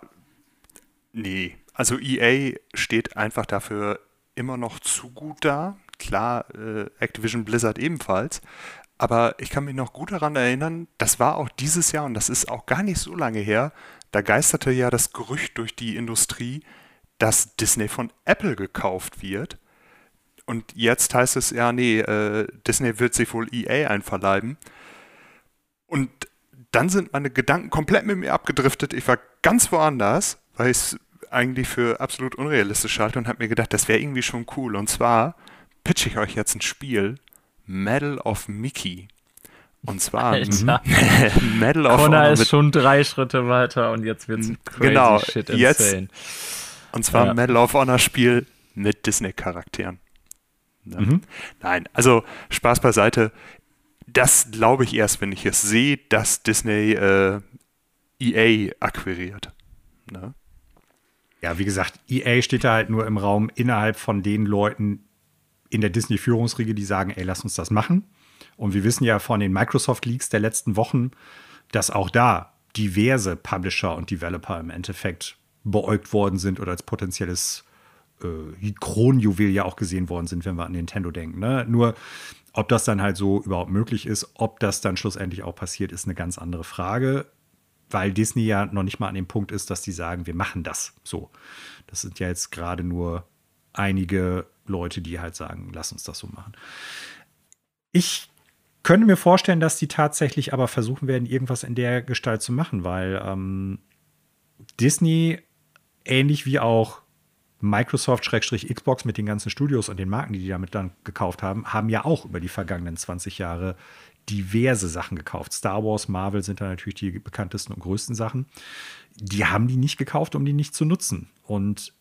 nee, also EA steht einfach dafür immer noch zu gut da klar äh, Activision Blizzard ebenfalls. Aber ich kann mich noch gut daran erinnern, das war auch dieses Jahr und das ist auch gar nicht so lange her, da geisterte ja das Gerücht durch die Industrie, dass Disney von Apple gekauft wird. Und jetzt heißt es ja, nee, äh, Disney wird sich wohl EA einverleiben. Und dann sind meine Gedanken komplett mit mir abgedriftet. Ich war ganz woanders, weil ich es eigentlich für absolut unrealistisch halte und habe mir gedacht, das wäre irgendwie schon cool. Und zwar pitche ich euch jetzt ein Spiel, Medal of Mickey. Und zwar Medal of Connor ist schon drei Schritte weiter und jetzt wird es crazy genau, shit insane. Jetzt, und zwar ja. Medal of Honor Spiel mit Disney-Charakteren. Ne? Mhm. Nein, also Spaß beiseite. Das glaube ich erst, wenn ich es sehe, dass Disney äh, EA akquiriert. Ne? Ja, wie gesagt, EA steht da halt nur im Raum innerhalb von den Leuten, in der Disney-Führungsriege, die sagen, ey, lass uns das machen. Und wir wissen ja von den Microsoft-Leaks der letzten Wochen, dass auch da diverse Publisher und Developer im Endeffekt beäugt worden sind oder als potenzielles äh, Kronjuwel ja auch gesehen worden sind, wenn wir an Nintendo denken. Ne? Nur, ob das dann halt so überhaupt möglich ist, ob das dann schlussendlich auch passiert, ist eine ganz andere Frage, weil Disney ja noch nicht mal an dem Punkt ist, dass die sagen, wir machen das so. Das sind ja jetzt gerade nur einige Leute, die halt sagen, lass uns das so machen. Ich könnte mir vorstellen, dass die tatsächlich aber versuchen werden, irgendwas in der Gestalt zu machen, weil ähm, Disney, ähnlich wie auch Microsoft-Xbox mit den ganzen Studios und den Marken, die die damit dann gekauft haben, haben ja auch über die vergangenen 20 Jahre diverse Sachen gekauft. Star Wars, Marvel sind da natürlich die bekanntesten und größten Sachen. Die haben die nicht gekauft, um die nicht zu nutzen. Und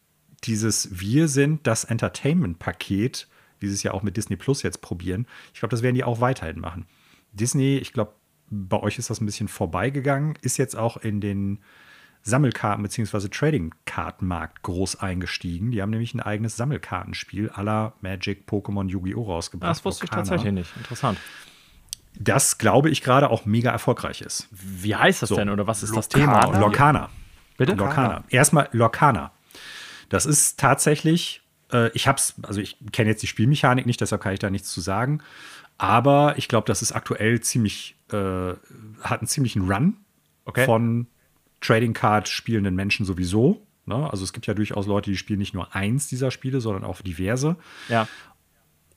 dieses Wir sind das Entertainment-Paket, wie sie es ja auch mit Disney Plus jetzt probieren, ich glaube, das werden die auch weiterhin machen. Disney, ich glaube, bei euch ist das ein bisschen vorbeigegangen, ist jetzt auch in den Sammelkarten- bzw. Trading-Kartenmarkt groß eingestiegen. Die haben nämlich ein eigenes Sammelkartenspiel aller Magic, Pokémon, Yu-Gi-Oh! rausgebracht. Das wusste Lokana. ich tatsächlich nicht. Interessant. Das, glaube ich, gerade auch mega erfolgreich ist. Wie heißt das so, denn oder was ist Lokana. das Thema? Lorcana. Bitte? Lorcana. Erstmal Lorcana. Das ist tatsächlich, äh, ich hab's, also ich kenne jetzt die Spielmechanik nicht, deshalb kann ich da nichts zu sagen. Aber ich glaube, das ist aktuell ziemlich, äh, hat einen ziemlichen Run okay. von Trading Card spielenden Menschen sowieso. Ne? Also es gibt ja durchaus Leute, die spielen nicht nur eins dieser Spiele, sondern auch diverse. Ja.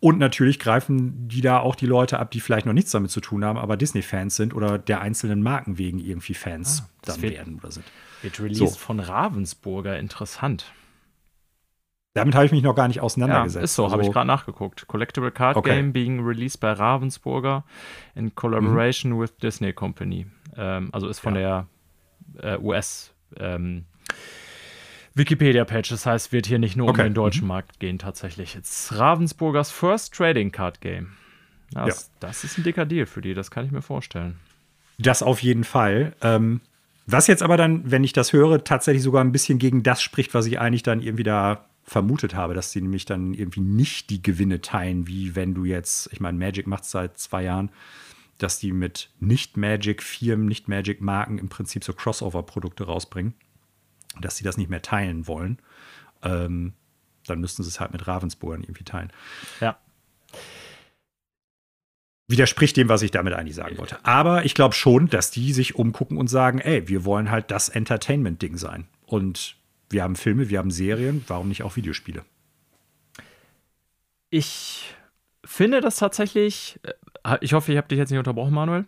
Und natürlich greifen die da auch die Leute ab, die vielleicht noch nichts damit zu tun haben, aber Disney-Fans sind oder der einzelnen Marken wegen irgendwie Fans ah, dann wird, werden oder sind. Wird released so. von Ravensburger, interessant. Damit habe ich mich noch gar nicht auseinandergesetzt. Ja, ist so, also, habe ich gerade nachgeguckt. Collectible Card okay. Game being released bei Ravensburger in collaboration mhm. with Disney Company. Ähm, also ist von ja. der äh, US ähm, Wikipedia-Page. Das heißt, wird hier nicht nur okay. um den deutschen mhm. Markt gehen tatsächlich. It's Ravensburgers First Trading Card Game. Das, ja. das ist ein dicker Deal für die, das kann ich mir vorstellen. Das auf jeden Fall. Ähm, was jetzt aber dann, wenn ich das höre, tatsächlich sogar ein bisschen gegen das spricht, was ich eigentlich dann irgendwie da vermutet habe, dass sie nämlich dann irgendwie nicht die Gewinne teilen, wie wenn du jetzt, ich meine, Magic macht es seit zwei Jahren, dass die mit Nicht-Magic-Firmen, Nicht-Magic-Marken im Prinzip so Crossover-Produkte rausbringen, dass sie das nicht mehr teilen wollen. Ähm, dann müssten sie es halt mit Ravensburgern irgendwie teilen. Ja. Widerspricht dem, was ich damit eigentlich sagen wollte. Aber ich glaube schon, dass die sich umgucken und sagen, ey, wir wollen halt das Entertainment-Ding sein. Und wir haben Filme, wir haben Serien, warum nicht auch Videospiele? Ich finde das tatsächlich, äh, ich hoffe, ich habe dich jetzt nicht unterbrochen, Manuel.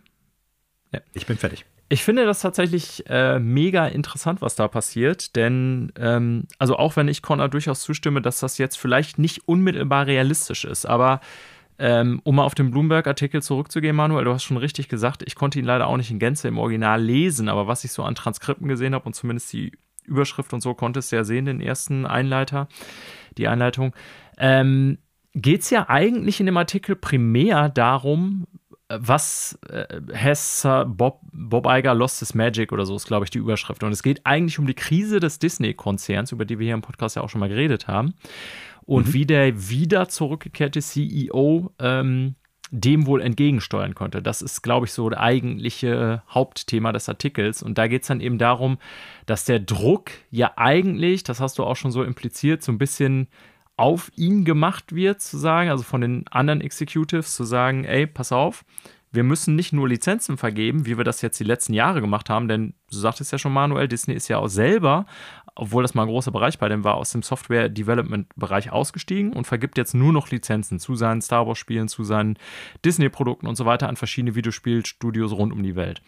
Ja. Ich bin fertig. Ich finde das tatsächlich äh, mega interessant, was da passiert, denn ähm, also auch wenn ich Connor durchaus zustimme, dass das jetzt vielleicht nicht unmittelbar realistisch ist, aber ähm, um mal auf den Bloomberg-Artikel zurückzugehen, Manuel, du hast schon richtig gesagt, ich konnte ihn leider auch nicht in Gänze im Original lesen, aber was ich so an Transkripten gesehen habe und zumindest die Überschrift und so konntest du ja sehen, den ersten Einleiter, die Einleitung, ähm, geht es ja eigentlich in dem Artikel primär darum, was äh, has Bob, Bob Iger lost his magic oder so ist, glaube ich, die Überschrift. Und es geht eigentlich um die Krise des Disney-Konzerns, über die wir hier im Podcast ja auch schon mal geredet haben. Und mhm. wie der wieder zurückgekehrte CEO ähm, dem wohl entgegensteuern konnte. Das ist, glaube ich, so das eigentliche Hauptthema des Artikels. Und da geht es dann eben darum, dass der Druck ja eigentlich, das hast du auch schon so impliziert, so ein bisschen auf ihn gemacht wird, zu sagen, also von den anderen Executives zu sagen, ey, pass auf, wir müssen nicht nur Lizenzen vergeben, wie wir das jetzt die letzten Jahre gemacht haben, denn du sagtest ja schon, Manuel, Disney ist ja auch selber, obwohl das mal ein großer Bereich bei dem war, aus dem Software-Development-Bereich ausgestiegen und vergibt jetzt nur noch Lizenzen zu seinen Star Wars-Spielen, zu seinen Disney-Produkten und so weiter an verschiedene Videospielstudios rund um die Welt.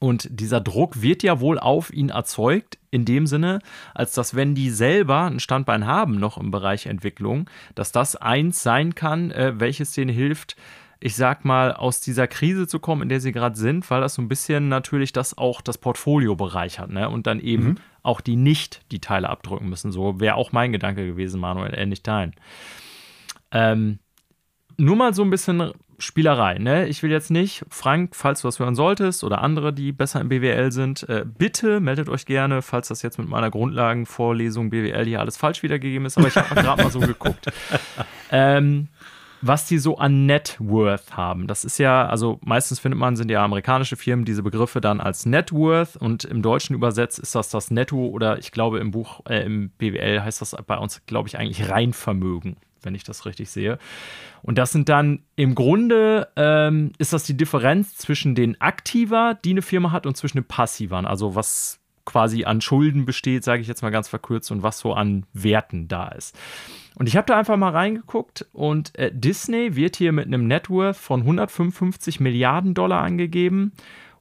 Und dieser Druck wird ja wohl auf ihn erzeugt, in dem Sinne, als dass wenn die selber ein Standbein haben noch im Bereich Entwicklung, dass das eins sein kann, äh, welches denen hilft, ich sag mal, aus dieser Krise zu kommen, in der sie gerade sind, weil das so ein bisschen natürlich das auch das Portfolio bereichert, ne? Und dann eben mhm. auch die nicht die Teile abdrücken müssen. So wäre auch mein Gedanke gewesen, Manuel, ähnlich teilen. Ähm, nur mal so ein bisschen Spielerei, ne? Ich will jetzt nicht, Frank, falls du das hören solltest oder andere, die besser im BWL sind, äh, bitte meldet euch gerne, falls das jetzt mit meiner Grundlagenvorlesung BWL hier alles falsch wiedergegeben ist, aber ich habe gerade mal so geguckt. Ähm, was die so an Net Worth haben. Das ist ja, also meistens findet man, sind ja amerikanische Firmen diese Begriffe dann als Net Worth und im Deutschen übersetzt ist das das Netto oder ich glaube im Buch, äh, im BWL heißt das bei uns, glaube ich, eigentlich Reinvermögen, wenn ich das richtig sehe. Und das sind dann im Grunde, ähm, ist das die Differenz zwischen den Aktiva, die eine Firma hat, und zwischen den Passivern. Also was quasi an Schulden besteht, sage ich jetzt mal ganz verkürzt, und was so an Werten da ist. Und ich habe da einfach mal reingeguckt und äh, Disney wird hier mit einem Net Worth von 155 Milliarden Dollar angegeben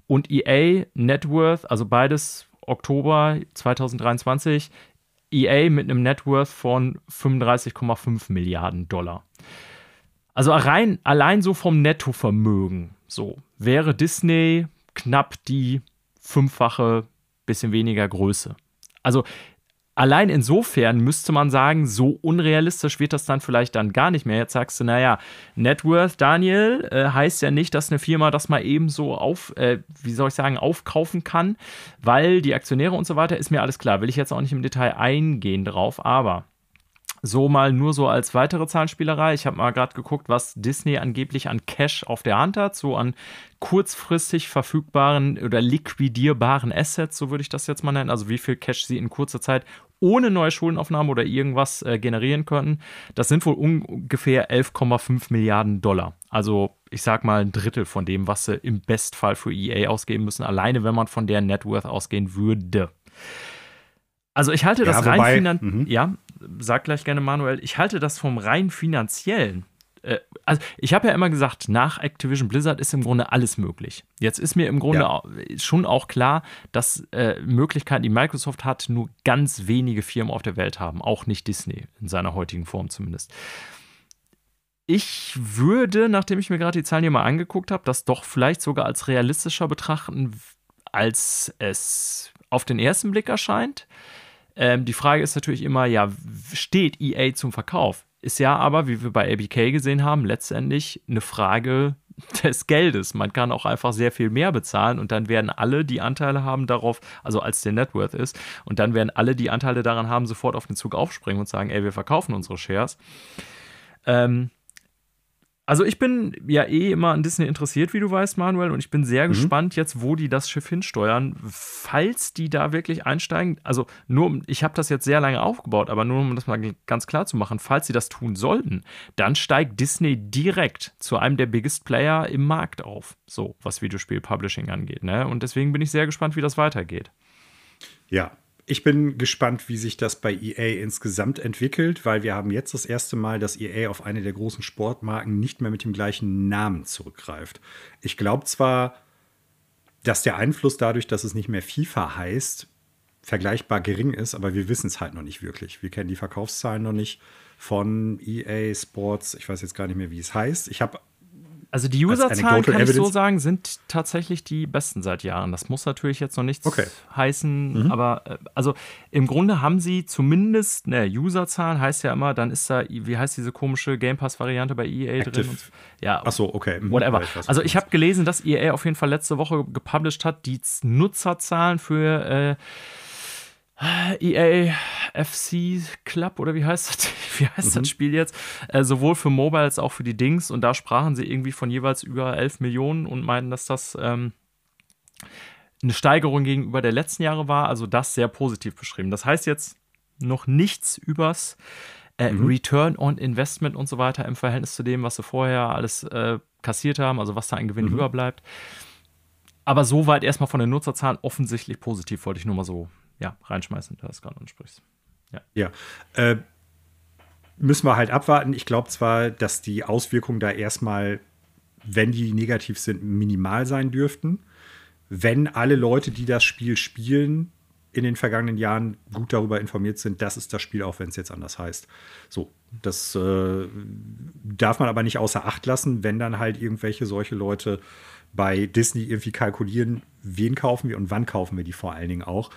und EA Net Worth, also beides Oktober 2023, EA mit einem Net Worth von 35,5 Milliarden Dollar. Also rein, allein so vom Nettovermögen, so wäre Disney knapp die fünffache, bisschen weniger Größe. Also allein insofern müsste man sagen, so unrealistisch wird das dann vielleicht dann gar nicht mehr. Jetzt sagst du, naja, Networth, Daniel, äh, heißt ja nicht, dass eine Firma das mal eben so auf, äh, wie soll ich sagen, aufkaufen kann, weil die Aktionäre und so weiter ist mir alles klar. Will ich jetzt auch nicht im Detail eingehen drauf, aber so mal nur so als weitere Zahlenspielerei. Ich habe mal gerade geguckt, was Disney angeblich an Cash auf der Hand hat, so an kurzfristig verfügbaren oder liquidierbaren Assets, so würde ich das jetzt mal nennen. Also wie viel Cash sie in kurzer Zeit ohne neue Schuldenaufnahme oder irgendwas äh, generieren könnten. Das sind wohl ungefähr 11,5 Milliarden Dollar. Also ich sag mal ein Drittel von dem, was sie im Bestfall für EA ausgeben müssen, alleine wenn man von der Net Worth ausgehen würde. Also ich halte das ja, rein finanziell, mhm. ja, sag gleich gerne Manuel, ich halte das vom rein finanziellen äh, also ich habe ja immer gesagt, nach Activision Blizzard ist im Grunde alles möglich. Jetzt ist mir im Grunde ja. schon auch klar, dass äh, Möglichkeiten, die Microsoft hat, nur ganz wenige Firmen auf der Welt haben, auch nicht Disney, in seiner heutigen Form zumindest. Ich würde, nachdem ich mir gerade die Zahlen hier mal angeguckt habe, das doch vielleicht sogar als realistischer betrachten, als es auf den ersten Blick erscheint. Ähm, die Frage ist natürlich immer, ja, steht EA zum Verkauf? Ist ja aber, wie wir bei ABK gesehen haben, letztendlich eine Frage des Geldes. Man kann auch einfach sehr viel mehr bezahlen und dann werden alle, die Anteile haben darauf, also als der Networth ist, und dann werden alle, die Anteile daran haben, sofort auf den Zug aufspringen und sagen, ey, wir verkaufen unsere Shares. Ähm, also ich bin ja eh immer an Disney interessiert, wie du weißt, Manuel, und ich bin sehr mhm. gespannt jetzt, wo die das Schiff hinsteuern, falls die da wirklich einsteigen. Also nur, ich habe das jetzt sehr lange aufgebaut, aber nur um das mal ganz klar zu machen, falls sie das tun sollten, dann steigt Disney direkt zu einem der biggest Player im Markt auf, so was Videospiel-Publishing angeht. Ne? Und deswegen bin ich sehr gespannt, wie das weitergeht. Ja, ich bin gespannt, wie sich das bei EA insgesamt entwickelt, weil wir haben jetzt das erste Mal, dass EA auf eine der großen Sportmarken nicht mehr mit dem gleichen Namen zurückgreift. Ich glaube zwar, dass der Einfluss dadurch, dass es nicht mehr FIFA heißt, vergleichbar gering ist, aber wir wissen es halt noch nicht wirklich. Wir kennen die Verkaufszahlen noch nicht von EA Sports. Ich weiß jetzt gar nicht mehr, wie es heißt. Ich habe also die Userzahlen, kann ich so sagen, sind tatsächlich die besten seit Jahren. Das muss natürlich jetzt noch nichts okay. heißen, mhm. aber äh, also im Grunde haben sie zumindest, ne, Userzahlen heißt ja immer, dann ist da, wie heißt diese komische Game Pass-Variante bei EA Active. drin? Und, ja. Ach so, okay. Mhm. Whatever. Ich also ich habe gelesen, dass EA auf jeden Fall letzte Woche gepublished hat, die Nutzerzahlen für äh, EA FC Club oder wie heißt das? Wie heißt mhm. das Spiel jetzt? Äh, sowohl für Mobile als auch für die Dings. Und da sprachen sie irgendwie von jeweils über 11 Millionen und meinten, dass das ähm, eine Steigerung gegenüber der letzten Jahre war. Also das sehr positiv beschrieben. Das heißt jetzt noch nichts übers äh, mhm. Return on Investment und so weiter im Verhältnis zu dem, was sie vorher alles äh, kassiert haben, also was da ein Gewinn mhm. überbleibt. Aber soweit erstmal von den Nutzerzahlen offensichtlich positiv, wollte ich nur mal so ja, reinschmeißen, da das gerade ansprichst. Ja. ja. Äh, müssen wir halt abwarten. Ich glaube zwar, dass die Auswirkungen da erstmal, wenn die negativ sind, minimal sein dürften. Wenn alle Leute, die das Spiel spielen, in den vergangenen Jahren gut darüber informiert sind, das ist das Spiel, auch wenn es jetzt anders heißt. So, das äh, darf man aber nicht außer Acht lassen, wenn dann halt irgendwelche solche Leute bei Disney irgendwie kalkulieren, wen kaufen wir und wann kaufen wir die vor allen Dingen auch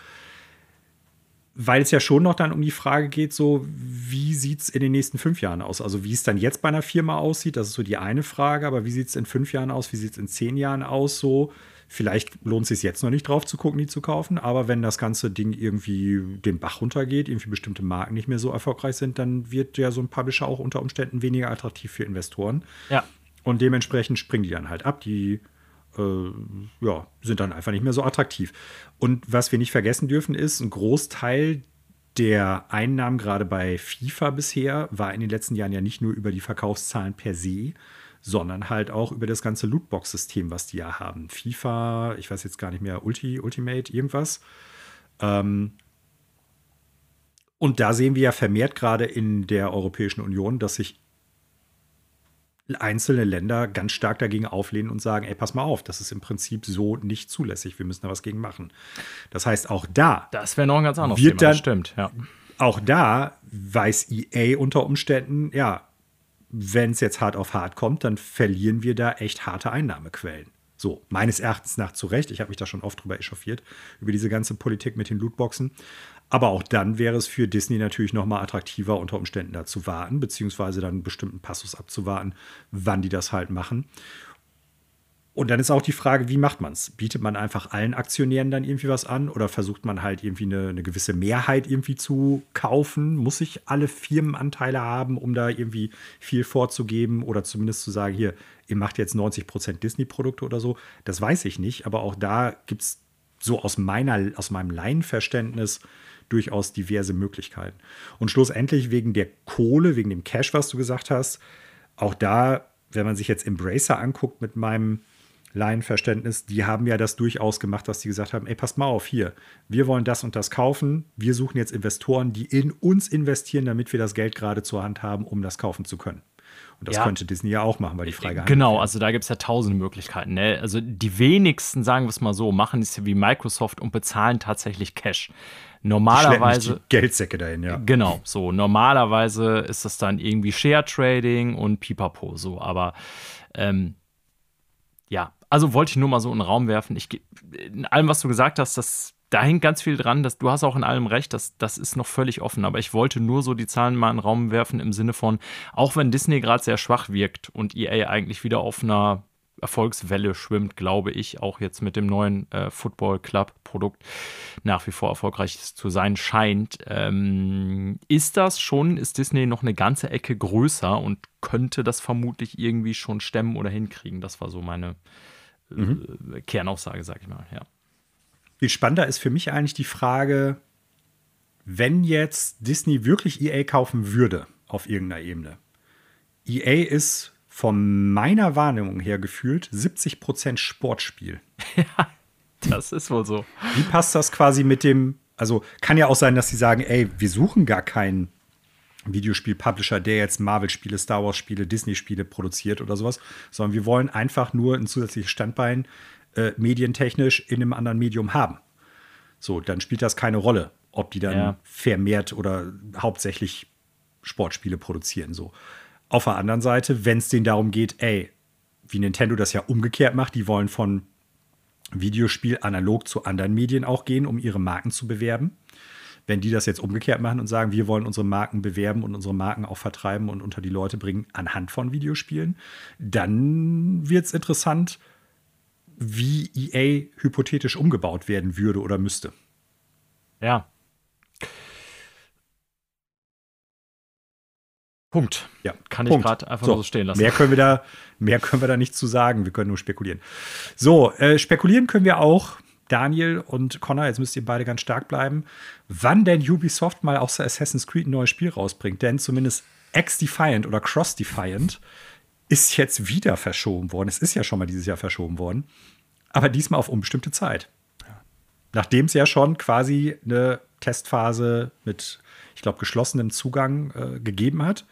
weil es ja schon noch dann um die Frage geht, so wie sieht es in den nächsten fünf Jahren aus? Also wie es dann jetzt bei einer Firma aussieht, das ist so die eine Frage, aber wie sieht es in fünf Jahren aus, wie sieht es in zehn Jahren aus? So, vielleicht lohnt es sich jetzt noch nicht drauf zu gucken, die zu kaufen, aber wenn das ganze Ding irgendwie den Bach runtergeht, irgendwie bestimmte Marken nicht mehr so erfolgreich sind, dann wird ja so ein Publisher auch unter Umständen weniger attraktiv für Investoren. Ja. Und dementsprechend springen die dann halt ab. Die äh, ja, sind dann einfach nicht mehr so attraktiv. Und was wir nicht vergessen dürfen, ist, ein Großteil der Einnahmen gerade bei FIFA bisher war in den letzten Jahren ja nicht nur über die Verkaufszahlen per se, sondern halt auch über das ganze Lootbox-System, was die ja haben. FIFA, ich weiß jetzt gar nicht mehr, Ulti, Ultimate, irgendwas. Ähm, und da sehen wir ja vermehrt gerade in der Europäischen Union, dass sich einzelne Länder ganz stark dagegen auflehnen und sagen, ey, pass mal auf, das ist im Prinzip so nicht zulässig, wir müssen da was gegen machen. Das heißt, auch da. Das wäre noch ein ganz anderes Thema, dann, stimmt, ja. Auch da weiß EA unter Umständen, ja, wenn es jetzt hart auf hart kommt, dann verlieren wir da echt harte Einnahmequellen. So, meines Erachtens nach zu Recht. Ich habe mich da schon oft drüber echauffiert, über diese ganze Politik mit den Lootboxen. Aber auch dann wäre es für Disney natürlich noch mal attraktiver, unter Umständen da zu warten, beziehungsweise dann einen bestimmten Passus abzuwarten, wann die das halt machen. Und dann ist auch die Frage, wie macht man es? Bietet man einfach allen Aktionären dann irgendwie was an oder versucht man halt irgendwie eine, eine, gewisse Mehrheit irgendwie zu kaufen? Muss ich alle Firmenanteile haben, um da irgendwie viel vorzugeben oder zumindest zu sagen, hier, ihr macht jetzt 90 Prozent Disney-Produkte oder so? Das weiß ich nicht, aber auch da gibt es so aus, meiner, aus meinem Laienverständnis durchaus diverse Möglichkeiten. Und schlussendlich wegen der Kohle, wegen dem Cash, was du gesagt hast, auch da, wenn man sich jetzt Embracer anguckt mit meinem Laienverständnis, die haben ja das durchaus gemacht, dass die gesagt haben, ey, passt mal auf hier, wir wollen das und das kaufen, wir suchen jetzt Investoren, die in uns investieren, damit wir das Geld gerade zur Hand haben, um das kaufen zu können. Und das ja. könnte Disney ja auch machen, weil die Freigabe. Genau, werden. also da gibt es ja tausende Möglichkeiten. Ne? Also die wenigsten, sagen wir es mal so, machen es wie Microsoft und bezahlen tatsächlich Cash. Normalerweise. Die Geldsäcke dahin, ja. Genau, so. Normalerweise ist das dann irgendwie Share Trading und Pipapo, so. Aber ähm, ja, also wollte ich nur mal so in den Raum werfen. Ich, in allem, was du gesagt hast, das, da hängt ganz viel dran. Dass, du hast auch in allem recht, das, das ist noch völlig offen. Aber ich wollte nur so die Zahlen mal in den Raum werfen im Sinne von, auch wenn Disney gerade sehr schwach wirkt und EA eigentlich wieder auf einer Erfolgswelle schwimmt, glaube ich, auch jetzt mit dem neuen äh, Football Club Produkt nach wie vor erfolgreich zu sein scheint. Ähm, ist das schon, ist Disney noch eine ganze Ecke größer und könnte das vermutlich irgendwie schon stemmen oder hinkriegen? Das war so meine äh, mhm. Kernaussage, sag ich mal, ja. Viel spannender ist für mich eigentlich die Frage, wenn jetzt Disney wirklich EA kaufen würde auf irgendeiner Ebene. EA ist von meiner Wahrnehmung her gefühlt 70% Sportspiel. Ja, das ist wohl so. Wie passt das quasi mit dem, also kann ja auch sein, dass sie sagen, ey, wir suchen gar keinen Videospiel-Publisher, der jetzt Marvel-Spiele, Star Wars-Spiele, Disney-Spiele produziert oder sowas, sondern wir wollen einfach nur ein zusätzliches Standbein äh, medientechnisch in einem anderen Medium haben. So, dann spielt das keine Rolle, ob die dann ja. vermehrt oder hauptsächlich Sportspiele produzieren. So. Auf der anderen Seite, wenn es denen darum geht, ey, wie Nintendo das ja umgekehrt macht, die wollen von Videospiel analog zu anderen Medien auch gehen, um ihre Marken zu bewerben. Wenn die das jetzt umgekehrt machen und sagen, wir wollen unsere Marken bewerben und unsere Marken auch vertreiben und unter die Leute bringen anhand von Videospielen, dann wird es interessant, wie EA hypothetisch umgebaut werden würde oder müsste. Ja, Punkt. Ja, kann ich gerade einfach so, nur so stehen lassen. Mehr können, wir da, mehr können wir da nicht zu sagen. Wir können nur spekulieren. So, äh, spekulieren können wir auch, Daniel und Connor, jetzt müsst ihr beide ganz stark bleiben, wann denn Ubisoft mal außer Assassin's Creed ein neues Spiel rausbringt. Denn zumindest X-Defiant oder Cross-Defiant ist jetzt wieder verschoben worden. Es ist ja schon mal dieses Jahr verschoben worden. Aber diesmal auf unbestimmte Zeit. Nachdem es ja schon quasi eine Testphase mit ich glaube, geschlossenem Zugang äh, gegeben hat.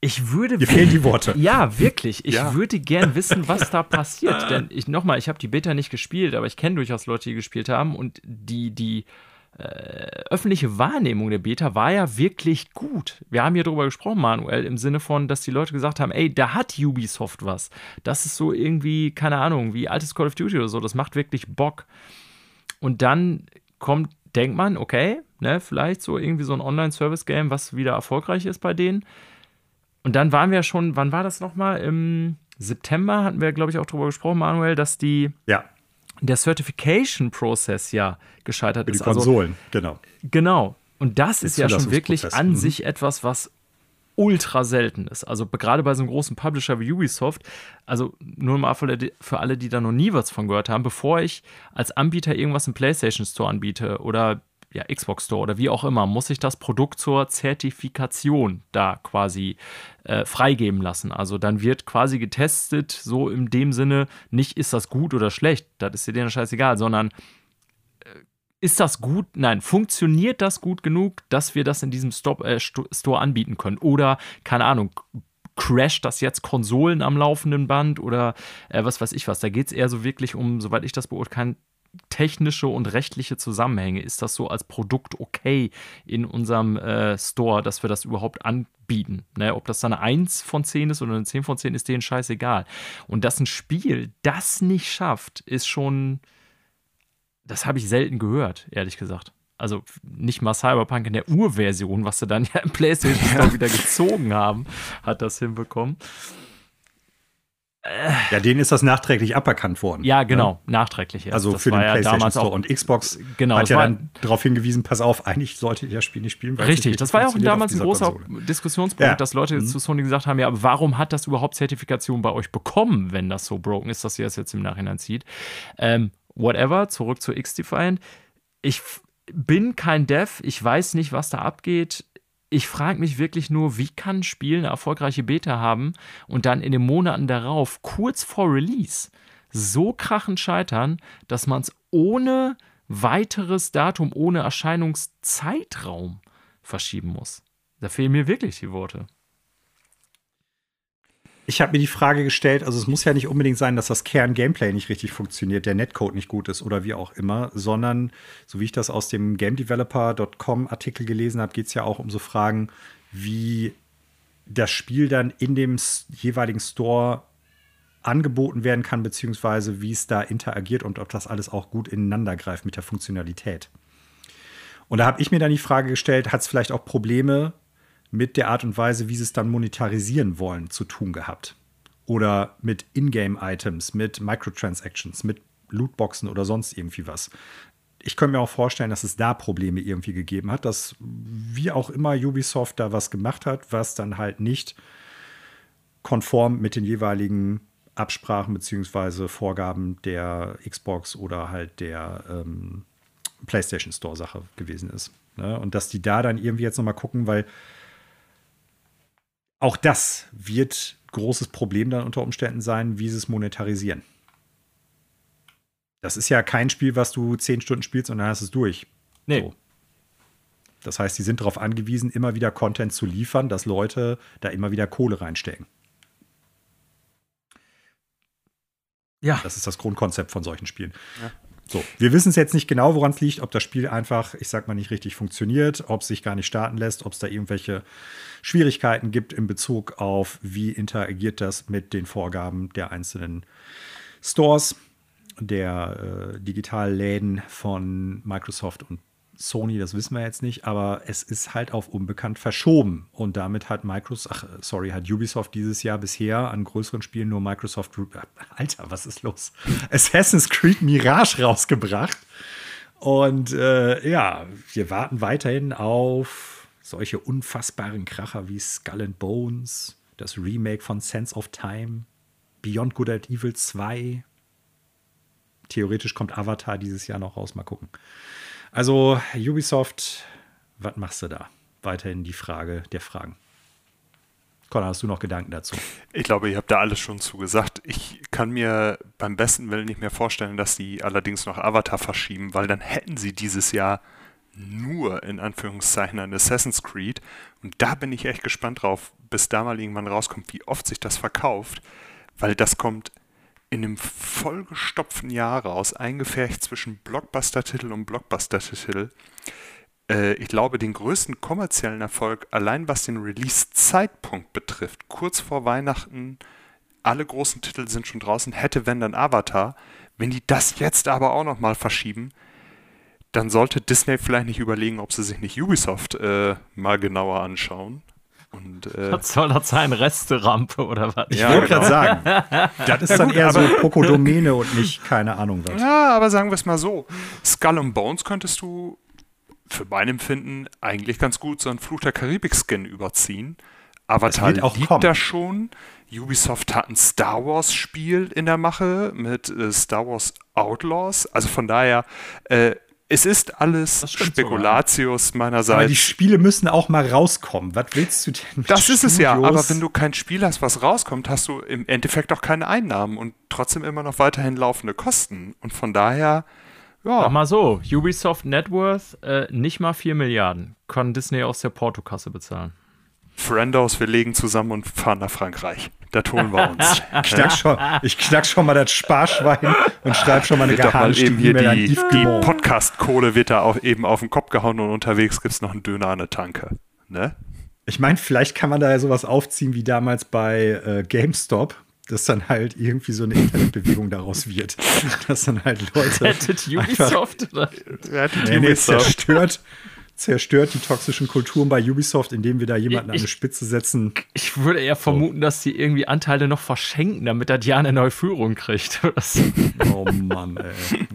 Ich würde. Mir fehlen die Worte. Ja, wirklich. Ich ja. würde gern wissen, was da passiert. Denn ich nochmal, ich habe die Beta nicht gespielt, aber ich kenne durchaus Leute, die gespielt haben. Und die, die äh, öffentliche Wahrnehmung der Beta war ja wirklich gut. Wir haben hier drüber gesprochen, Manuel, im Sinne von, dass die Leute gesagt haben, ey, da hat Ubisoft was. Das ist so irgendwie, keine Ahnung, wie altes Call of Duty oder so. Das macht wirklich Bock. Und dann kommt, denkt man, okay, ne, vielleicht so irgendwie so ein Online-Service-Game, was wieder erfolgreich ist bei denen. Und dann waren wir schon, wann war das nochmal? Im September hatten wir, glaube ich, auch drüber gesprochen, Manuel, dass die ja. Der Certification-Prozess ja gescheitert Für ist. Die also Konsolen, also, genau. Genau. Und das ist ja schon wirklich an mhm. sich etwas, was ultra selten ist. Also gerade bei so einem großen Publisher wie Ubisoft, also nur mal für alle, die da noch nie was von gehört haben, bevor ich als Anbieter irgendwas im PlayStation Store anbiete oder ja, Xbox Store oder wie auch immer, muss ich das Produkt zur Zertifikation da quasi äh, freigeben lassen. Also dann wird quasi getestet, so in dem Sinne, nicht ist das gut oder schlecht, das ist dir denen scheißegal, sondern ist das gut? Nein, funktioniert das gut genug, dass wir das in diesem Stop, äh, Store anbieten können? Oder, keine Ahnung, crasht das jetzt Konsolen am laufenden Band oder äh, was weiß ich was? Da geht es eher so wirklich um, soweit ich das beurteilen technische und rechtliche Zusammenhänge. Ist das so als Produkt okay in unserem äh, Store, dass wir das überhaupt anbieten? Ne? Ob das dann eine 1 von 10 ist oder eine 10 von 10, ist denen scheißegal. Und dass ein Spiel das nicht schafft, ist schon das habe ich selten gehört, ehrlich gesagt. Also nicht mal Cyberpunk in der Urversion, was sie dann ja im PlayStation ja. wieder gezogen haben, hat das hinbekommen. Ja, denen ist das nachträglich aberkannt worden. Ja, genau, ne? nachträglich. Erst. Also das für den ja PlayStation Store und Xbox genau, hat ja dann darauf hingewiesen, pass auf, eigentlich solltet ihr das Spiel nicht spielen. Richtig, das war ja auch damals ein großer Konsole. Diskussionspunkt, ja. dass Leute mhm. zu Sony gesagt haben, ja, warum hat das überhaupt Zertifikation bei euch bekommen, wenn das so broken ist, dass ihr es jetzt im Nachhinein zieht? Ähm, whatever, zurück zu X-Defiant. Ich bin kein Dev, ich weiß nicht, was da abgeht. Ich frage mich wirklich nur, wie kann ein Spiel eine erfolgreiche Beta haben und dann in den Monaten darauf, kurz vor Release, so krachend scheitern, dass man es ohne weiteres Datum, ohne Erscheinungszeitraum verschieben muss. Da fehlen mir wirklich die Worte. Ich habe mir die Frage gestellt, also es muss ja nicht unbedingt sein, dass das Kern-Gameplay nicht richtig funktioniert, der Netcode nicht gut ist oder wie auch immer, sondern, so wie ich das aus dem GameDeveloper.com Artikel gelesen habe, geht es ja auch um so Fragen, wie das Spiel dann in dem jeweiligen Store angeboten werden kann, beziehungsweise wie es da interagiert und ob das alles auch gut ineinander greift mit der Funktionalität. Und da habe ich mir dann die Frage gestellt, hat es vielleicht auch Probleme mit der Art und Weise, wie sie es dann monetarisieren wollen, zu tun gehabt? Oder mit Ingame-Items, mit Microtransactions, mit Lootboxen oder sonst irgendwie was. Ich könnte mir auch vorstellen, dass es da Probleme irgendwie gegeben hat, dass wie auch immer Ubisoft da was gemacht hat, was dann halt nicht konform mit den jeweiligen Absprachen bzw. Vorgaben der Xbox oder halt der ähm, PlayStation Store-Sache gewesen ist. Ne? Und dass die da dann irgendwie jetzt nochmal gucken, weil auch das wird großes Problem dann unter Umständen sein, wie sie es monetarisieren. Das ist ja kein Spiel, was du zehn Stunden spielst und dann hast du es durch. Nee. So. Das heißt, die sind darauf angewiesen, immer wieder Content zu liefern, dass Leute da immer wieder Kohle reinstecken. Ja. Das ist das Grundkonzept von solchen Spielen. Ja. So, wir wissen es jetzt nicht genau, woran es liegt, ob das Spiel einfach, ich sag mal, nicht richtig funktioniert, ob es sich gar nicht starten lässt, ob es da irgendwelche Schwierigkeiten gibt in Bezug auf, wie interagiert das mit den Vorgaben der einzelnen Stores, der äh, Digitalläden von Microsoft und Sony, das wissen wir jetzt nicht, aber es ist halt auf unbekannt verschoben. Und damit hat Microsoft, ach, sorry, hat Ubisoft dieses Jahr bisher an größeren Spielen nur Microsoft, Alter, was ist los? Assassin's Creed Mirage rausgebracht. Und äh, ja, wir warten weiterhin auf solche unfassbaren Kracher wie Skull and Bones, das Remake von Sense of Time, Beyond Good and Evil 2. Theoretisch kommt Avatar dieses Jahr noch raus, mal gucken. Also Ubisoft, was machst du da? Weiterhin die Frage der Fragen. Conor, hast du noch Gedanken dazu? Ich glaube, ihr habt da alles schon zugesagt. Ich kann mir beim besten Willen nicht mehr vorstellen, dass sie allerdings noch Avatar verschieben, weil dann hätten sie dieses Jahr nur in Anführungszeichen ein Assassin's Creed. Und da bin ich echt gespannt drauf, bis da mal irgendwann rauskommt, wie oft sich das verkauft, weil das kommt in einem vollgestopften Jahr raus, eingefärcht zwischen Blockbuster-Titel und Blockbuster-Titel. Äh, ich glaube, den größten kommerziellen Erfolg, allein was den Release-Zeitpunkt betrifft, kurz vor Weihnachten, alle großen Titel sind schon draußen, hätte wenn dann Avatar. Wenn die das jetzt aber auch nochmal verschieben, dann sollte Disney vielleicht nicht überlegen, ob sie sich nicht Ubisoft äh, mal genauer anschauen. Und, äh, was soll das sein? Resterampe oder was? Ich ja, wollte gerade genau. sagen. das ist ja, dann gut, eher so Pokodomäne und nicht keine Ahnung was. Ja, aber sagen wir es mal so. Skull and Bones könntest du für mein Empfinden eigentlich ganz gut so einen Fluch der Karibik-Skin überziehen. Avatar auch liegt kommen. da schon. Ubisoft hat ein Star Wars-Spiel in der Mache mit äh, Star Wars Outlaws. Also von daher, äh, es ist alles Spekulatius so, meinerseits. Aber die Spiele müssen auch mal rauskommen. Was willst du denn mit Das Studios? ist es ja, aber wenn du kein Spiel hast, was rauskommt, hast du im Endeffekt auch keine Einnahmen und trotzdem immer noch weiterhin laufende Kosten. Und von daher, ja. Sag mal so, Ubisoft Net Worth äh, nicht mal 4 Milliarden. Kann Disney aus der Portokasse bezahlen. Friendos, wir legen zusammen und fahren nach Frankreich. Da tun wir uns. ich, knack schon, ich knack schon mal das Sparschwein und schreibe schon mal eine geheime Die, die Podcast-Kohle wird da auf, eben auf den Kopf gehauen und unterwegs gibt es noch einen Döner an der Tanke. Ne? Ich meine, vielleicht kann man da ja sowas aufziehen wie damals bei äh, GameStop, dass dann halt irgendwie so eine Internetbewegung daraus wird. Dass dann halt Leute. Rettet Ubisoft oder? Rettet nee, nee, zerstört, zerstört die toxischen Kulturen bei Ubisoft, indem wir da jemanden ich, an eine Spitze setzen. Ich würde eher vermuten, dass sie irgendwie Anteile noch verschenken, damit der Diane eine neue Führung kriegt. oh Mann, ey. Naja.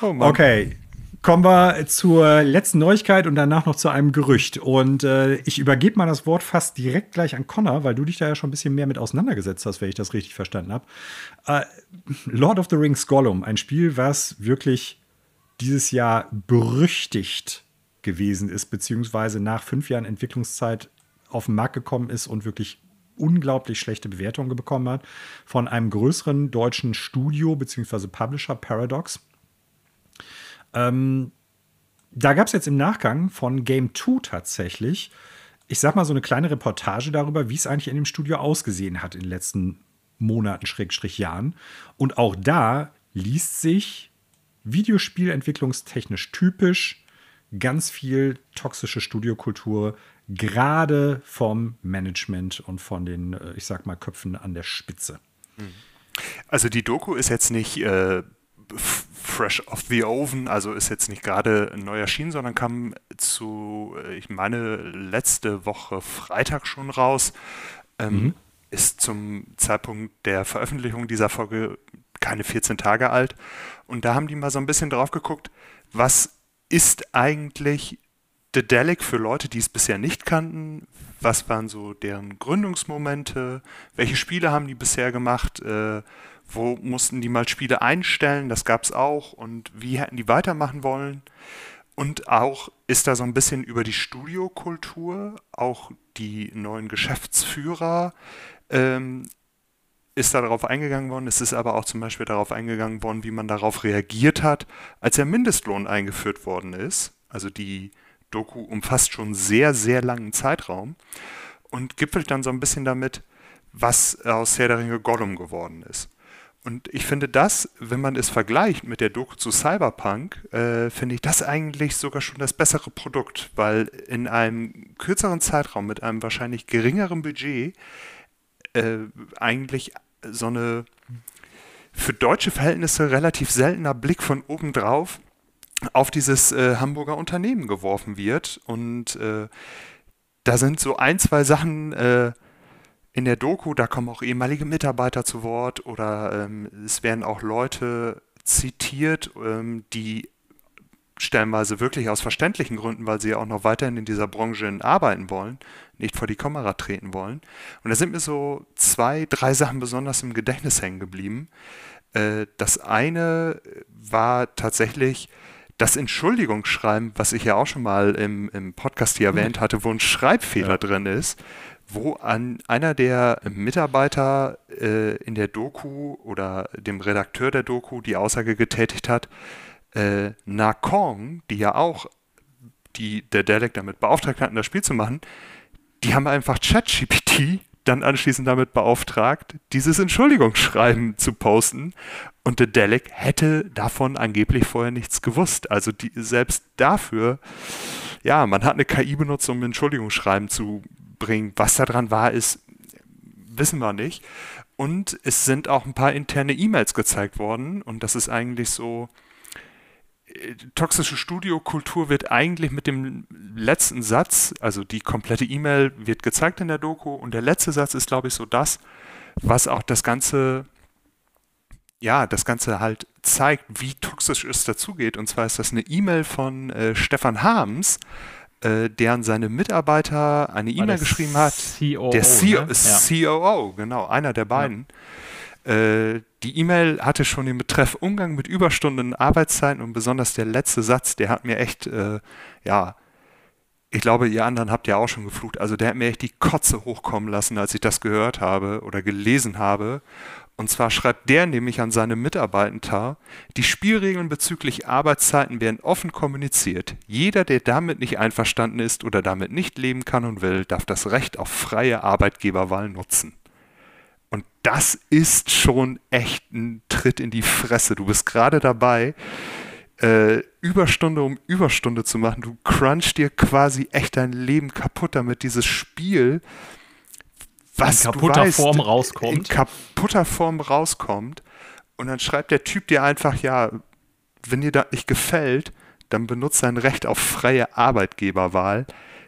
Oh Mann. Okay. Kommen wir zur letzten Neuigkeit und danach noch zu einem Gerücht. Und äh, ich übergebe mal das Wort fast direkt gleich an Connor, weil du dich da ja schon ein bisschen mehr mit auseinandergesetzt hast, wenn ich das richtig verstanden habe. Äh, Lord of the Rings Gollum, ein Spiel, was wirklich dieses Jahr berüchtigt gewesen ist, beziehungsweise nach fünf Jahren Entwicklungszeit auf den Markt gekommen ist und wirklich unglaublich schlechte Bewertungen bekommen hat von einem größeren deutschen Studio beziehungsweise Publisher Paradox. Ähm, da gab es jetzt im Nachgang von Game 2 tatsächlich, ich sag mal, so eine kleine Reportage darüber, wie es eigentlich in dem Studio ausgesehen hat in den letzten Monaten, Schrägstrich Jahren. Und auch da liest sich Videospielentwicklungstechnisch typisch ganz viel toxische Studiokultur, gerade vom Management und von den, äh, ich sag mal, Köpfen an der Spitze. Also die Doku ist jetzt nicht äh, fresh off the oven, also ist jetzt nicht gerade neu erschienen, sondern kam zu, äh, ich meine, letzte Woche Freitag schon raus. Ähm, mhm. Ist zum Zeitpunkt der Veröffentlichung dieser Folge keine 14 Tage alt. Und da haben die mal so ein bisschen drauf geguckt, was ist eigentlich Dedelic für Leute, die es bisher nicht kannten? Was waren so deren Gründungsmomente? Welche Spiele haben die bisher gemacht? Äh, wo mussten die mal Spiele einstellen? Das gab es auch. Und wie hätten die weitermachen wollen? Und auch ist da so ein bisschen über die Studiokultur, auch die neuen Geschäftsführer, ähm, ist da darauf eingegangen worden. Es ist aber auch zum Beispiel darauf eingegangen worden, wie man darauf reagiert hat, als der Mindestlohn eingeführt worden ist. Also die Doku umfasst schon sehr, sehr langen Zeitraum und gipfelt dann so ein bisschen damit, was aus Herr der Ringe Gollum geworden ist. Und ich finde das, wenn man es vergleicht mit der Doku zu Cyberpunk, äh, finde ich das eigentlich sogar schon das bessere Produkt, weil in einem kürzeren Zeitraum mit einem wahrscheinlich geringeren Budget äh, eigentlich so eine für deutsche Verhältnisse relativ seltener Blick von oben drauf auf dieses äh, Hamburger Unternehmen geworfen wird. Und äh, da sind so ein, zwei Sachen äh, in der Doku, da kommen auch ehemalige Mitarbeiter zu Wort oder ähm, es werden auch Leute zitiert, ähm, die stellenweise wirklich aus verständlichen Gründen, weil sie ja auch noch weiterhin in dieser Branche arbeiten wollen, nicht vor die Kamera treten wollen. Und da sind mir so zwei, drei Sachen besonders im Gedächtnis hängen geblieben. Äh, das eine war tatsächlich das Entschuldigungsschreiben, was ich ja auch schon mal im, im Podcast hier erwähnt hatte, wo ein Schreibfehler ja. drin ist, wo an einer der Mitarbeiter äh, in der Doku oder dem Redakteur der Doku die Aussage getätigt hat, äh, Nakong, die ja auch die, der Dalek damit beauftragt hatten, das Spiel zu machen, die haben einfach ChatGPT dann anschließend damit beauftragt, dieses Entschuldigungsschreiben zu posten. Und der Dalek hätte davon angeblich vorher nichts gewusst. Also die, selbst dafür, ja, man hat eine KI benutzt, um Entschuldigungsschreiben zu bringen. Was da dran war, ist, wissen wir nicht. Und es sind auch ein paar interne E-Mails gezeigt worden. Und das ist eigentlich so, toxische Studiokultur wird eigentlich mit dem letzten Satz, also die komplette E-Mail wird gezeigt in der Doku und der letzte Satz ist, glaube ich, so das, was auch das Ganze, ja, das Ganze halt zeigt, wie toxisch es dazugeht. Und zwar ist das eine E-Mail von äh, Stefan Harms, äh, der an seine Mitarbeiter eine E-Mail geschrieben hat. COO, der C ne? COO, genau, einer der beiden. Ja äh, die E-Mail hatte schon den Betreff Umgang mit Überstunden, Arbeitszeiten und besonders der letzte Satz, der hat mir echt, äh, ja, ich glaube, ihr anderen habt ja auch schon geflucht. Also der hat mir echt die Kotze hochkommen lassen, als ich das gehört habe oder gelesen habe. Und zwar schreibt der nämlich an seine Mitarbeiter, die Spielregeln bezüglich Arbeitszeiten werden offen kommuniziert. Jeder, der damit nicht einverstanden ist oder damit nicht leben kann und will, darf das Recht auf freie Arbeitgeberwahl nutzen. Und das ist schon echt ein Tritt in die Fresse. Du bist gerade dabei, äh, Überstunde um Überstunde zu machen. Du crunchst dir quasi echt dein Leben kaputt, damit dieses Spiel, was in kaputter weißt, Form rauskommt. In kaputter Form rauskommt. Und dann schreibt der Typ dir einfach, ja, wenn dir das nicht gefällt, dann benutzt dein Recht auf freie Arbeitgeberwahl.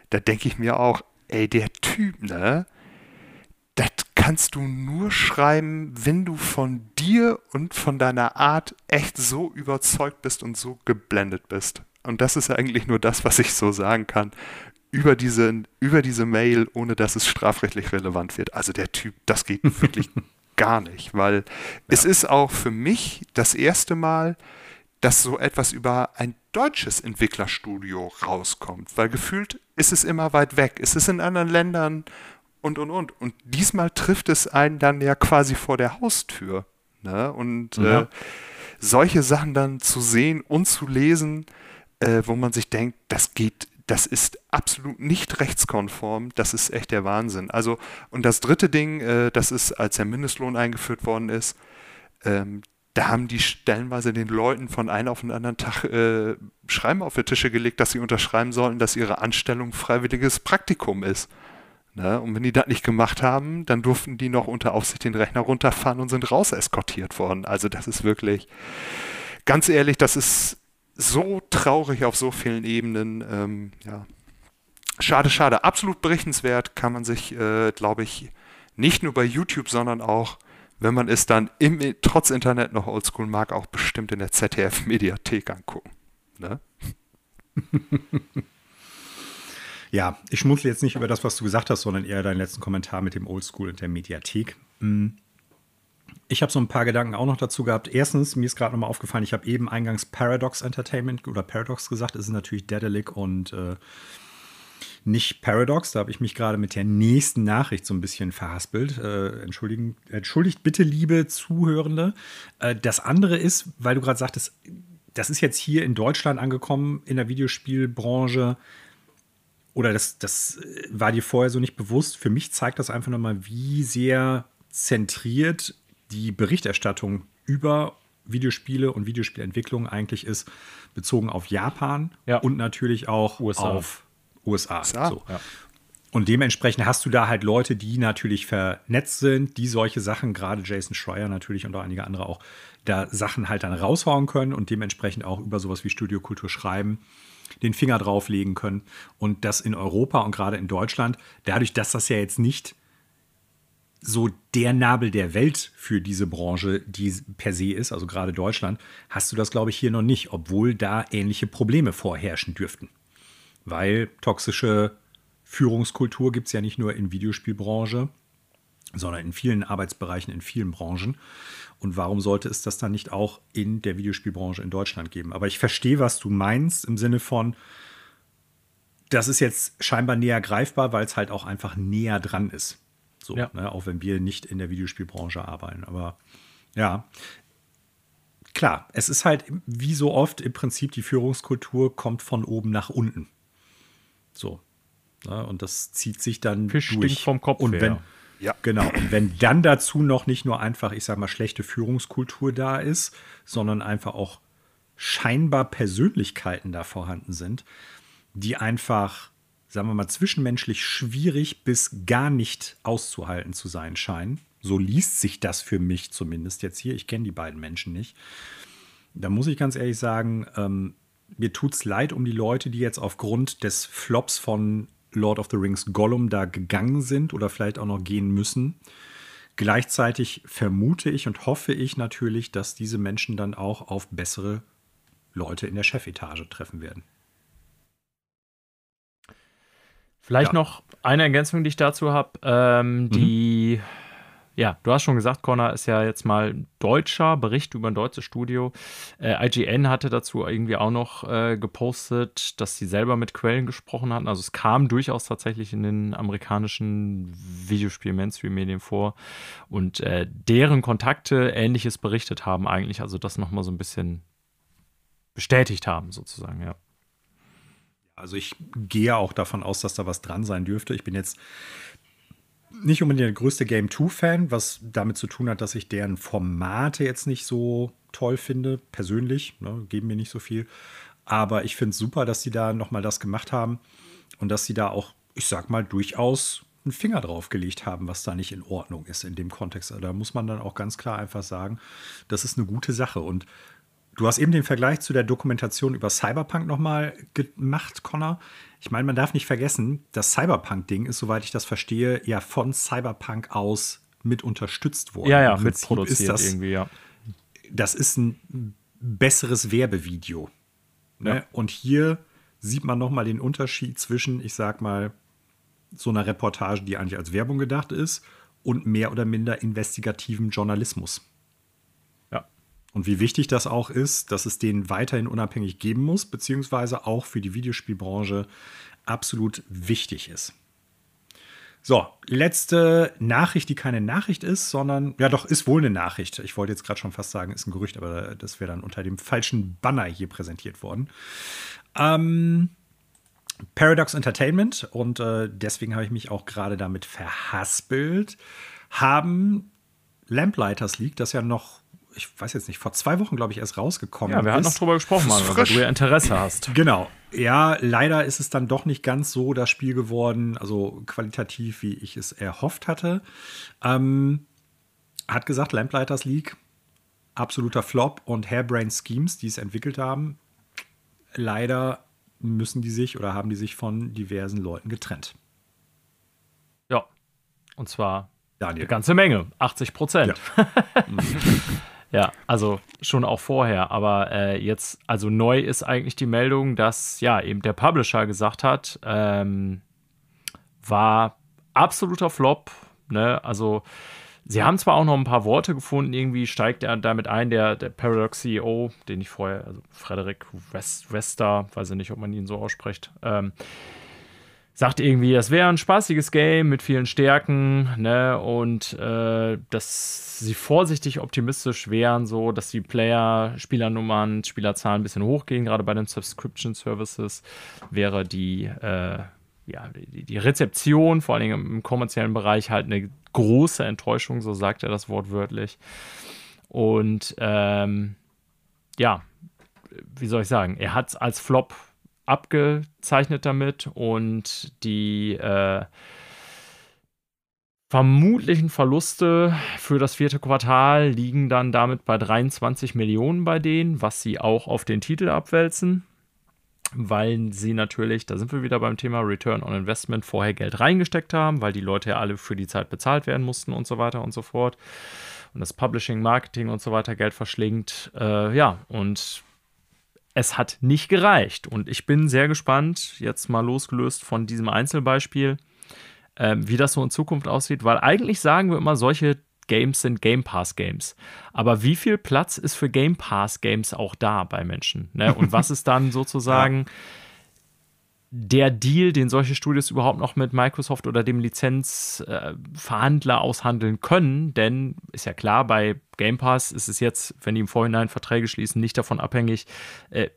Da denke ich mir auch, ey, der Typ, ne? Das kannst du nur schreiben, wenn du von dir und von deiner Art echt so überzeugt bist und so geblendet bist. Und das ist eigentlich nur das, was ich so sagen kann über diese, über diese Mail, ohne dass es strafrechtlich relevant wird. Also der Typ, das geht wirklich gar nicht, weil ja. es ist auch für mich das erste Mal, dass so etwas über ein deutsches Entwicklerstudio rauskommt, weil gefühlt ist es immer weit weg, ist es in anderen Ländern und und und. Und diesmal trifft es einen dann ja quasi vor der Haustür. Ne? Und ja. äh, solche Sachen dann zu sehen und zu lesen, äh, wo man sich denkt, das geht, das ist absolut nicht rechtskonform, das ist echt der Wahnsinn. Also, und das dritte Ding, äh, das ist, als der Mindestlohn eingeführt worden ist, ähm, da haben die stellenweise den Leuten von einem auf den anderen Tag äh, Schreiben auf die Tische gelegt, dass sie unterschreiben sollten, dass ihre Anstellung freiwilliges Praktikum ist. Ne? Und wenn die das nicht gemacht haben, dann durften die noch unter Aufsicht den Rechner runterfahren und sind raus eskortiert worden. Also das ist wirklich, ganz ehrlich, das ist so traurig auf so vielen Ebenen. Ähm, ja. Schade, schade. Absolut berichtenswert kann man sich, äh, glaube ich, nicht nur bei YouTube, sondern auch wenn man es dann im, trotz Internet noch oldschool mag, auch bestimmt in der ZDF-Mediathek angucken. Ne? ja, ich schmunzle jetzt nicht über das, was du gesagt hast, sondern eher deinen letzten Kommentar mit dem Oldschool und der Mediathek. Hm. Ich habe so ein paar Gedanken auch noch dazu gehabt. Erstens, mir ist gerade nochmal aufgefallen, ich habe eben eingangs Paradox Entertainment oder Paradox gesagt. Es ist natürlich Dedelic und äh, nicht Paradox. Da habe ich mich gerade mit der nächsten Nachricht so ein bisschen verhaspelt. Äh, entschuldigen, entschuldigt bitte, liebe Zuhörende. Äh, das andere ist, weil du gerade sagtest, das ist jetzt hier in Deutschland angekommen in der Videospielbranche. Oder das, das war dir vorher so nicht bewusst. Für mich zeigt das einfach nochmal, wie sehr zentriert die Berichterstattung über Videospiele und Videospielentwicklung eigentlich ist, bezogen auf Japan ja. und natürlich auch USA. auf USA. USA. So. Ja. Und dementsprechend hast du da halt Leute, die natürlich vernetzt sind, die solche Sachen, gerade Jason Schreier natürlich und auch einige andere auch, da Sachen halt dann raushauen können und dementsprechend auch über sowas wie Studiokultur schreiben, den Finger drauflegen können. Und das in Europa und gerade in Deutschland, dadurch, dass das ja jetzt nicht so der Nabel der Welt für diese Branche, die per se ist, also gerade Deutschland, hast du das, glaube ich, hier noch nicht, obwohl da ähnliche Probleme vorherrschen dürften. Weil toxische Führungskultur gibt es ja nicht nur in Videospielbranche, sondern in vielen Arbeitsbereichen, in vielen Branchen. Und warum sollte es das dann nicht auch in der Videospielbranche in Deutschland geben? Aber ich verstehe, was du meinst im Sinne von, das ist jetzt scheinbar näher greifbar, weil es halt auch einfach näher dran ist. So, ja. ne, auch wenn wir nicht in der Videospielbranche arbeiten. Aber ja, klar, es ist halt wie so oft im Prinzip die Führungskultur kommt von oben nach unten. So. Ne, und das zieht sich dann Fisch durch. vom Kopf und wenn, Ja. Genau. Und wenn dann dazu noch nicht nur einfach, ich sag mal, schlechte Führungskultur da ist, sondern einfach auch scheinbar Persönlichkeiten da vorhanden sind, die einfach sagen wir mal, zwischenmenschlich schwierig bis gar nicht auszuhalten zu sein scheinen. So liest sich das für mich zumindest jetzt hier. Ich kenne die beiden Menschen nicht. Da muss ich ganz ehrlich sagen, ähm, mir tut es leid um die Leute, die jetzt aufgrund des Flops von Lord of the Rings Gollum da gegangen sind oder vielleicht auch noch gehen müssen. Gleichzeitig vermute ich und hoffe ich natürlich, dass diese Menschen dann auch auf bessere Leute in der Chefetage treffen werden. Vielleicht ja. noch eine Ergänzung, die ich dazu habe. Ähm, mhm. Die, ja, du hast schon gesagt, Connor ist ja jetzt mal deutscher Bericht über ein deutsches Studio. Äh, IGN hatte dazu irgendwie auch noch äh, gepostet, dass sie selber mit Quellen gesprochen hatten. Also es kam durchaus tatsächlich in den amerikanischen Videospiel-Mainstream-Medien vor und äh, deren Kontakte Ähnliches berichtet haben eigentlich. Also das nochmal so ein bisschen bestätigt haben, sozusagen, ja. Also ich gehe auch davon aus, dass da was dran sein dürfte. Ich bin jetzt nicht unbedingt der größte Game 2-Fan, was damit zu tun hat, dass ich deren Formate jetzt nicht so toll finde, persönlich. Ne, geben mir nicht so viel. Aber ich finde es super, dass sie da nochmal das gemacht haben und dass sie da auch, ich sag mal, durchaus einen Finger drauf gelegt haben, was da nicht in Ordnung ist in dem Kontext. Da muss man dann auch ganz klar einfach sagen, das ist eine gute Sache. Und Du hast eben den Vergleich zu der Dokumentation über Cyberpunk nochmal gemacht, Connor. Ich meine, man darf nicht vergessen, das Cyberpunk-Ding ist, soweit ich das verstehe, ja von Cyberpunk aus mit unterstützt worden. Ja, ja, mitproduziert das, irgendwie, ja. Das ist ein besseres Werbevideo. Ne? Ja. Und hier sieht man nochmal den Unterschied zwischen, ich sag mal, so einer Reportage, die eigentlich als Werbung gedacht ist, und mehr oder minder investigativem Journalismus. Und wie wichtig das auch ist, dass es den weiterhin unabhängig geben muss, beziehungsweise auch für die Videospielbranche absolut wichtig ist. So, letzte Nachricht, die keine Nachricht ist, sondern, ja doch, ist wohl eine Nachricht. Ich wollte jetzt gerade schon fast sagen, ist ein Gerücht, aber das wäre dann unter dem falschen Banner hier präsentiert worden. Ähm, Paradox Entertainment, und äh, deswegen habe ich mich auch gerade damit verhaspelt, haben Lamplighters League, das ja noch ich weiß jetzt nicht, vor zwei Wochen, glaube ich, erst rausgekommen. Ja, wir hatten noch drüber gesprochen, Manuel, weil du ja Interesse hast. Genau. Ja, leider ist es dann doch nicht ganz so das Spiel geworden, also qualitativ, wie ich es erhofft hatte. Ähm, hat gesagt, Lamplighters League, absoluter Flop und Hairbrain Schemes, die es entwickelt haben, leider müssen die sich oder haben die sich von diversen Leuten getrennt. Ja, und zwar Daniel. eine ganze Menge, 80 Prozent. Ja. Ja, also schon auch vorher. Aber äh, jetzt, also neu ist eigentlich die Meldung, dass ja eben der Publisher gesagt hat, ähm, war absoluter Flop. Ne? Also sie haben zwar auch noch ein paar Worte gefunden, irgendwie steigt er damit ein, der, der Paradox CEO, den ich vorher, also Frederik West, Wester, weiß ich nicht, ob man ihn so ausspricht, ähm, sagt irgendwie, das wäre ein spaßiges Game mit vielen Stärken, ne, und äh, dass sie vorsichtig optimistisch wären, so dass die Player, Spielernummern, Spielerzahlen ein bisschen hochgehen, gerade bei den Subscription Services, wäre die, äh, ja, die, die, Rezeption, vor allem im kommerziellen Bereich, halt eine große Enttäuschung, so sagt er das wortwörtlich. Und ähm, ja, wie soll ich sagen, er hat es als Flop abgezeichnet damit und die äh, vermutlichen Verluste für das vierte Quartal liegen dann damit bei 23 Millionen bei denen, was sie auch auf den Titel abwälzen, weil sie natürlich, da sind wir wieder beim Thema Return on Investment, vorher Geld reingesteckt haben, weil die Leute ja alle für die Zeit bezahlt werden mussten und so weiter und so fort. Und das Publishing, Marketing und so weiter Geld verschlingt. Äh, ja, und es hat nicht gereicht. Und ich bin sehr gespannt, jetzt mal losgelöst von diesem Einzelbeispiel, äh, wie das so in Zukunft aussieht, weil eigentlich sagen wir immer, solche Games sind Game Pass Games. Aber wie viel Platz ist für Game Pass Games auch da bei Menschen? Ne? Und was ist dann sozusagen ja. Der Deal, den solche Studios überhaupt noch mit Microsoft oder dem Lizenzverhandler äh, aushandeln können? Denn ist ja klar, bei Game Pass ist es jetzt, wenn die im Vorhinein Verträge schließen, nicht davon abhängig, äh,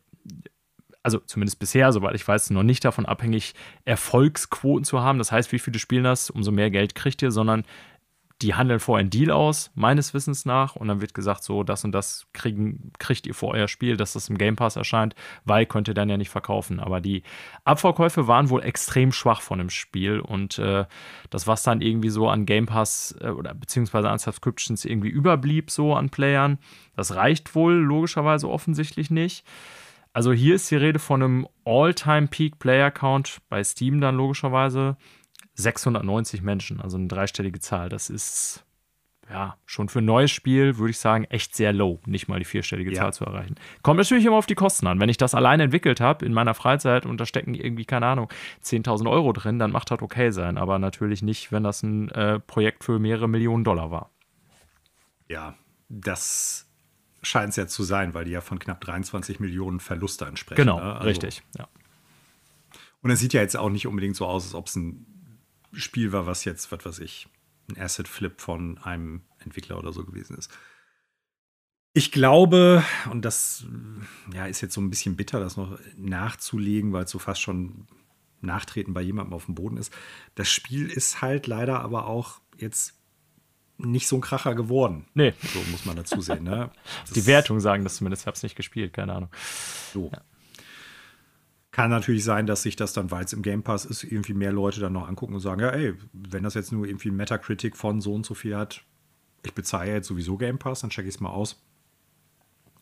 also zumindest bisher, soweit ich weiß, noch nicht davon abhängig, Erfolgsquoten zu haben. Das heißt, wie viele spielen das, umso mehr Geld kriegt ihr, sondern die handeln vorher einen Deal aus, meines Wissens nach, und dann wird gesagt, so, das und das kriegen, kriegt ihr vor euer Spiel, dass das im Game Pass erscheint, weil könnt ihr dann ja nicht verkaufen. Aber die Abverkäufe waren wohl extrem schwach von dem Spiel und äh, das, was dann irgendwie so an Game Pass äh, oder beziehungsweise an Subscriptions irgendwie überblieb, so an Playern, das reicht wohl logischerweise offensichtlich nicht. Also hier ist die Rede von einem All-Time-Peak-Player-Count bei Steam dann logischerweise 690 Menschen, also eine dreistellige Zahl. Das ist ja schon für ein neues Spiel, würde ich sagen, echt sehr low, nicht mal die vierstellige ja. Zahl zu erreichen. Kommt natürlich immer auf die Kosten an. Wenn ich das alleine entwickelt habe in meiner Freizeit und da stecken irgendwie, keine Ahnung, 10.000 Euro drin, dann macht das okay sein. Aber natürlich nicht, wenn das ein äh, Projekt für mehrere Millionen Dollar war. Ja, das scheint es ja zu sein, weil die ja von knapp 23 Millionen Verluste ansprechen. Genau, ne? also, richtig, ja. Und es sieht ja jetzt auch nicht unbedingt so aus, als ob es ein Spiel war, was jetzt, was weiß ich, ein Asset-Flip von einem Entwickler oder so gewesen ist. Ich glaube, und das ja, ist jetzt so ein bisschen bitter, das noch nachzulegen, weil es so fast schon Nachtreten bei jemandem auf dem Boden ist. Das Spiel ist halt leider aber auch jetzt nicht so ein Kracher geworden. Nee. So muss man dazu sehen. Ne? Die Wertungen sagen das zumindest. Ich habe es nicht gespielt, keine Ahnung. So. Ja. Kann natürlich sein, dass sich das dann, weil es im Game Pass ist, irgendwie mehr Leute dann noch angucken und sagen, ja, ey, wenn das jetzt nur irgendwie Metacritic von so und so viel hat, ich bezahle jetzt sowieso Game Pass, dann checke ich es mal aus.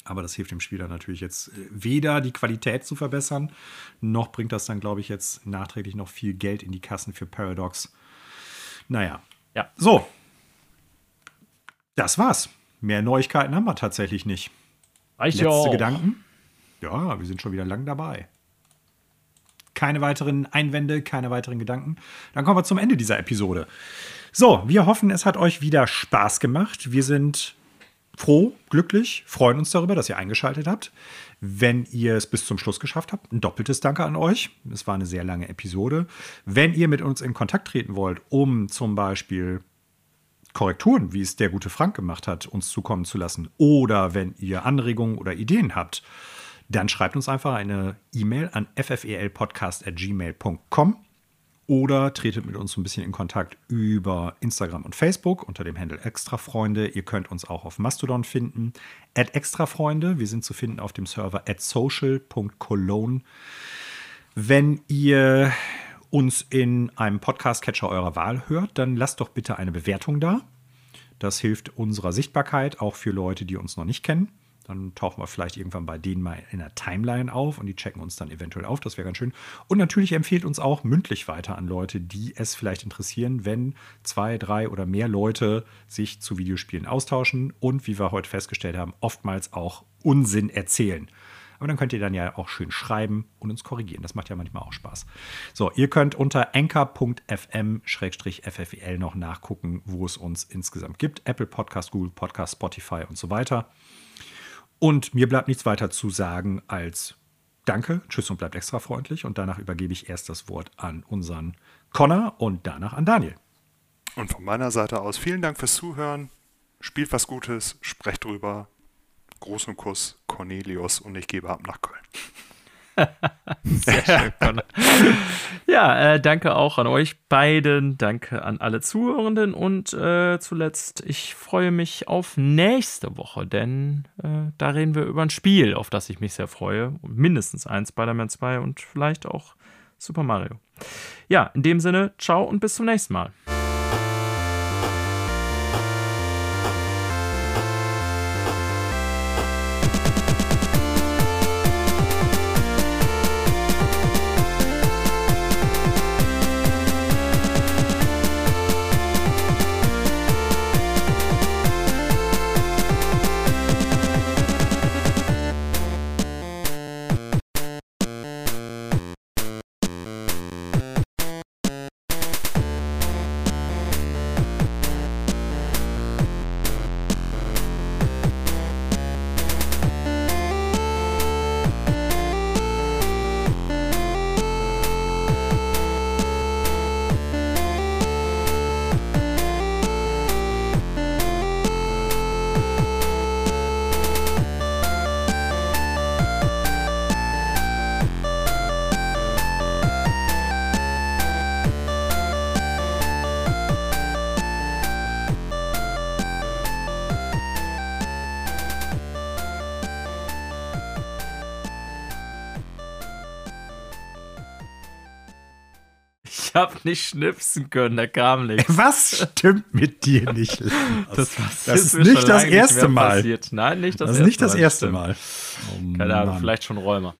Aber das hilft dem Spieler natürlich jetzt äh, weder die Qualität zu verbessern, noch bringt das dann, glaube ich, jetzt nachträglich noch viel Geld in die Kassen für Paradox. Naja. Ja. So, das war's. Mehr Neuigkeiten haben wir tatsächlich nicht. Reicht Letzte Gedanken? Ja, wir sind schon wieder lang dabei. Keine weiteren Einwände, keine weiteren Gedanken. Dann kommen wir zum Ende dieser Episode. So, wir hoffen, es hat euch wieder Spaß gemacht. Wir sind froh, glücklich, freuen uns darüber, dass ihr eingeschaltet habt. Wenn ihr es bis zum Schluss geschafft habt, ein doppeltes Danke an euch. Es war eine sehr lange Episode. Wenn ihr mit uns in Kontakt treten wollt, um zum Beispiel Korrekturen, wie es der gute Frank gemacht hat, uns zukommen zu lassen, oder wenn ihr Anregungen oder Ideen habt, dann schreibt uns einfach eine E-Mail an ffelpodcast.gmail.com oder tretet mit uns ein bisschen in Kontakt über Instagram und Facebook unter dem Handle Extrafreunde. Ihr könnt uns auch auf Mastodon finden, at Extrafreunde. Wir sind zu finden auf dem Server at social.cologne. Wenn ihr uns in einem Podcast-Catcher eurer Wahl hört, dann lasst doch bitte eine Bewertung da. Das hilft unserer Sichtbarkeit, auch für Leute, die uns noch nicht kennen. Dann tauchen wir vielleicht irgendwann bei denen mal in der Timeline auf und die checken uns dann eventuell auf. Das wäre ganz schön. Und natürlich empfiehlt uns auch mündlich weiter an Leute, die es vielleicht interessieren, wenn zwei, drei oder mehr Leute sich zu Videospielen austauschen und, wie wir heute festgestellt haben, oftmals auch Unsinn erzählen. Aber dann könnt ihr dann ja auch schön schreiben und uns korrigieren. Das macht ja manchmal auch Spaß. So, ihr könnt unter anchor.fm-ffel noch nachgucken, wo es uns insgesamt gibt. Apple Podcast, Google Podcast, Spotify und so weiter. Und mir bleibt nichts weiter zu sagen als Danke, tschüss und bleibt extra freundlich. Und danach übergebe ich erst das Wort an unseren Connor und danach an Daniel. Und von meiner Seite aus vielen Dank fürs Zuhören. Spielt was Gutes, sprecht drüber. Großen Kuss, Cornelius und ich gebe ab nach Köln. Sehr schön, ja, äh, danke auch an euch beiden. Danke an alle Zuhörenden. Und äh, zuletzt, ich freue mich auf nächste Woche, denn äh, da reden wir über ein Spiel, auf das ich mich sehr freue. Mindestens eins, Spider-Man 2 und vielleicht auch Super Mario. Ja, in dem Sinne, ciao und bis zum nächsten Mal. Nicht schnipsen können, da kam nichts. Was stimmt mit dir nicht? Das, das, das ist nicht das erste Mal. Passiert. Nein, nicht das, das ist erste nicht das erste Mal. Oh, Keine Ahnung, vielleicht schon Räumer.